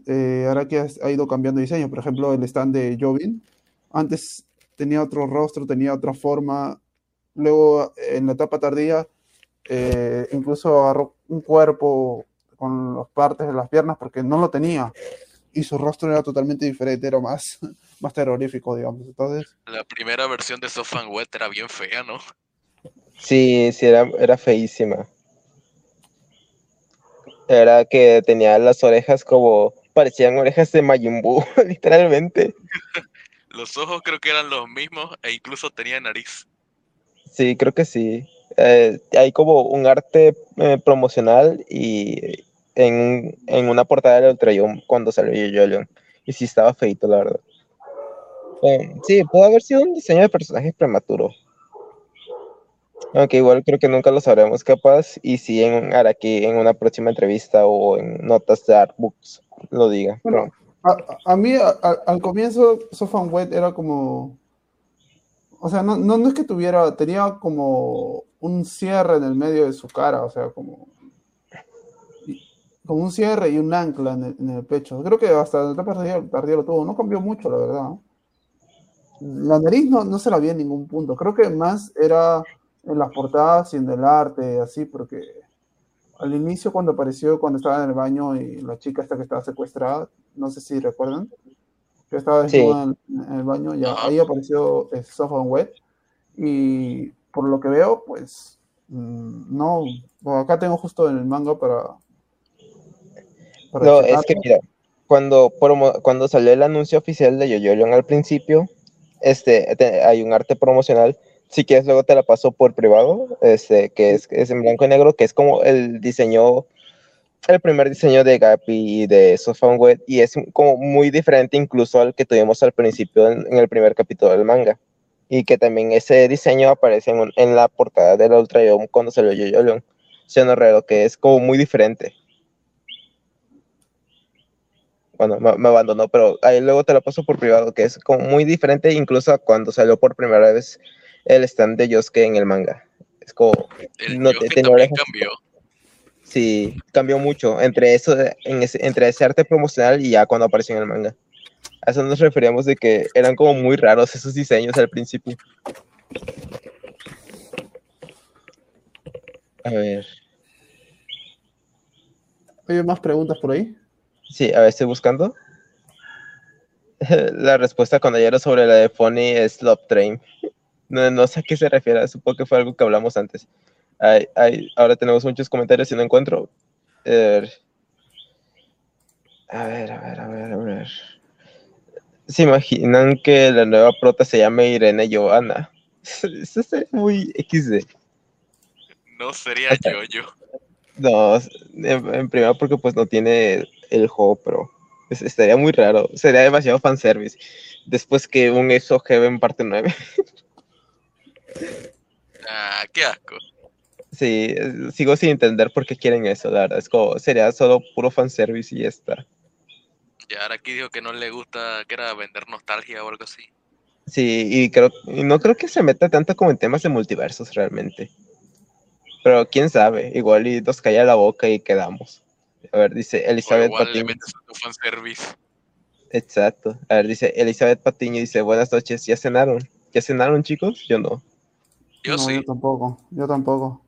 eh, Araki ha ido cambiando diseño. Por ejemplo, el stand de Jovin, antes tenía otro rostro, tenía otra forma. Luego, en la etapa tardía, eh, incluso agarró un cuerpo con las partes de las piernas porque no lo tenía. Y su rostro era totalmente diferente, era más, más terrorífico, digamos. Entonces, la primera versión de Sofan Wet era bien fea, ¿no? Sí, sí, era, era feísima era que tenía las orejas como parecían orejas de Majin *laughs* literalmente. los ojos creo que eran los mismos e incluso tenía nariz. Sí, creo que sí. Eh, hay como un arte eh, promocional y en, una portada de Ultrayon cuando salió Leon. Y sí estaba feito, la verdad. Eh, sí, pudo haber sido un diseño de personaje prematuro. Aunque igual creo que nunca lo sabremos capaz y si en Araki en una próxima entrevista o en notas de Artbooks lo diga. a, mí al comienzo Sofan Wet era como... O sea, no, no, es que tuviera, tenía como un cierre en el medio de su cara, o sea, como como un cierre y un ancla en el, pecho. Creo que hasta la etapa tardía lo tuvo. No cambió mucho, la verdad. La nariz no, no se la vi en ningún punto. Creo que más era en las portadas y en el arte, así, porque al inicio cuando apareció, cuando estaba en el baño y la chica esta que estaba secuestrada, no sé si recuerdan, que estaba en, el baño, ya ahí apareció eh, Soft Wet, y por lo que veo, pues, mm, no, acá tengo justo el manga para... no, es que mira, cuando, cuando salió el anuncio oficial de Yoyoyon al principio, este, hay un arte promocional si quieres luego te la paso por privado, este, que es, es en blanco y negro, que es como el diseño, el primer diseño de Gapi y de Wet, y es como muy diferente incluso al que tuvimos al principio en, el primer capítulo del manga. Y que también ese diseño aparece en, en la portada de la Ultra Young cuando salió Yo-Yo Leon. Rero, que es como muy diferente. Bueno, me, me, abandonó, pero ahí luego te la paso por privado, que es como muy diferente incluso a cuando salió por primera vez el stand de Yosuke en el manga. Es como. El no te, también cambió. Sí, cambió mucho entre eso, en ese, entre ese arte promocional y ya cuando apareció en el manga. A eso nos referíamos de que eran como muy raros esos diseños al principio. A ver. ¿Hay más preguntas por ahí? Sí, a ver, estoy buscando. *laughs* La respuesta cuando era sobre la de Funny es Love Train. No, no sé a qué se refiere, supongo que fue algo que hablamos antes. Ay, ay, ahora tenemos muchos comentarios y no encuentro. Eh, a ver, a ver, a ver, a ver. ¿Se imaginan que la nueva prota se llame Irene Johanna? *laughs* Eso es muy XD. No sería yo, yo. No, en, en primera porque pues no tiene el juego, pero es- estaría muy raro. Sería demasiado fanservice. Después que un ESO en parte 9. *laughs* Ah, qué asco. Sí, sigo sin entender por qué quieren eso, la verdad. Es como, sería solo puro fanservice y ya está. Y ahora aquí dijo que no le gusta, que era vender nostalgia o algo así. Sí, y creo, y no creo que se meta tanto como en temas de multiversos realmente. Pero quién sabe, igual y nos calla la boca y quedamos. A ver, dice O Elizabeth igual le Patiño. su fanservice. Exacto. A ver, dice Elizabeth Patiño, dice, buenas noches, ¿ya cenaron? ¿Ya cenaron, chicos? Yo no. Yo no, sí. yo tampoco. Yo tampoco.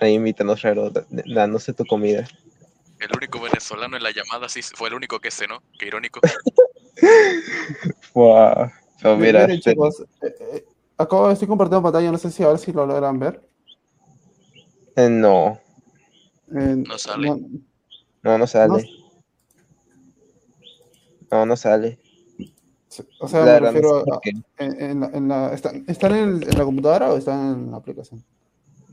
Ahí invítanos, Raro, da- danos tu comida. El único venezolano en la llamada sí fue el único que cenó. Qué irónico. *laughs* Wow. Mira, miren, chicos, eh, eh, acabo de estoy compartiendo pantalla, no sé si a ver si lo logran ver. eh, no, Eh, No sale. no- no, no sale. No, no sale. o sea, La me refiero a- en, en la, en la- ¿están, ¿están en, el- en la computadora o están en la aplicación?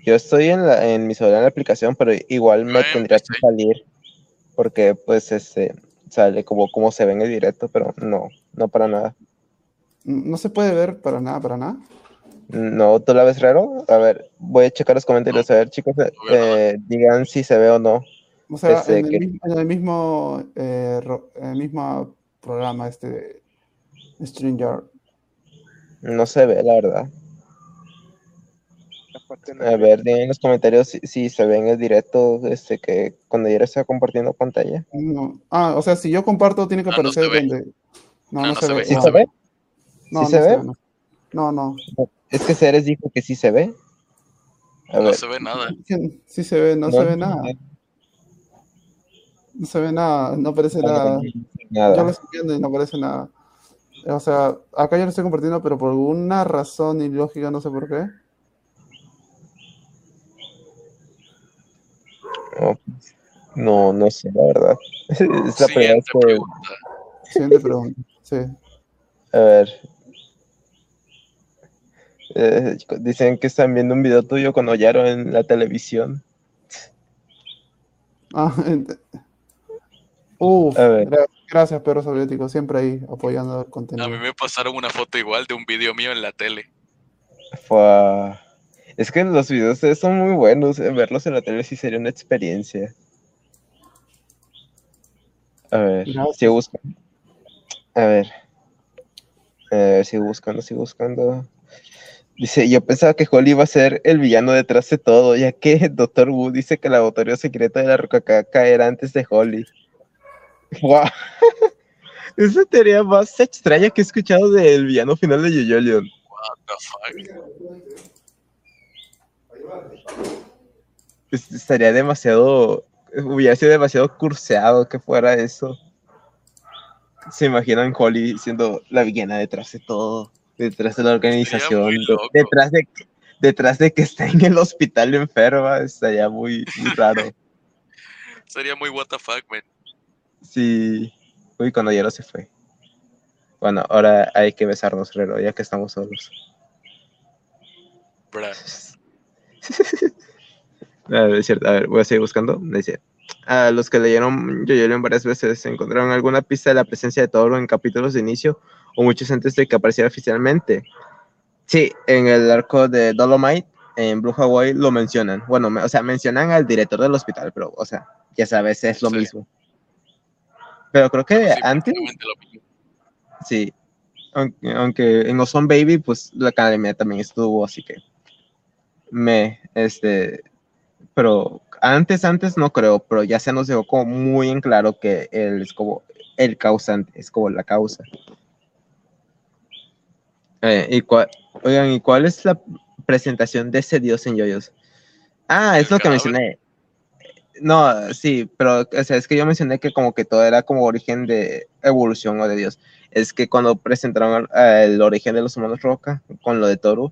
Yo estoy en, la, en mi celular en la aplicación, pero igual me tendría que salir. Porque pues este sale como, como se ve en el directo, pero no, no para nada. No se puede ver para nada, para nada. No, ¿tú la ves raro? A ver, voy a checar los comentarios. A ver, chicos, eh, No digan si se ve o no. O sea, Ese en el, que- mismo, en el mismo, eh, ro- en el mismo programa este StreamYard. No se ve, la verdad. A ver, digan en los comentarios si, si se ve en el directo este, que cuando yo está compartiendo pantalla. No. Ah, o sea, si yo comparto tiene que Ah, no aparecer ve. donde... No, Ah, no, no se, se ve. ve. ¿Sí No, se ve? no, ¿Sí no se ve? no. No, no. Es que Ceres dijo que sí se ve. A No ver. se ve nada. Sí, sí se ve, no, se ve nada. No se ve nada, no aparece nada. Yo lo Nada. estoy viendo y no aparece nada. O sea, acá yo lo estoy compartiendo, pero por alguna razón ilógica, no sé por qué. No, no, no sé, la verdad. *laughs* Es la primera vez Siguiente que, pregunta. Siguiente pregunta. Sí. a ver. Eh, dicen que están viendo un video tuyo con Oyaro en la televisión. Ah, Uf, A gra- gracias, perro soviético, siempre ahí apoyando el A contenido. mí me pasaron una foto igual de un video mío en la tele. Fua. Es que los videos de- son muy buenos. eh, Verlos en la tele sí sería una experiencia. A ver, Gracias. sigo buscando. A ver. A ver, sigo buscando, sigo buscando. Dice, yo pensaba que Holly iba a ser el villano detrás de todo, ya que *laughs* Doctor Wu dice que el laboratorio secreto de la Rocacaca era antes de Holly. ¡Wow! *laughs* Esa teoría más extraña que he escuchado del villano final de Yoyo Leon. What the fuck. Es- estaría demasiado, hubiera sido demasiado curseado que fuera eso. Se imaginan Holly siendo la villana detrás de todo, detrás de la organización, detrás de, detrás de que está en el hospital enferma, estaría muy, muy raro. *laughs* Sería muy what the fuck, man. Sí, uy, cuando Yero se fue. Bueno, ahora hay que besarnos, Rero, ya que estamos solos. A ver, *laughs* es cierto, a ver, voy a seguir buscando. Dice, a los que leyeron Yoyolion varias veces, ¿encontraron alguna pista de la presencia de Toro en capítulos de inicio o muchos antes de que apareciera oficialmente? Sí, en el arco de Dolomite, en Blue Hawaii, lo mencionan. Bueno, me- o sea, mencionan al director del hospital, pero, o sea, ya sabes, es lo Sí. mismo. Pero creo que Sí, antes, sí, aunque, aunque en Ozone Baby, pues la academia también estuvo, así que me, este, pero antes, antes no creo, pero ya se nos dejó como muy en claro que él es como el causante, es como la causa. Eh, y cuál, oigan, ¿y cuál es la presentación de ese dios en Yoyos? Ah, es ¿El lo que cadáver? mencioné. No, sí, pero o sea, es que yo mencioné que como que todo era como origen de evolución o de Dios. Es que cuando presentaron eh, el origen de los humanos roca con lo de Toru,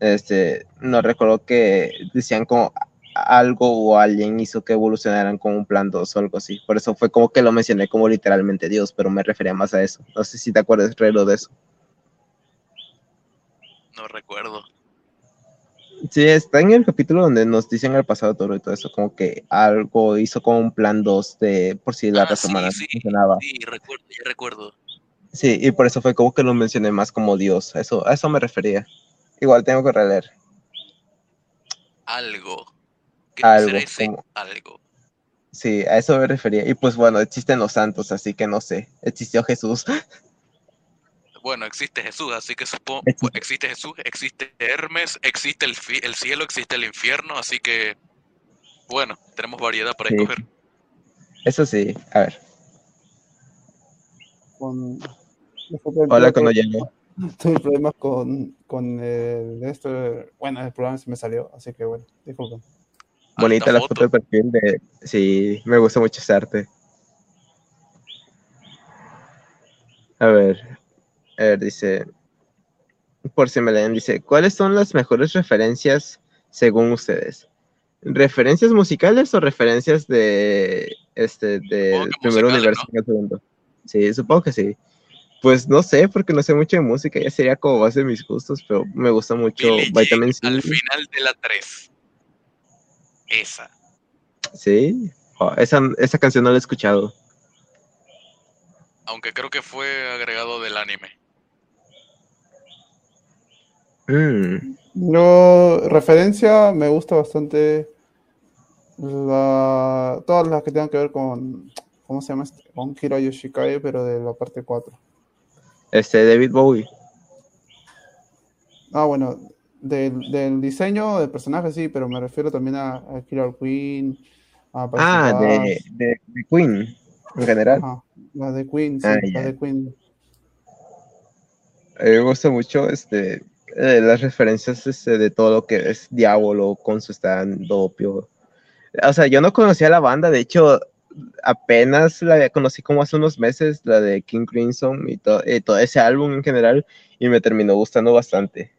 este, no recuerdo que decían como algo o alguien hizo que evolucionaran con un plan 2 o algo así. Por eso fue como que lo mencioné como literalmente Dios, pero me refería más a eso. No sé si te acuerdas, Relo, de eso. No recuerdo. Sí, está en el capítulo donde nos dicen el pasado Toro y todo eso, como que algo hizo como un plan 2 de por si la Ah, raza sí, humana sí, funcionaba. Sí, recuerdo, ya recuerdo. Sí, y por eso fue como que lo mencioné más como Dios. A eso, a eso me refería. Igual tengo que releer. Algo. ¿Qué Algo, será ese como- algo? Sí, a eso me refería. Y pues bueno, existen los santos, así que no sé. Existió Jesús. *laughs* Bueno, existe Jesús, así que supongo, Existe. existe Jesús, existe Hermes, existe el, cielo, existe el infierno, así que, bueno, tenemos variedad para Sí. escoger. Eso sí. A ver. Con... Hola, cuando que llegó. Tuve problemas con, con el, esto, bueno, el programa se me salió, así que bueno, disculpen. Bonita Alta la foto de perfil de. Sí, me gusta mucho ese arte. A ver. A ver, dice. Por si me leen, dice: ¿Cuáles son las mejores referencias según ustedes? ¿Referencias musicales o referencias de. Este, del primer universo ¿no? y el segundo? Sí, supongo que sí. Pues no sé, porque no sé mucho de música, ya sería como base de mis gustos, pero me gusta mucho Billie Vitamin Jean, C. al final de la 3. Esa. Sí, Oh, esa, esa canción no la he escuchado. Aunque creo que fue agregado del anime. Mm, Yo, referencia, me gusta bastante la, todas las que tengan que ver con, ¿cómo se llama? este? Con Kira Yoshikae, pero de la parte 4. Este, David Bowie. Ah, bueno, del, del diseño del personaje sí, pero me refiero también a, a Killer Queen, a Ah, de, de, de Queen, en general. ajá, las de Queen, sí, Ah, las ya. de Queen. A mí me gusta mucho este, eh, las referencias este, de todo lo que es Diablo con su stand opio. O sea, yo no conocía la banda, de hecho, apenas la conocí como hace unos meses, la de King Crimson y to- eh, todo ese álbum en general, y me terminó gustando bastante.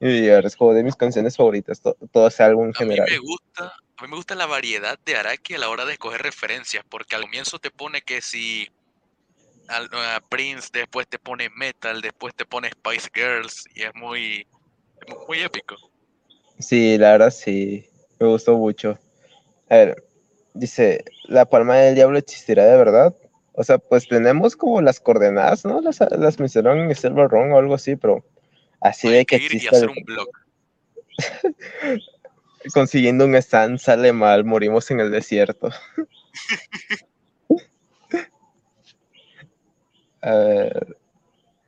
Y ahora es como de mis canciones favoritas, to- todo ese álbum en A mí general. me gusta, a mí me gusta la variedad de Araki a la hora de escoger referencias, porque al comienzo te pone que si a Prince, después te pone Metal, después te pone Spice Girls, y es muy, muy épico. Sí, la verdad sí, me gustó mucho. A ver, dice, ¿la palma del diablo existirá de verdad? O sea, pues tenemos como las coordenadas, ¿no? Las, las mencionaron en Silver Run o algo así, pero así de que que ir y exista, hacer un blog. *laughs* consiguiendo un stand sale mal, morimos en el desierto. *laughs* Ver,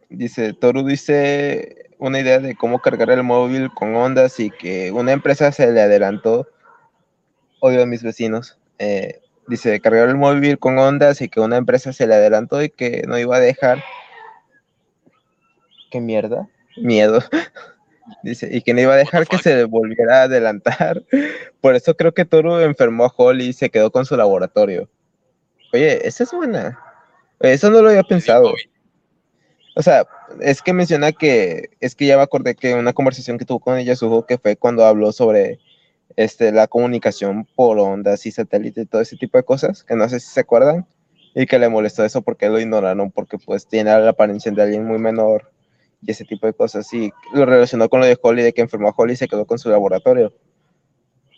dice, Toru dice una idea de cómo cargar el móvil con ondas y que una empresa se le adelantó. Odio a mis vecinos. Eh, dice, cargar el móvil con ondas y que una empresa se le adelantó y que no iba a dejar. ¿Qué mierda? Miedo. *laughs* Dice, y que no iba a dejar que se volviera a adelantar. *laughs* Por eso creo que Toru enfermó a Holly y se quedó con su laboratorio. Oye, esa es buena. Eso no lo había pensado. O sea, es que menciona que, es que ya me acordé que una conversación que tuvo con ella sujo que fue cuando habló sobre este, la comunicación por ondas y satélite y todo ese tipo de cosas, que no sé si se acuerdan, y que le molestó eso porque lo ignoraron, porque pues tiene la apariencia de alguien muy menor y ese tipo de cosas, y lo relacionó con lo de Holly, de que enfermó a Holly y se quedó con su laboratorio.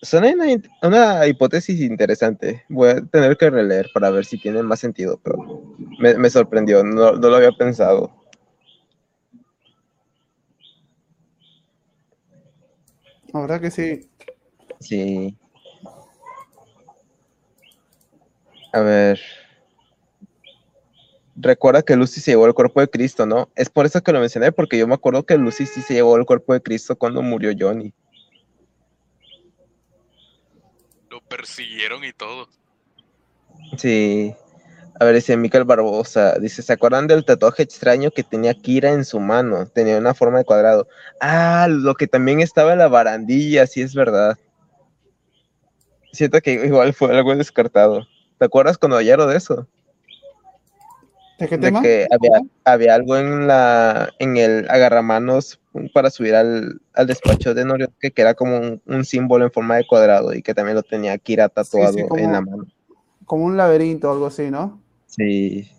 Suena una, una hipótesis interesante. Voy a tener que releer para ver si tiene más sentido, pero me, me sorprendió, no, no lo había pensado. La verdad que sí. Sí. A ver. Recuerda que Lucy se llevó el cuerpo de Cristo, ¿no? Es por eso que lo mencioné, porque yo me acuerdo que Lucy sí se llevó el cuerpo de Cristo cuando murió Johnny. Lo persiguieron y todo. Sí. A ver, dice Michael Barbosa, dice, ¿se acuerdan del tatuaje extraño que tenía Kira en su mano? Tenía una forma de cuadrado. Ah, lo que también estaba en la barandilla, sí es verdad. siento que igual fue algo descartado. ¿Te acuerdas cuando hallaron de eso? ¿De qué De tema? que había, había algo en la en el agarramanos para subir al, al despacho de Norioke que era como un, un símbolo en forma de cuadrado y que también lo tenía Kira tatuado sí, como- en la mano. Como un laberinto o algo así, ¿no? Sí.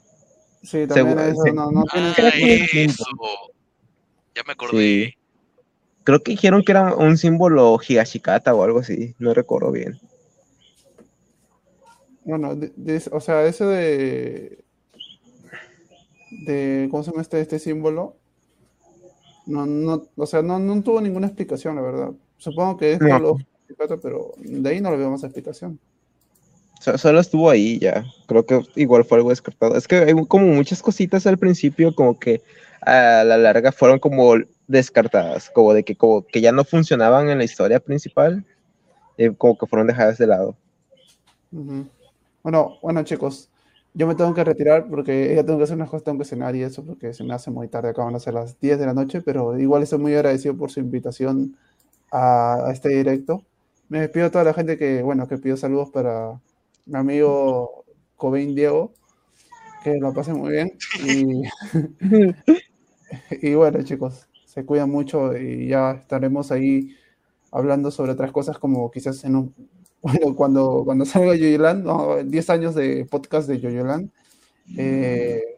Sí, también Seguro, eso, sí. no, no tiene Ah, Creo que es eso. Ya me acordé. Sí. Creo que dijeron que era un símbolo Higashikata o algo así, no recuerdo bien. Bueno, de- de- o sea, eso de, de, ¿cómo se llama este, este símbolo? No, no, o sea, no, no tuvo ninguna explicación, la verdad. Supongo que es No. lo pero de ahí no le veo más explicación. So- solo estuvo ahí ya. Creo que igual fue algo descartado. Es que hay como muchas cositas al principio como que a la larga fueron como descartadas, como de que como que ya no funcionaban en la historia principal, eh, como que fueron dejadas de lado. Ujú. Bueno, bueno, chicos, yo me tengo que retirar porque ya tengo que hacer unas cosas, tengo que cenar y eso, porque se me hace muy tarde, acaban de ser las 10 de la noche, pero igual estoy muy agradecido por su invitación a, a este directo. Me despido a toda la gente que, bueno, que pidió saludos para mi amigo Cobain Diego, que lo pasen muy bien. Y, *laughs* y bueno, chicos, se cuidan mucho y ya estaremos ahí hablando sobre otras cosas como quizás en un, bueno, cuando, cuando salga Yoyoland, no, 10 años de podcast de Yoyoland, eh,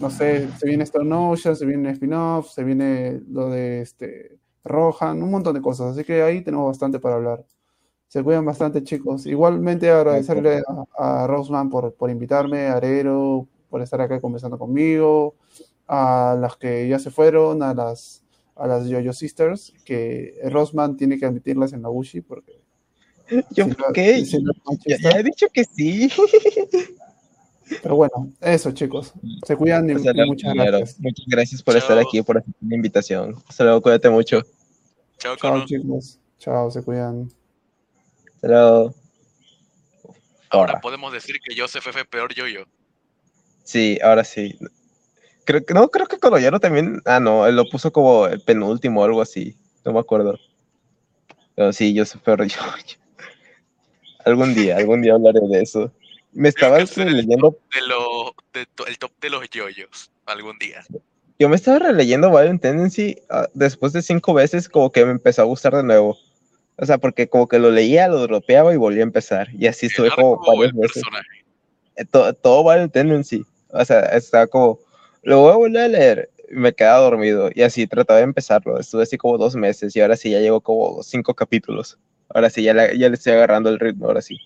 no sé, se viene Stone Ocean, se viene spin-off, se viene lo de este Rohan, un montón de cosas, así que ahí tenemos bastante para hablar. Se cuidan bastante, chicos. Igualmente agradecerle a, a Roseman por, por invitarme, a Arero por estar acá conversando conmigo, a las que ya se fueron, a las a las Yoyo Sisters, que Rosman tiene que admitirlas en la Ushi porque Yo, si ¿qué? si Ya, he dicho que sí. Pero bueno, eso chicos. Se cuidan y, O sea, y muchas primero, gracias. Muchas gracias por Chao. estar aquí, por aceptar la invitación. Hasta luego, cuídate mucho. Chao, Chao chicos. Chao, se cuidan. Hasta luego. Ahora Ahora. podemos decir que Joseph fue peor yo-yo. Sí, ahora sí. Creo que no, creo que Coloyero también. Ah, no, él lo puso como el penúltimo o algo así. No me acuerdo. Pero sí, *laughs* yo soy peor yo. Algún día, algún día hablaré de eso. Me estaba hacer el releyendo, top de los de el top de los yoyos algún día. yo me estaba releyendo Violent Tendency ah, después de cinco veces, como que me empezó a gustar de nuevo. O sea, porque como que lo leía, lo dropeaba y volvía a empezar. Y así estuve como varias veces. Eh, to- todo Violent Tendency. O sea, estaba como, lo voy a volver a leer. y Me quedaba dormido y así trataba de empezarlo. Estuve así como dos meses y ahora sí ya llevo como cinco capítulos. Ahora sí, ya, la- ya le estoy agarrando el ritmo, ahora sí.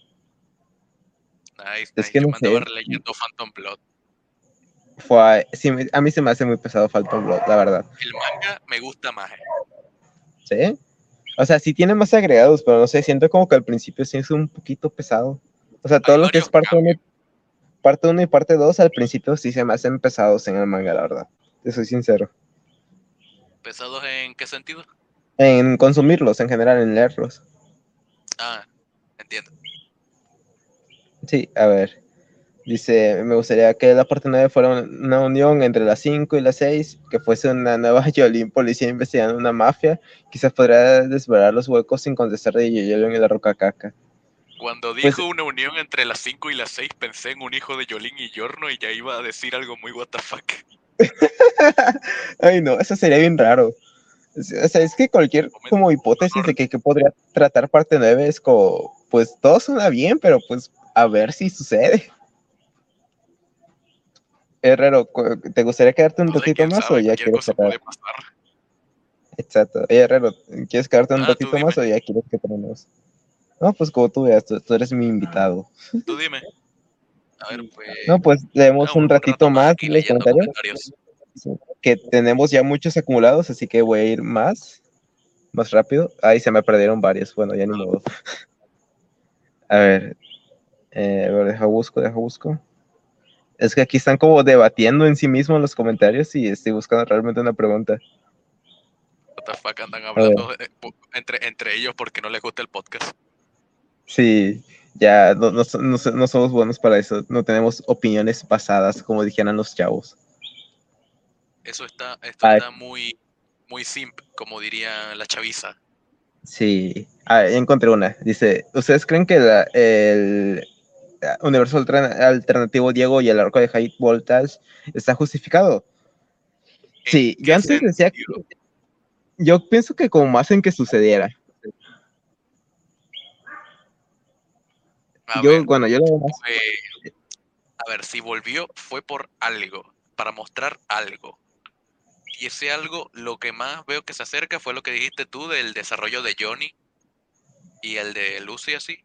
Nice, Es que Yo no me andaba releyendo Phantom Blood. Fue, sí, a mí se me hace muy pesado Phantom Blood, la verdad. El manga me gusta más. eh. ¿Sí? O sea, sí tiene más agregados, pero no sé, siento como que al principio sí es un poquito pesado. O sea, todo lo que es parte 1 y, parte uno y parte 2 al principio sí se me hacen pesados en el manga, la verdad. Te soy sincero. ¿Pesados en qué sentido? En consumirlos, en general, en leerlos. Ah, entiendo. Sí, a ver. Dice, me gustaría que la parte 9 fuera un- una unión entre las 5 y las 6, que fuese una nueva *laughs* Yolín policía investigando una mafia. Quizás podría desvelar los huecos sin contestar de Yoyolín y la roca caca. Cuando Pues- dijo una unión entre las 5 y las 6, pensé en un hijo de Yolín y Yorno y ya iba a decir algo muy fuck. *laughs* Ay, no, eso sería bien raro. O sea, es que cualquier como hipótesis de que, que podría tratar parte 9 es como, pues todo suena bien, pero pues a ver si sucede. Herrero, ¿te gustaría quedarte un No sé, ratito más sabe, o ya quieres cerrar? Exacto. Oye, Herrero, ¿quieres quedarte un Ah, ratito más o ya quieres que terminemos? No, pues como tú veas, tú, tú eres mi invitado. Tú dime. A ver, pues. *laughs* No, pues leemos no, un ratito rato más aquí los leyendo comentarios, que tenemos ya muchos acumulados, así que voy a ir más, más rápido. Ahí se me perdieron varios, bueno, ya ni modo. A ver, eh, a ver, deja busco, deja busco. Es que aquí están como debatiendo en sí mismos los comentarios y estoy buscando realmente una pregunta. What the fuck andan hablando de- po- entre, entre ellos porque no les gusta el podcast. Sí, ya no, no no no somos buenos para eso, no tenemos opiniones pasadas, como dijeran los chavos. Eso está, esto Ay. está muy, muy simp, como diría la chaviza. Sí, ah, encontré una. Dice, ¿ustedes creen que la- el universo altern- alternativo Diego y el arco de High Voltage está justificado? ¿En Sí, yo antes decía que yo pienso que como hacen que sucediera. A yo, ver, bueno, yo lo a ver, si volvió fue por algo, para mostrar algo. Y ese algo, lo que más veo que se acerca fue lo que dijiste tú del desarrollo de Johnny y el de Lucy así.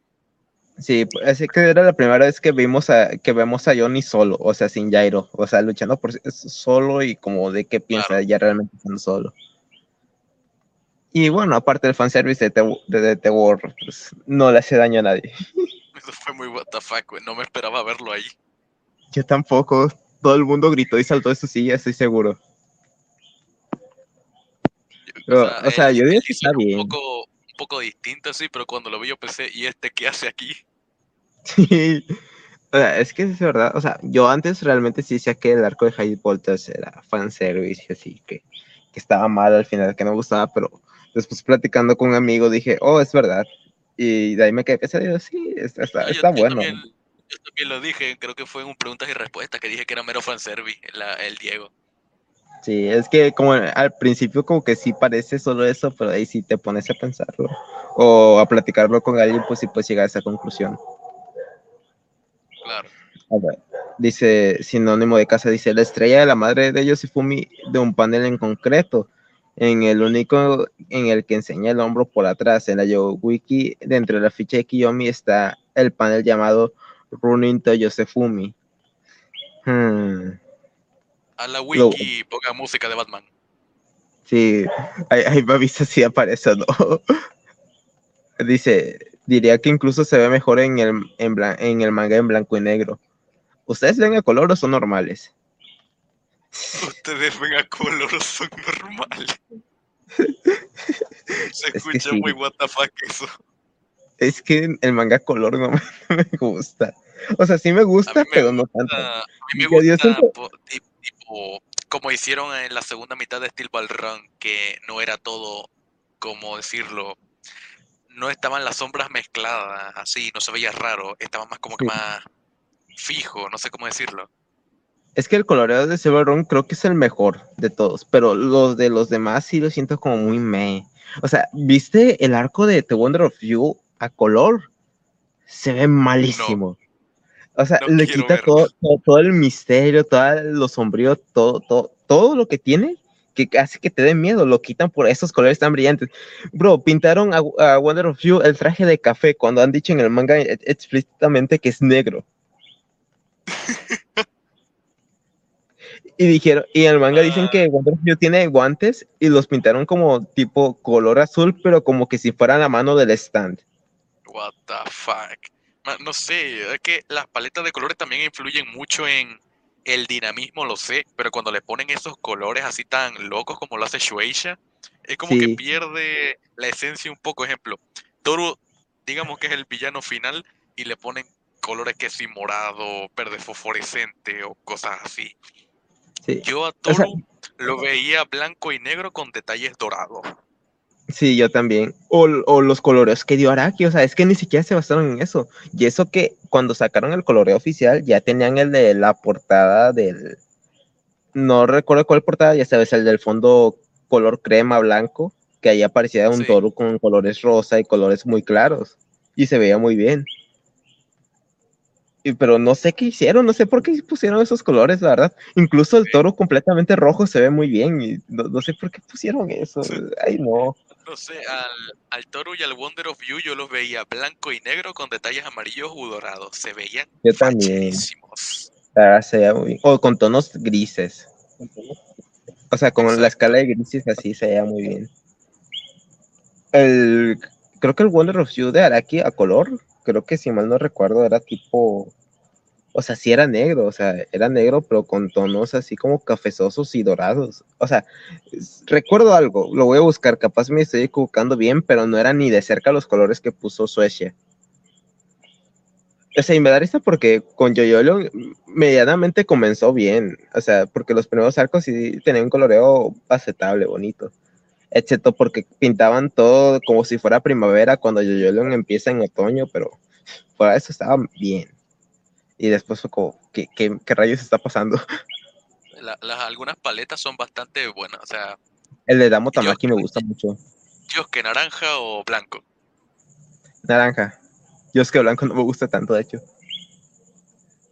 Sí, así que era la primera vez que vimos a, que vemos a Johnny solo, o sea, sin Jairo, o sea, luchando por solo y como de qué piensa Claro. ya realmente estando solo. Y bueno, aparte del fanservice de The, de, de The War, pues, no le hace daño a nadie. *laughs* Eso fue muy what the fuck, güey, No me esperaba verlo ahí. Yo tampoco, todo el mundo gritó y saltó de su silla, estoy seguro. Pero, *laughs* o sea, el- yo digo el que está bien. Un poco, un poco distinto así, pero cuando lo vi yo pensé, ¿y este qué hace aquí? *laughs* Sí. O sea, es que es verdad, o sea, yo antes realmente sí decía que el arco de High Voltage era fanservice y así, que, que estaba mal al final, que no me gustaba, pero después platicando con un amigo dije, oh, es verdad. Y de ahí me quedé pensando, sí, está, está, yo- está yo bueno. También, yo también lo dije, creo que fue en un preguntas y respuestas que dije que era mero fanservice, la, el Diego. Sí, es que como al principio como que sí parece solo eso, pero ahí sí te pones a pensarlo o a platicarlo con alguien, pues sí puedes llegar a esa conclusión. Claro. A ver, dice sinónimo de casa, dice la estrella de la madre de Yoshifumi de un panel en concreto, en el único en el que enseña el hombro por atrás. En la Yo Wiki, dentro de la ficha de Kiyomi está el panel llamado Running to Yosefumi. Hmm, A la wiki ponga música de Batman. sí, ahí, ahí me avisa si aparece o no. *laughs* Dice, diría que incluso se ve mejor en el, en, blan- en el manga en blanco y negro. ¿Ustedes ven a color o son normales? Ustedes ven a color son normales. *laughs* Se escucha sí. muy what the fuck eso. Es que el manga color no *laughs* me, no gusta. O sea, sí me gusta, me pero no tanto. a mí me gusta tipo, como hicieron en la segunda mitad de Steel Ball Run, que no era todo, como decirlo, no estaban las sombras mezcladas, así, no se veía raro, estaba más como que más fijo, no sé cómo decirlo. Es que el coloreo de Silver Run creo que es el mejor de todos, pero los de los demás sí lo siento como muy meh. O sea, ¿viste el arco de The Wonder of You a color? Se ve malísimo. O sea, No le quita todo, todo, todo el misterio, todo lo sombrío, todo, todo, todo lo que tiene que hace que te dé miedo, lo quitan por esos colores tan brillantes. Bro, pintaron a, a Wonder of You el traje de café cuando han dicho en el manga e- explícitamente que es negro. Y dijeron, y en el manga dicen Ah. que Wonder of You tiene guantes y los pintaron como tipo color azul, pero como que si fueran la mano del stand. What the fuck. No sé, es que las paletas de colores también influyen mucho en el dinamismo, lo sé, pero cuando le ponen esos colores así tan locos como lo hace Shueisha, es como que pierde la esencia un poco. Ejemplo, Toru, digamos que es el villano final y le ponen colores que sí morado, verde fosforescente o cosas así. Sí. Yo a O sea- Toru lo veía blanco y negro con detalles dorados. Sí, yo también. O, o los coloreos que dio Araki, o sea, es que ni siquiera se basaron en eso. Y eso que cuando sacaron el coloreo oficial ya tenían el de la portada del... No recuerdo cuál portada, ya sabes, el del fondo color crema blanco, que ahí aparecía un Sí. toro con colores rosa y colores muy claros. Y se veía muy bien. Y, pero no sé qué hicieron, no sé por qué pusieron esos colores, la verdad. Incluso el toro completamente rojo se ve muy bien y no, no sé por qué pusieron eso. Sí. Ay, no. No sé, al, al Toru y al Wonder of You yo los veía blanco y negro con detalles amarillos u dorados. Se veían Yo también. facherísimos. Ah, se veía muy bien. O con tonos grises. O sea, con la escala de grises así se veía muy bien. El, creo que el Wonder of You de Araki a color, creo que si mal no recuerdo era tipo, o sea, sí era negro, o sea, era negro pero con tonos así como cafezosos y dorados. O sea, recuerdo algo, lo voy a buscar, capaz me estoy equivocando bien, pero no eran ni de cerca los colores que puso Suecia. O sea, y me da risa porque con Yoyolo medianamente comenzó bien. O sea, porque los primeros arcos sí tenían un coloreo aceptable, bonito. excepto porque pintaban todo como si fuera primavera cuando Yoyolion empieza en otoño, pero para eso estaba bien. Y después fue como, ¿qué, qué, qué rayos está pasando? *laughs* La- las, algunas paletas son bastante buenas. O sea, El de Damo Tamaki me gusta mucho. Dios, que naranja o blanco. Naranja. Yo es que blanco no me gusta tanto, de hecho.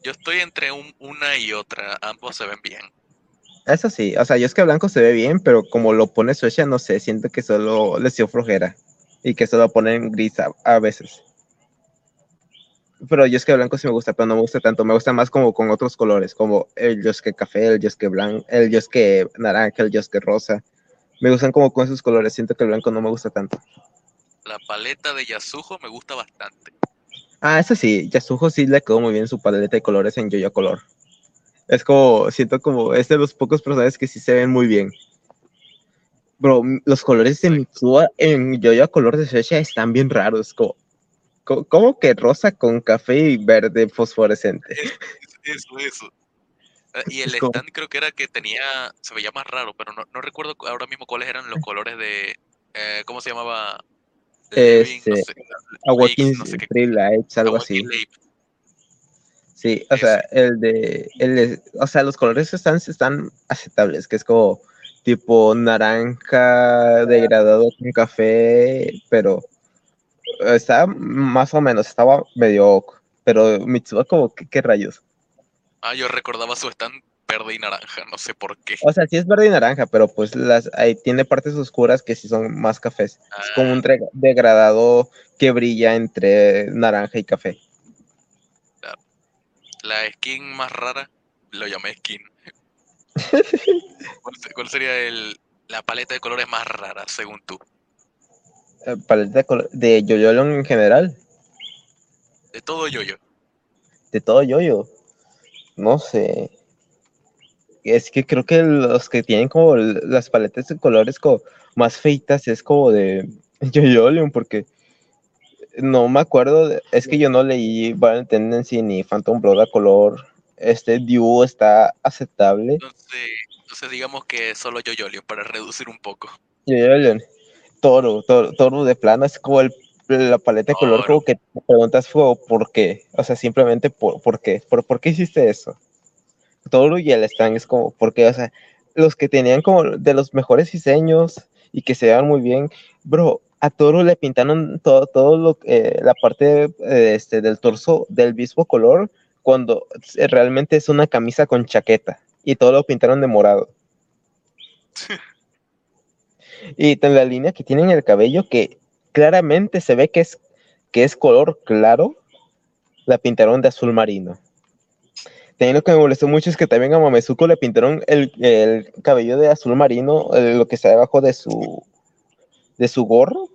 Yo estoy entre un- una y otra. Ambos se ven bien. Eso sí, o sea, yo es que blanco se ve bien, pero como lo pone Suecia, no sé, siento que solo les dio flojera y que solo ponen gris a, a veces. Pero yo es que blanco sí me gusta, pero no me gusta tanto, me gusta más como con otros colores, como el Yosuke café, el Yosuke blanco, el Yosuke naranja, el Yosuke rosa. Me gustan como con esos colores, siento que el blanco no me gusta tanto. La paleta de Yasujo me gusta bastante. Ah, eso sí, Yasuho sí le quedó muy bien su paleta de colores en Yoyo Color. Es como, siento como, es de los pocos personajes que sí se ven muy bien. Bro, los colores de Mitsuha en Yoyo Color de Shueisha están bien raros, como, como que rosa con café y verde fosforescente. Eso, eso. Eh, Y el stand creo que era que tenía, se veía más raro, pero no, no recuerdo cu- ahora mismo cuáles eran los colores de, eh, ¿cómo se llamaba? Levin, no Este, sé, no sé Lights, algo así. Lake. Sí, o sea, el de, el de- o sea, los colores están, están aceptables, que es como tipo naranja degradado con café, pero está más o menos, estaba medio pero Mitsuba como, ¿qué, qué rayos? Ah, yo recordaba su stand verde y naranja, no sé por qué. O sea, sí es verde y naranja, pero pues las, ahí tiene partes oscuras que sí son más cafés. Es como un Ah, tre- degradado que brilla entre naranja y café. la skin más rara, lo llamé skin. *laughs* ¿Cuál, cuál sería el, la paleta de colores más rara, según tú? Eh, paleta de, color- de Yoyolon en general. De todo yo-yo. de todo yoyo. No sé. Es que creo que los que tienen como las paletas de colores como más feitas es como de *laughs* Yoyolion, porque no me acuerdo. de- es que yo no leí Violent Tendency ni Phantom Blood a color. Este Dew está aceptable. Entonces, entonces digamos que solo yo-yo, para reducir un poco. Yoyolion. Toro, toro, toro de plano es como el, la paleta de color como que te preguntas como, por qué. O sea, simplemente por, por qué. ¿Por, por qué hiciste eso? Toro y el Stan es como, ¿por qué? O sea, los que tenían como de los mejores diseños y que se vean muy bien, bro, a Toro le pintaron todo, todo lo eh, la parte eh, este, del torso del mismo color cuando realmente es una camisa con chaqueta y todo lo pintaron de morado. *laughs* Y en la línea que tienen el cabello, que claramente se ve que es, que es color claro, la pintaron de azul marino. También lo que me molestó mucho es que también a Mamezuko le pintaron el, el cabello de azul marino, lo que está debajo de su, de su gorro,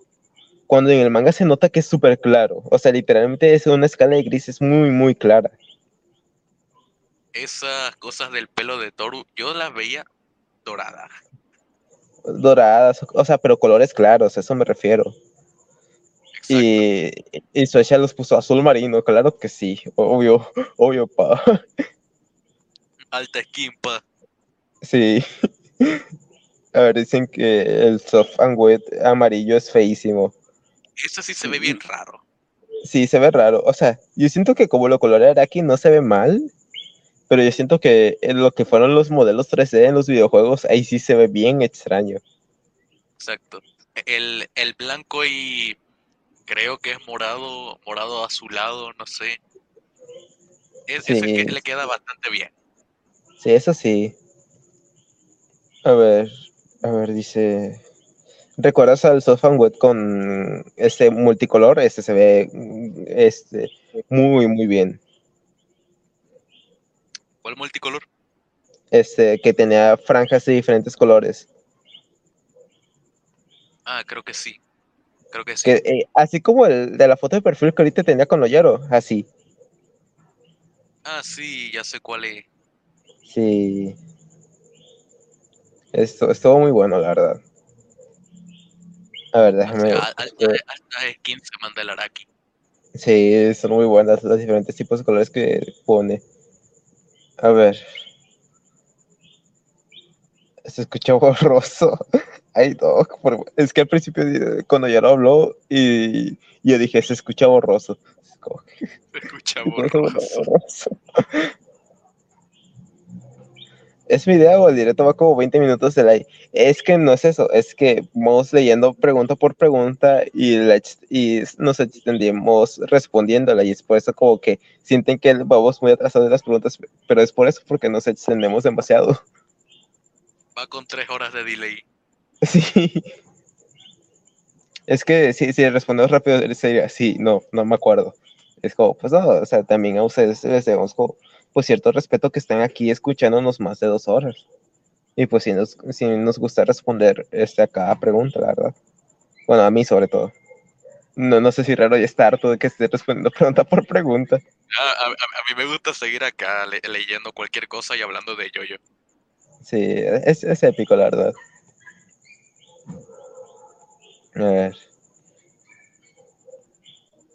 cuando en el manga se nota que es súper claro. O sea, literalmente es una escala de grises muy, muy clara. Esas cosas del pelo de Toru, yo las veía doradas. Doradas, o sea, pero colores claros, a eso me refiero. Y, y Suecia los puso azul marino, claro que sí, obvio, *laughs* obvio, pa. Alta skin, pa. Sí. *laughs* A ver, dicen que el soft and wet amarillo es feísimo. Eso sí se ve bien raro. Sí, se ve raro. O sea, yo siento que como lo colorear aquí no se ve mal, pero yo siento que en lo que fueron los modelos 3D en los videojuegos, ahí sí se ve bien extraño. Exacto. El, el blanco y creo que es morado, morado azulado, no sé. Es, que le queda bastante bien. Sí, eso sí. A ver, a ver, dice. ¿Recuerdas al soft and wet con este multicolor? Este se ve este, muy, muy bien. ¿Cuál multicolor? Este, que tenía franjas de diferentes colores. Ah, creo que sí. Creo que sí. Que, eh, así como el de la foto de perfil que ahorita tenía con Oyaro, así. Ah, sí, ya sé cuál es. Sí. Esto estuvo muy bueno, la verdad. A ver, déjame. Eh, skins se manda el Araki. Sí, son muy buenas los diferentes tipos de colores que pone. A ver. Se escucha borroso. *laughs* Ay, no, es que al principio cuando ya lo habló y yo dije, se escucha borroso. *laughs* Se escucha borroso. ¿Es mi idea o el directo va como 20 minutos de like? Es que no es eso, es que vamos leyendo pregunta por pregunta y, y nos extendimos respondiéndola y es por eso como que sienten que vamos muy atrasados de las preguntas, pero es por eso porque nos extendemos demasiado. Va con tres horas de delay. *laughs* Sí. Es que si, si respondemos rápido sería, sí, no, no me acuerdo. Es como, pues no, o sea, también a ustedes les debemos como pues cierto respeto que estén aquí escuchándonos más de dos horas. Y pues si nos, si nos gusta responder este, a cada pregunta, la verdad. Bueno, a mí sobre todo. No, no sé si raro ya está harto de que esté respondiendo *laughs* pregunta por pregunta. Ah, a, mí me gusta seguir acá leyendo cualquier cosa y hablando de yo-yo. Sí, es, es épico, la verdad. A ver.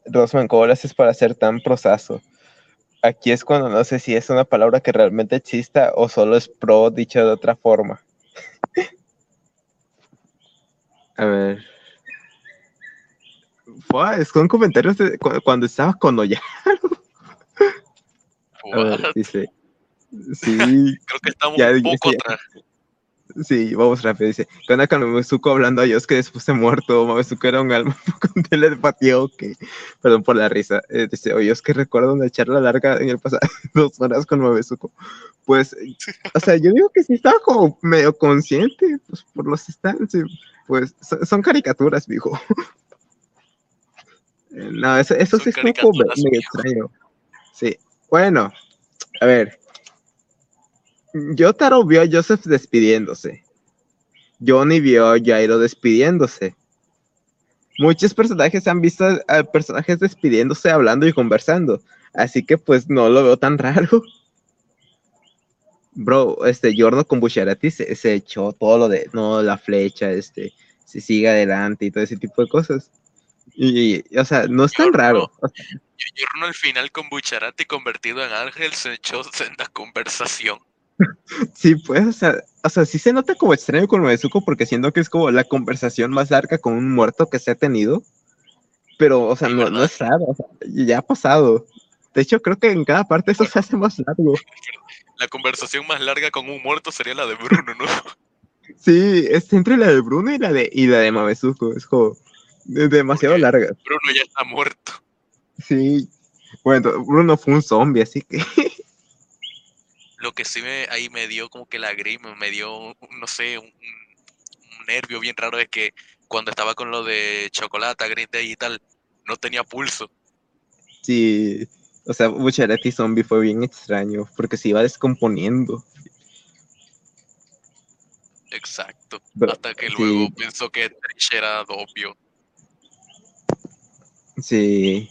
Rosman, ¿cómo lo haces para ser tan prosazo? Aquí es cuando no sé si es una palabra que realmente exista o solo es pro dicho de otra forma. A ver. es con comentarios de cuando estaba con Ollaro. *laughs* A ver, dice. *laughs* Sí. Creo que estamos un poco atrás. Sí, vamos rápido. Dice, con con Mamezuko hablando a Dios que después de muerto, Mamezuko era un alma *laughs* con telepatía que, perdón por la risa. Eh, dice, oye, es que recuerdo una charla larga en el pasado, *laughs* dos horas con Mamezuko. Pues, o sea, yo digo que sí estaba como medio consciente, pues por los stands, pues son, caricaturas, dijo. *laughs* no, eso, eso sí es como medio extraño. Sí, bueno, a ver, Yotaro vio a Joseph despidiéndose. Johnny vio a Jairo despidiéndose. Muchos personajes han visto a personajes despidiéndose, hablando y conversando. Así que pues no lo veo tan *laughs* raro. Bro, este Giorno con Bucharati se, echó todo lo de, no, la flecha, este, se sigue adelante y todo ese tipo de cosas. Y, o sea, no es tan raro. Giorno al final con Bucharati convertido en ángel se echó en la conversación. *laughs* Sí, pues, o sea, o sea, sí se nota como extraño con Maezuko porque siento que es como la conversación más larga con un muerto que se ha tenido. Pero, o sea, no, no es raro, o sea, ya ha pasado. De hecho, creo que en cada parte eso se hace más largo. La conversación más larga con un muerto sería la de Bruno, ¿no? *laughs* Sí, es entre la de Bruno y la de, y la de Mamezuko. Es como demasiado larga. Bruno ya está muerto. Sí. Bueno, Bruno fue un zombie, así que. *laughs* Lo que sí me, ahí me dio como que la grima, me dio, no sé, un, nervio bien raro es que cuando estaba con lo de chocolate, Green Day y tal, no tenía pulso. Sí, o sea, Bucharati Zombie fue bien extraño, porque se iba descomponiendo. Exacto. Hasta que luego pensó que Trish era obvio. Sí.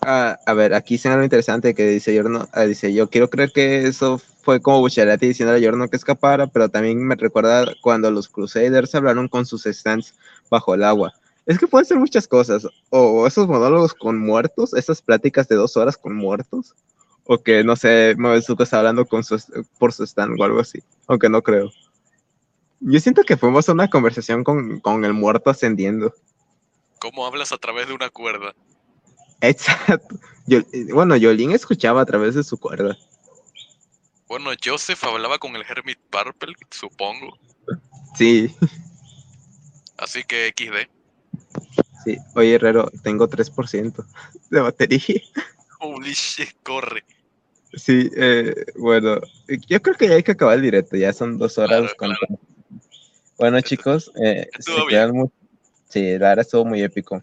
Ah, a ver, aquí se algo interesante que dice yo, no, ah, dice yo quiero creer que eso fue como Bucharati diciendo a Jordan que escapara, pero también me recuerda cuando los Crusaders hablaron con sus stands bajo el agua. Es que pueden ser muchas cosas, o esos monólogos con muertos, esas pláticas de dos horas con muertos, o que, no sé, Mabezuko está hablando con su, por su stand o algo así, aunque no creo. Yo siento que fuimos a una conversación con, con el muerto ascendiendo. ¿Cómo hablas a través de una cuerda? Exacto. Yo, bueno, Yolín escuchaba a través de su cuerda. Bueno, Joseph hablaba con el Hermit Purple, supongo. Sí. Así que XD. Sí. Oye, Herrero, tengo 3% de batería. Holy shit, corre. Sí, eh, bueno, yo creo que ya hay que acabar el directo, ya son dos horas. Bueno, chicos, eh, Sí, la verdad estuvo muy épico.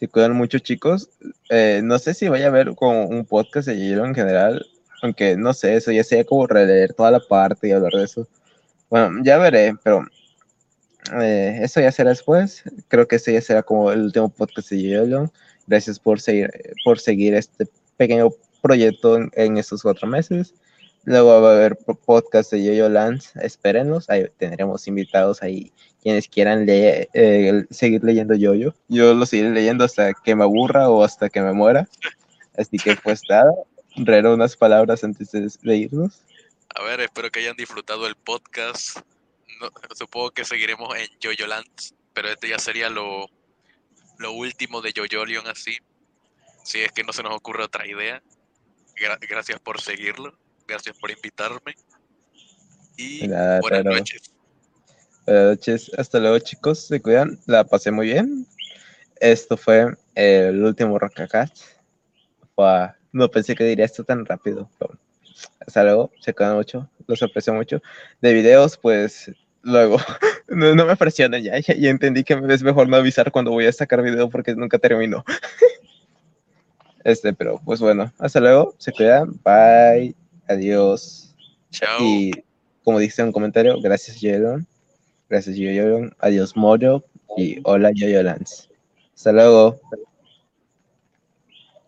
Se cuidan mucho, chicos. Eh, no sé si vaya a haber como un podcast de hielo en general aunque no sé, eso ya sería como releer toda la parte y hablar de eso. Bueno, ya veré, pero eh, eso ya será después. Creo que ese ya será como el último podcast de Yolo. Gracias por seguir, por seguir este pequeño proyecto en, estos cuatro meses. Luego va a haber podcast de Yoyo Lands, espérenlos, ahí tendremos invitados ahí quienes quieran leer, eh, seguir leyendo Yoyo. Yo lo seguiré leyendo hasta que me aburra o hasta que me muera. Así que pues nada, Rero, unas palabras antes de irnos. A ver, espero que hayan disfrutado el podcast. no- supongo que seguiremos en Jojo Land, pero este ya sería lo, lo último de Jojo así. Si es que no se nos ocurre otra idea. Gra- gracias por seguirlo. Gracias por invitarme. Y nada, buenas noches. Buenas noches, hasta luego chicos, se cuidan, la pasé muy bien. Esto fue el último Rockacat. Fue- No pensé que diría esto tan rápido. pero hasta luego, se cuidan mucho, los aprecio mucho. De videos, pues luego, *laughs* no, no me presionen ya, ya, ya entendí que es mejor no avisar cuando voy a sacar video porque nunca termino. *laughs* Este, pero pues bueno, hasta luego, se cuidan, bye, adiós. Chao. Y como dice en un comentario, gracias Yoyon. Gracias Yoyon. Adiós Moro. Y hola Yoyolans. Hasta luego.